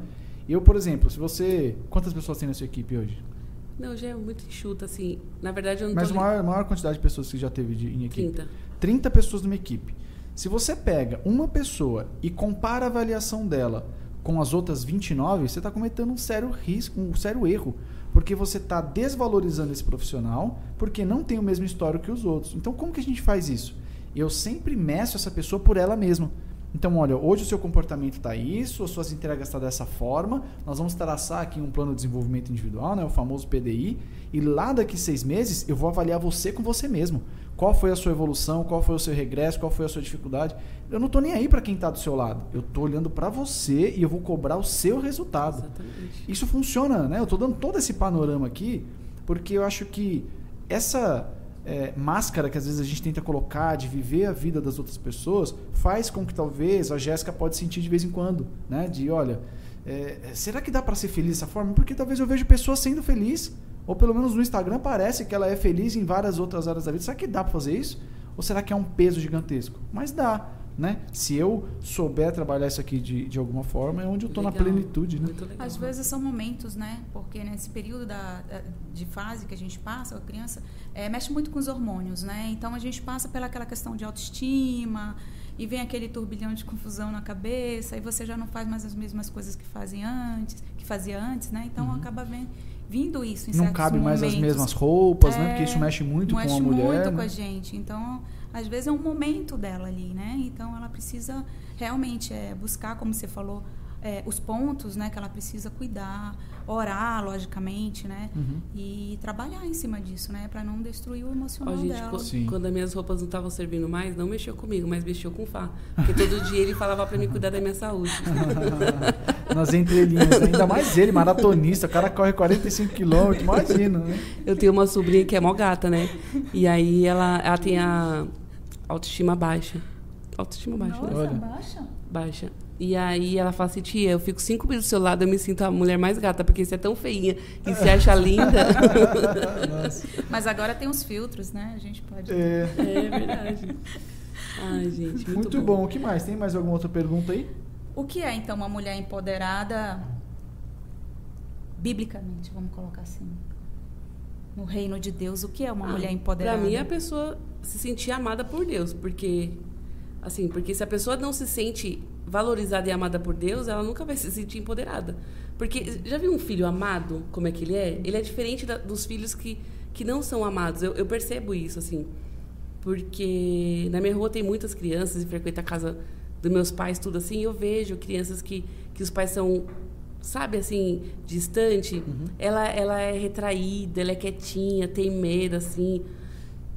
Eu, por exemplo, se você. Quantas pessoas tem na sua equipe hoje? Não, já é muito enxuta, assim. Na verdade, eu não Mas a maior, maior quantidade de pessoas que já teve de- em equipe? 30. 30 pessoas numa equipe. Se você pega uma pessoa e compara a avaliação dela com as outras 29, você está cometendo um sério risco, um sério erro. Porque você está desvalorizando esse profissional porque não tem o mesmo histórico que os outros. Então, como que a gente faz isso? Eu sempre meço essa pessoa por ela mesma. Então, olha, hoje o seu comportamento está isso, as suas entregas estão dessa forma, nós vamos traçar aqui um plano de desenvolvimento individual, né, o famoso PDI, e lá daqui seis meses eu vou avaliar você com você mesmo. Qual foi a sua evolução, qual foi o seu regresso, qual foi a sua dificuldade. Eu não estou nem aí para quem está do seu lado. Eu estou olhando para você e eu vou cobrar o seu resultado. Exatamente. Isso funciona, né? Eu estou dando todo esse panorama aqui porque eu acho que essa é, máscara que às vezes a gente tenta colocar de viver a vida das outras pessoas faz com que talvez a Jéssica pode sentir de vez em quando, né? De olha, é, será que dá para ser feliz dessa forma? Porque talvez eu vejo pessoas sendo felizes ou pelo menos no Instagram parece que ela é feliz em várias outras áreas da vida. Será que dá para fazer isso? Ou será que é um peso gigantesco? Mas dá, né? Se eu souber trabalhar isso aqui de, de alguma forma, é onde eu estou na plenitude, né? Muito legal. Às vezes são momentos, né? Porque nesse período da, da- de fase que a gente passa, a criança é, mexe muito com os hormônios, né? Então a gente passa pelaquela questão de autoestima e vem aquele turbilhão de confusão na cabeça e você já não faz mais as mesmas coisas que fazia antes, que fazia antes, né? Então Uhum. acaba vem- vindo isso em Não cabe mais as mesmas roupas, né? É, Porque isso mexe muito mexe com a mulher. muito né? com a gente. Então, às vezes é um momento dela ali, né? Então, ela precisa realmente é, buscar, como você falou, é, os pontos, né? Que ela precisa cuidar, orar, logicamente, né? Uhum. E trabalhar em cima disso, né? Para não destruir o emocional gente, dela. Sim. quando as minhas roupas não estavam servindo mais, não mexeu comigo, mas mexeu com o Fá. Porque todo dia ele falava pra mim cuidar da minha saúde. Nas entrelinhas. né? Ainda mais ele, maratonista. O cara corre 45 quilômetros, imagina, né? Eu tenho uma sobrinha que é mó gata, né? E aí ela, ela tem a autoestima baixa. Autoestima baixa, né? Nossa, Olha. baixa? Baixa. E aí ela fala assim, tia, eu fico cinco minutos do seu lado, eu me sinto a mulher mais gata, porque você é tão feinha e se acha linda. Nossa. Mas agora tem os filtros, né? A gente pode. É, É verdade. Ai, gente, muito, muito bom. O que mais? Tem mais alguma outra pergunta aí? O que é, então, uma mulher empoderada biblicamente, vamos colocar assim? No reino de Deus, o que é uma Ah, mulher empoderada? Pra mim, é a pessoa se sentir amada por Deus, porque assim, porque se a pessoa não se sente valorizada e amada por Deus, ela nunca vai se sentir empoderada. Porque já viu um filho amado, como é que ele é? Ele é diferente da- dos filhos que, que não são amados. Eu, eu percebo isso, assim. Porque na minha rua tem muitas crianças e frequenta a casa dos meus pais, tudo assim, eu vejo crianças que, que os pais são, sabe, assim, distante. Uhum. Ela, ela é retraída, ela é quietinha, tem medo, assim.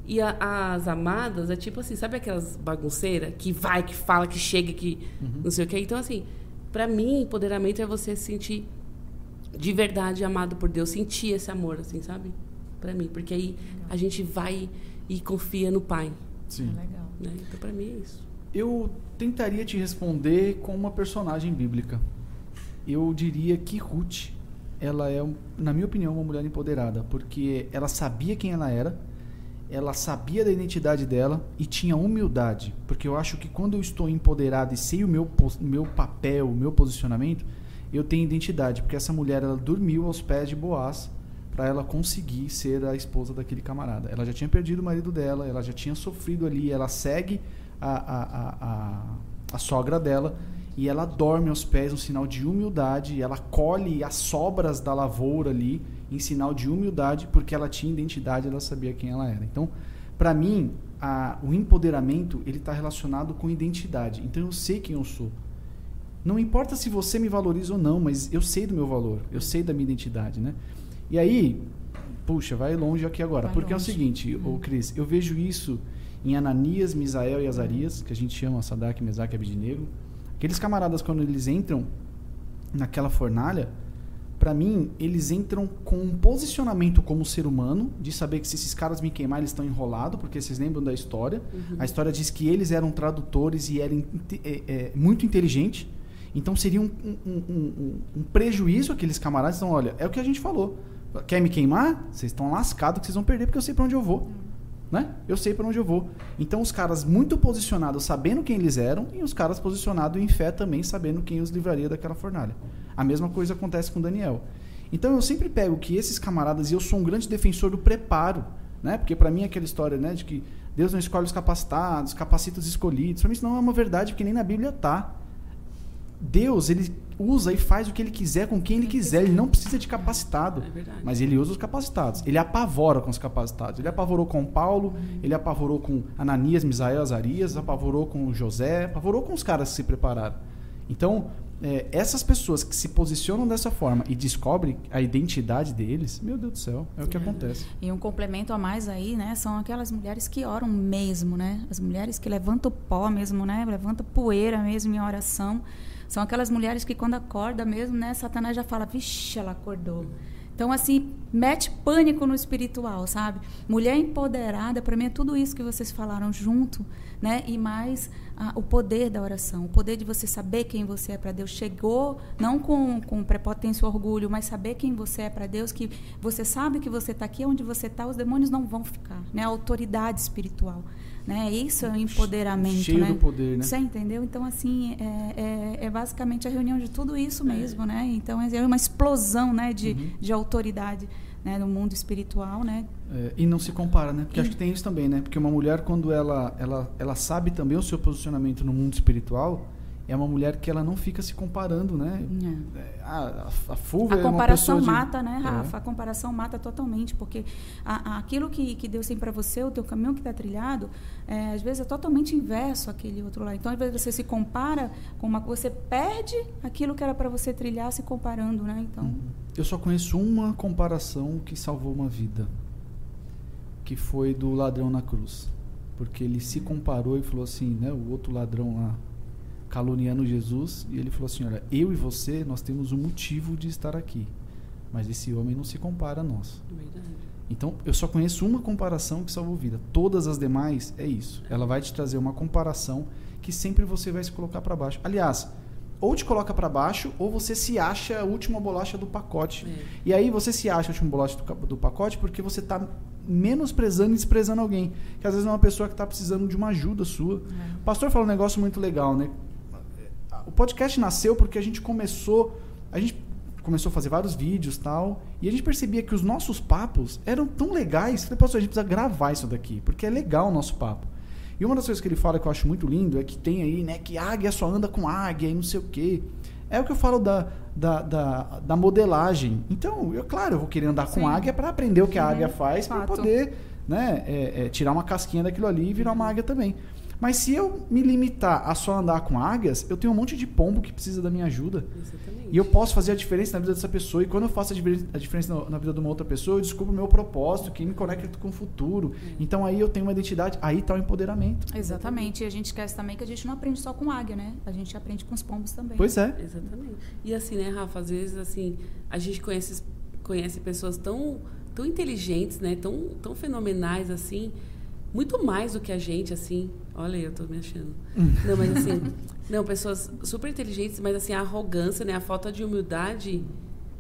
E a, as amadas é tipo assim, sabe aquelas bagunceiras que vai, que fala, que chega, que uhum. não sei o quê. Então, assim, para mim, empoderamento é você se sentir de verdade amado por Deus, sentir esse amor, assim, sabe? Para mim, porque aí a gente vai e confia no Pai. Sim. É legal. Né? Então, para mim é isso. Eu tentaria te responder com uma personagem bíblica. Eu diria que Ruth, ela é, na minha opinião, uma mulher empoderada, porque ela sabia quem ela era ela sabia da identidade dela e tinha humildade, porque eu acho que quando eu estou empoderado e sei o meu, meu papel, o meu posicionamento, eu tenho identidade, porque essa mulher ela dormiu aos pés de Boaz para ela conseguir ser a esposa daquele camarada. Ela já tinha perdido o marido dela, ela já tinha sofrido ali, ela segue a, a, a, a, a sogra dela e ela dorme aos pés, um sinal de humildade, ela colhe as sobras da lavoura ali em sinal de humildade, porque ela tinha identidade, ela sabia quem ela era. Então, para mim, a, o empoderamento ele está relacionado com identidade. Então, eu sei quem eu sou. Não importa se você me valoriza ou não, mas eu sei do meu valor, eu sei da minha identidade, né? E aí, puxa, vai longe aqui agora, vai porque longe. é o seguinte, hum. ô Cris, eu vejo isso em Ananias, Misael e Azarias, que a gente chama Sadak, Mesaque e Abidnego. Aqueles camaradas, quando eles entram naquela fornalha, para mim, eles entram com um posicionamento como ser humano, de saber que se esses caras me queimar, eles estão enrolados, porque vocês lembram da história. Uhum. A história diz que eles eram tradutores e eram é, é, muito inteligentes. Então seria um, um, um, um, prejuízo aqueles camaradas. Então, olha, é o que a gente falou. Quer me queimar? Vocês estão lascados que vocês vão perder, porque eu sei para onde eu vou. Uhum. Né? Eu sei para onde eu vou. Então, os caras muito posicionados, sabendo quem eles eram, e os caras posicionados em fé também, sabendo quem os livraria daquela fornalha. A mesma coisa acontece com Daniel. Então eu sempre pego que esses camaradas, e eu sou um grande defensor do preparo, né? Porque para mim é aquela história, né, de que Deus não escolhe os capacitados, capacita os escolhidos. Para mim isso não é uma verdade, porque nem na Bíblia tá. Deus, ele usa e faz o que ele quiser com quem ele quiser. Ele não precisa de capacitado. É mas ele usa os capacitados. Ele apavora com os capacitados. Ele apavorou com Paulo, ele apavorou com Ananias, Misael, Azarias, apavorou com José, apavorou com os caras que se prepararam. Então, é, essas pessoas que se posicionam dessa forma e descobrem a identidade deles, meu Deus do céu, é o que é. acontece. E um complemento a mais aí, né, são aquelas mulheres que oram mesmo, né? As mulheres que levantam pó mesmo, né? Levantam poeira mesmo em oração. São aquelas mulheres que quando acorda mesmo, né, Satanás já fala, vixe, ela acordou. Então, assim, mete pânico no espiritual, sabe? Mulher empoderada, para mim, é tudo isso que vocês falaram junto, né? E mais ah, o poder da oração, o poder de você saber quem você é para Deus. Chegou, não com, com prepotência e orgulho, mas saber quem você é para Deus, que você sabe que você está aqui, onde você está, os demônios não vão ficar, né? A autoridade espiritual. Né? Isso é o empoderamento. Cheio né? do poder, né? Você entendeu? Então, assim, é, é, é, basicamente a reunião de tudo isso mesmo, é. né? Então, é uma explosão né, de, uhum. de autoridade né, no mundo espiritual, né? É, e não se compara, né? Porque e... acho que tem isso também, né? Porque uma mulher, quando ela, ela, ela sabe também o seu posicionamento no mundo espiritual, é uma mulher que ela não fica se comparando, né? É. é a, a, Fulvia a comparação é mata, de... né, Rafa? É. A comparação mata totalmente, porque a, aquilo que, que Deus tem para você, o teu caminho que está trilhado, é, às vezes é totalmente inverso aquele outro lado. Então, às vezes você se compara com uma você perde aquilo que era para você trilhar se comparando, né? Então, uhum. Eu só conheço uma comparação que salvou uma vida, que foi do ladrão na cruz, porque ele se comparou e falou assim, né? O outro ladrão lá caluniando Jesus e ele falou assim: Olha, eu e você, nós temos um motivo de estar aqui, mas esse homem não se compara a nós. Verdade. Então, eu só conheço uma comparação que salvou vida. Todas as demais é isso. Ela vai te trazer uma comparação que sempre você vai se colocar para baixo. Aliás, ou te coloca para baixo, ou você se acha a última bolacha do pacote. É. E aí você se acha a última bolacha do, do pacote porque você está menosprezando e desprezando alguém. Que às vezes é uma pessoa que está precisando de uma ajuda sua. É. O pastor falou um negócio muito legal, né? o podcast nasceu porque a gente começou, a gente começou a fazer vários vídeos tal, e a gente percebia que os nossos papos eram tão legais. Falei, pastor, a gente precisa gravar isso daqui, porque é legal o nosso papo. E uma das coisas que ele fala que eu acho muito lindo é que tem aí, né, que águia só anda com águia e não sei o quê. É o que eu falo da, da, da, da modelagem. Então, eu, claro, eu vou querer andar Sim. com águia para aprender o que a águia faz, para poder né, é, é, tirar uma casquinha daquilo ali e virar uma águia também. Mas se eu me limitar a só andar com águias, eu tenho um monte de pombo que precisa da minha ajuda. Exatamente. E eu posso fazer a diferença na vida dessa pessoa. E quando eu faço a diferença na- vida de uma outra pessoa, eu descubro o meu propósito, que me conecta com o futuro. Então aí eu tenho uma identidade, aí está o empoderamento. Exatamente. E a gente esquece também que a gente não aprende só com águia, né? A gente aprende com os pombos também. Pois é. Exatamente. E assim, né, Rafa, às vezes assim, a gente conhece, conhece pessoas tão, tão inteligentes, né? Tão, tão fenomenais, assim, muito mais do que a gente, assim. Olha, eu tô me achando. Não, mas assim, não, pessoas super inteligentes, mas assim, a arrogância, né? A falta de humildade,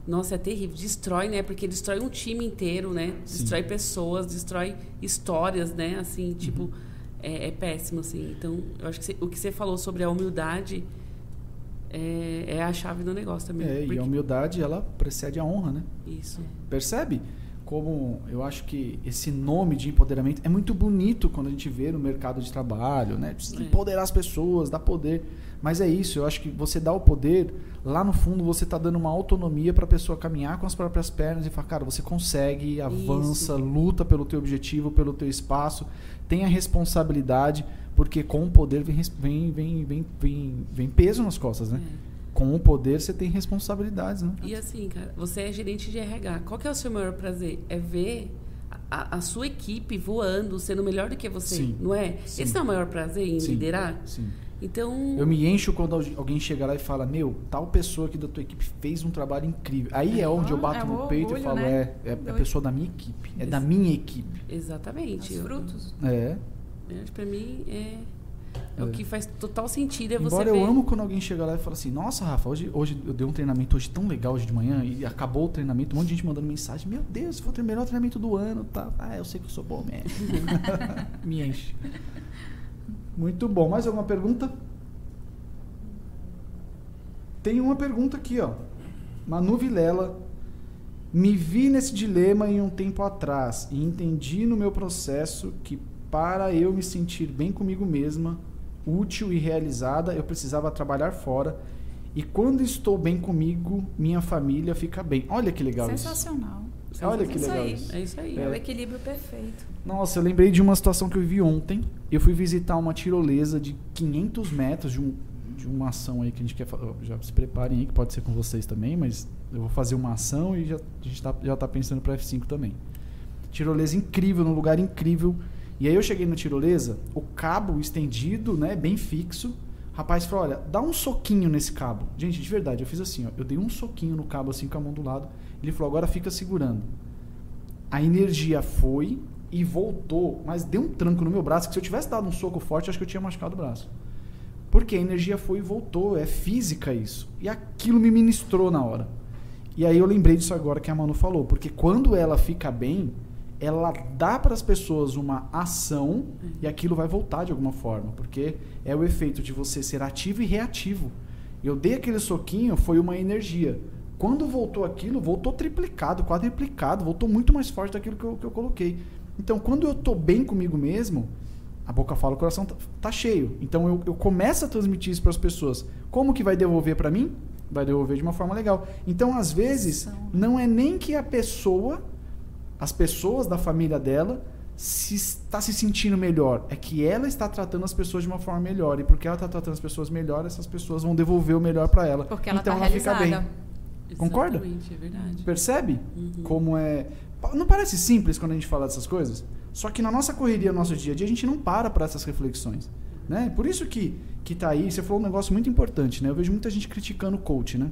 nossa, é terrível. Destrói, né? Porque destrói um time inteiro, né? Sim. Destrói pessoas, destrói histórias, né? Assim, tipo, é, é péssimo, assim. Então, eu acho que você- o que você falou sobre a humildade é, é a chave do negócio também. É, e Porque- a humildade, ela precede a honra, né? Isso. Percebe? Como eu acho que esse nome de empoderamento é muito bonito quando a gente vê no mercado de trabalho, né? É. empoderar as pessoas, dar poder. Mas é isso, eu acho que você dá o poder, lá no fundo você está dando uma autonomia para a pessoa caminhar com as próprias pernas e falar, cara, você consegue, avança, luta pelo teu objetivo, pelo teu espaço, tenha responsabilidade, porque com o poder vem, vem, vem, vem, vem peso nas costas, né? É. Com o poder você tem responsabilidades, né? E assim, cara, você é gerente de RH. Qual que é o seu maior prazer? É ver a, a sua equipe voando, sendo melhor do que você, Sim. não é? Sim. Esse não é o maior prazer em Sim. liderar? Sim. Então, Eu me encho quando algu- alguém chega lá e fala, meu, tal pessoa aqui da tua equipe fez um trabalho incrível. Aí é onde eu Ah, bato é no peito e falo, né? é, é a Doido. pessoa da minha equipe. É da minha equipe. exatamente. Os frutos. É. eu acho que pra mim é, é, o que faz total sentido. É você Embora ver. eu amo quando alguém chega lá e fala assim, nossa, Rafa, hoje, hoje eu dei um treinamento hoje tão legal hoje de manhã e acabou o treinamento, um monte de gente mandando mensagem, meu Deus, foi o melhor treinamento do ano, tá? Ah, eu sei que eu sou bom mesmo. me enche. Muito bom. Mais alguma pergunta? Tem uma pergunta aqui, ó. Manu Vilela. Me vi nesse dilema em um tempo atrás e entendi no meu processo que para eu me sentir bem comigo mesma, útil e realizada, eu precisava trabalhar fora. E quando estou bem comigo, minha família fica bem. Olha que legal isso. Sensacional. Olha que Isso legal aí. isso. É isso aí. É o equilíbrio perfeito. Nossa, eu lembrei de uma situação que eu vivi ontem. Eu fui visitar uma tirolesa de 500 metros de, um, de uma ação aí que a gente quer fazer. Já se preparem aí, que pode ser com vocês também, mas eu vou fazer uma ação e já, a gente tá, já tá pensando para F5 também. Tirolesa incrível, num lugar incrível. E aí eu cheguei na tirolesa, o cabo estendido, né, bem fixo. O rapaz falou, olha, dá um soquinho nesse cabo. Gente, de verdade, eu fiz assim, ó, eu dei um soquinho no cabo assim com a mão do lado. Ele falou, agora fica segurando. A energia foi e voltou, mas deu um tranco no meu braço que se eu tivesse dado um soco forte, acho que eu tinha machucado o braço. Porque a energia foi e voltou, é física isso. E aquilo me ministrou na hora. E aí eu lembrei disso agora que a Manu falou, porque quando ela fica bem, ela dá para as pessoas uma ação e aquilo vai voltar de alguma forma, porque é o efeito de você ser ativo e reativo. Eu dei aquele soquinho, foi uma energia. Quando voltou aquilo, voltou triplicado, quadriplicado, voltou muito mais forte daquilo que eu, que eu coloquei. Então, quando eu tô bem comigo mesmo, a boca fala, o coração tá, tá cheio. Então, eu, eu começo a transmitir isso para as pessoas. Como que vai devolver para mim? Vai devolver de uma forma legal. Então, às vezes, não é nem que a pessoa, as pessoas da família dela, se está se sentindo melhor. É que ela está tratando as pessoas de uma forma melhor. E porque ela está tratando as pessoas melhor, essas pessoas vão devolver o melhor para ela. Porque ela então tá ela fica realizada. bem. Concorda? Exatamente, é verdade. Percebe Uhum. como é. Não parece simples quando a gente fala dessas coisas? Só que na nossa correria, no nosso dia a dia, a gente não para para essas reflexões. Né? Por isso que, que tá aí, você falou um negócio muito importante, né? Eu vejo muita gente criticando o coach, né?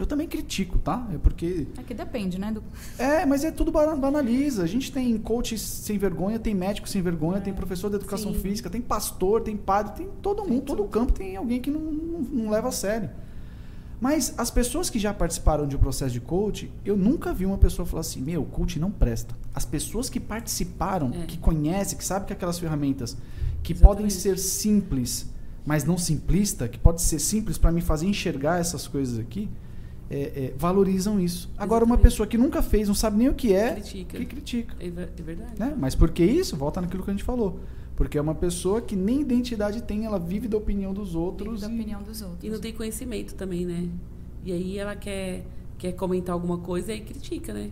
Eu também critico, tá? É porque. É que depende, né? Do... É, mas é tudo ba- banaliza. A gente tem coach sem vergonha, tem médico sem vergonha, tem professor de educação sim. física, tem pastor, tem padre, tem todo mundo, todo campo tem alguém que não, não, não leva a sério. Mas as pessoas que já participaram de um processo de coach, eu nunca vi uma pessoa falar assim: meu, coach não presta. As pessoas que participaram, É. que conhecem, que sabem que aquelas ferramentas que Exatamente. podem ser simples, mas não simplista, que pode ser simples para me fazer enxergar essas coisas aqui, é, é, valorizam isso. Agora, uma Exatamente. pessoa que nunca fez, não sabe nem o que é, Critica. que critica. É ver- é verdade. Né? Mas por que isso? Volta naquilo que a gente falou. Porque é uma pessoa que nem identidade tem, ela vive da opinião dos outros. da e- opinião dos outros. E não tem conhecimento também, né? E aí ela quer, quer comentar alguma coisa e aí critica, né?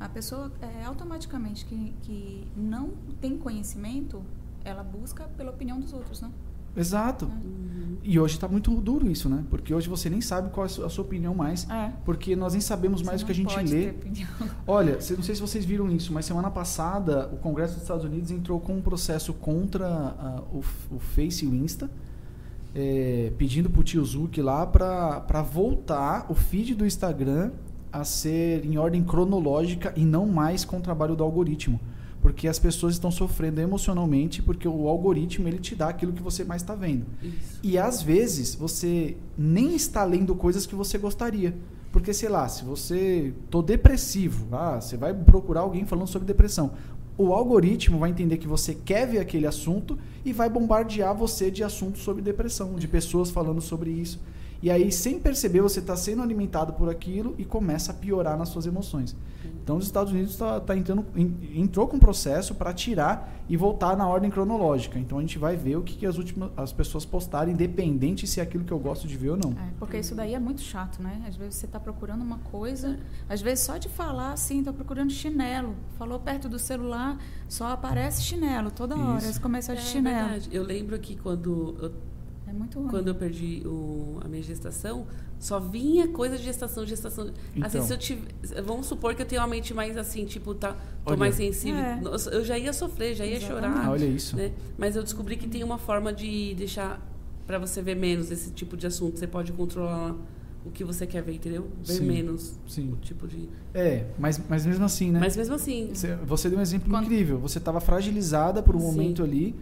A pessoa, é, automaticamente, que, que não tem conhecimento, ela busca pela opinião dos outros, né? Exato. Uhum. E hoje está muito duro isso, né? Porque hoje você nem sabe qual é a sua opinião mais. É. Porque nós nem sabemos mais Você o que a gente lê. Olha, não sei se vocês viram isso, mas semana passada o Congresso dos Estados Unidos entrou com um processo contra ah, o, o Face e o Insta, eh, pedindo pro tio Zuck lá para voltar o feed do Instagram a ser em ordem cronológica e não mais com o trabalho do algoritmo. Porque as pessoas estão sofrendo emocionalmente porque o algoritmo ele te dá aquilo que você mais está vendo. Isso. E às vezes você nem está lendo coisas que você gostaria. Porque, sei lá, se você. tô depressivo, ah, você vai procurar alguém falando sobre depressão. O algoritmo vai entender que você quer ver aquele assunto e vai bombardear você de assuntos sobre depressão, de pessoas falando sobre isso. E aí, sem perceber, você está sendo alimentado por aquilo e começa a piorar nas suas emoções. Então, os Estados Unidos tá, tá entrando, en- entrou com um processo para tirar e voltar na ordem cronológica. Então, a gente vai ver o que, que as últimas as pessoas postarem, independente se é aquilo que eu gosto de ver ou não. É, porque isso daí é muito chato, né? Às vezes você está procurando uma coisa, às vezes só de falar assim, estou procurando chinelo. Falou perto do celular, só aparece chinelo toda hora. Isso. Você começa de É chinelo. verdade. Eu lembro que quando eu, É muito ruim. quando eu perdi o- a minha gestação, só vinha coisa de gestação, gestação. Assim, Então. se eu tive, vamos supor que eu tenho uma mente mais assim, tipo, tá, tô Olha. mais sensível. É. Eu já ia sofrer, já ia Exatamente. chorar. Ah, olha isso. né? Mas eu descobri que tem uma forma de deixar para você ver menos esse tipo de assunto. Você pode controlar o que você quer ver, entendeu? Ver Sim. menos Sim. o tipo de. É, mas, mas mesmo assim, né? Mas mesmo assim, Você, você deu um exemplo Quando- incrível. Você estava fragilizada por um Sim. momento ali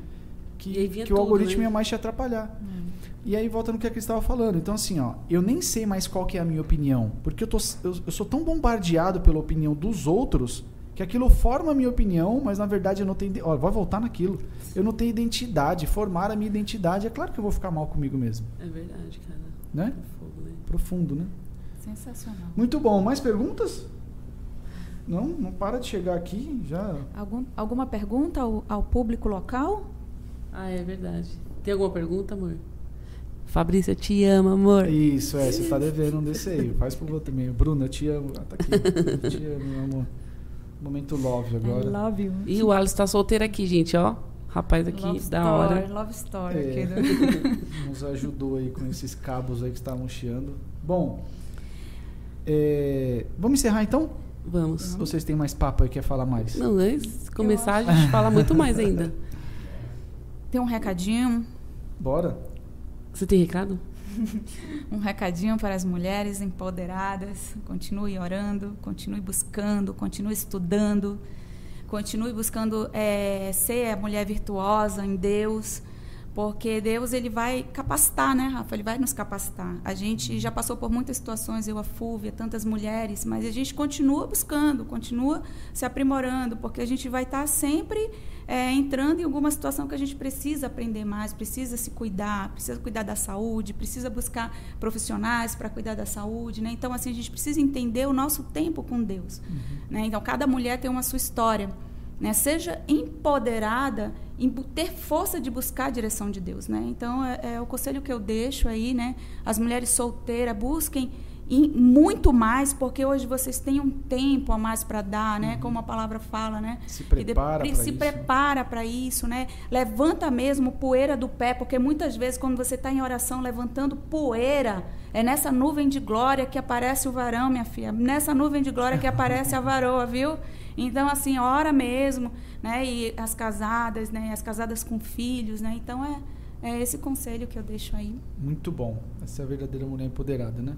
Que, que o tudo, algoritmo né? ia mais te atrapalhar. Hum. E aí volta no que a Cris estava falando. Então, assim, ó, eu nem sei mais qual que é a minha opinião. Porque eu, tô, eu, eu sou tão bombardeado pela opinião dos outros que aquilo forma a minha opinião, mas na verdade eu não tenho. Ó, vai voltar naquilo. Eu não tenho identidade. Formar a minha identidade, é claro que eu vou ficar mal comigo mesmo. é verdade, cara. Né? É fogo, né? Profundo, né? Sensacional. Muito bom. Mais perguntas? Não, não para de chegar aqui. Já. Algum, alguma pergunta ao, ao público local? Ah, é verdade. Tem alguma pergunta, amor? Fabrícia, eu te amo, amor. Isso, é, você tá devendo um desse aí. Faz por você também. Bruna, eu te amo. Ah, tá aqui. Eu te amo, meu amor. Momento love agora. I love you. E o Alisson tá solteiro aqui, gente, ó. Rapaz aqui, love da story, hora. Love story É. aqui. né? Nos ajudou aí com esses cabos aí que estavam chiando. Bom, é, vamos encerrar então? Vamos. Vocês têm mais papo aí, quer falar mais? Não, antes de começar, a gente fala muito mais ainda. Tem um recadinho, Bora? Você tem recado? um recadinho para as mulheres empoderadas. Continue orando, continue buscando, continue estudando, continue buscando eh, ser a mulher virtuosa em Deus, porque Deus ele vai capacitar, né, Rafa? Ele vai nos capacitar. A gente já passou por muitas situações, eu, a Fúvia, tantas mulheres, mas a gente continua buscando, continua se aprimorando, porque a gente vai estar sempre é, entrando em alguma situação que a gente precisa aprender mais, precisa se cuidar, precisa cuidar da saúde, precisa buscar profissionais para cuidar da saúde, né? Então assim a gente precisa entender o nosso tempo com Deus, né? Então cada mulher tem uma sua história, né? Seja empoderada em ter força de buscar a direção de Deus, né? Então é, é o conselho que eu deixo aí, né? As mulheres solteiras busquem em muito mais, porque hoje vocês têm um tempo a mais para dar, né? Como a palavra fala, né? Se E prepara se isso. prepara para isso, né? Levanta mesmo poeira do pé, porque muitas vezes quando você está em oração levantando poeira, é nessa nuvem de glória que aparece o varão, minha filha. Nessa nuvem de glória que aparece a varoa, viu? Então assim, ora mesmo, né? E as casadas, né? As casadas com filhos, né? Então é é esse conselho que eu deixo aí. Muito bom. Essa é a verdadeira mulher empoderada, né?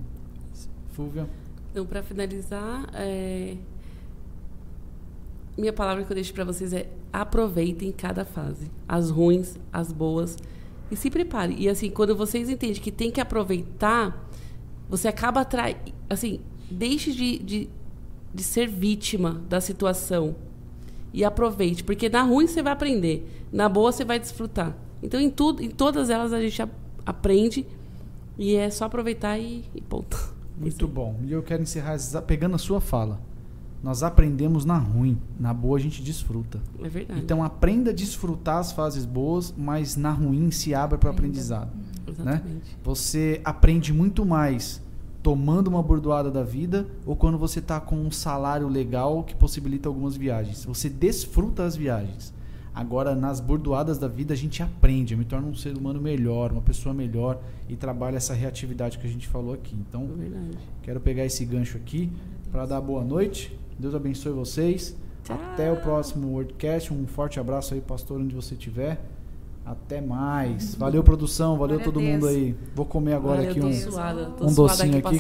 Fúvia. Então, para finalizar, é, minha palavra que eu deixo para vocês é aproveitem cada fase, as ruins, as boas, e se prepare. E assim, quando vocês entendem que tem que aproveitar, você acaba atraindo, assim, deixe de, de, de ser vítima da situação e aproveite, porque na ruim você vai aprender, na boa você vai desfrutar. Então, em tudo, em todas elas a gente aprende e é só aproveitar e, e ponto. Muito bom. E eu quero encerrar pegando a sua fala. Nós aprendemos na ruim, na boa a gente desfruta. É verdade. Então aprenda a desfrutar as fases boas, mas na ruim se abra para o aprendizado. Exatamente. Você aprende muito mais tomando uma bordoada da vida ou quando você está com um salário legal que possibilita algumas viagens. Você desfruta as viagens. Agora, nas bordoadas da vida, a gente aprende, eu me torno um ser humano melhor, uma pessoa melhor e trabalha essa reatividade que a gente falou aqui. Então, É quero pegar esse gancho aqui para dar boa noite. Deus abençoe vocês. Até o próximo WordCast. Um forte abraço aí, pastor, onde você estiver. Até mais. Valeu, produção. Valeu Glória todo mundo aí. Vou comer agora aqui um, um docinho aqui,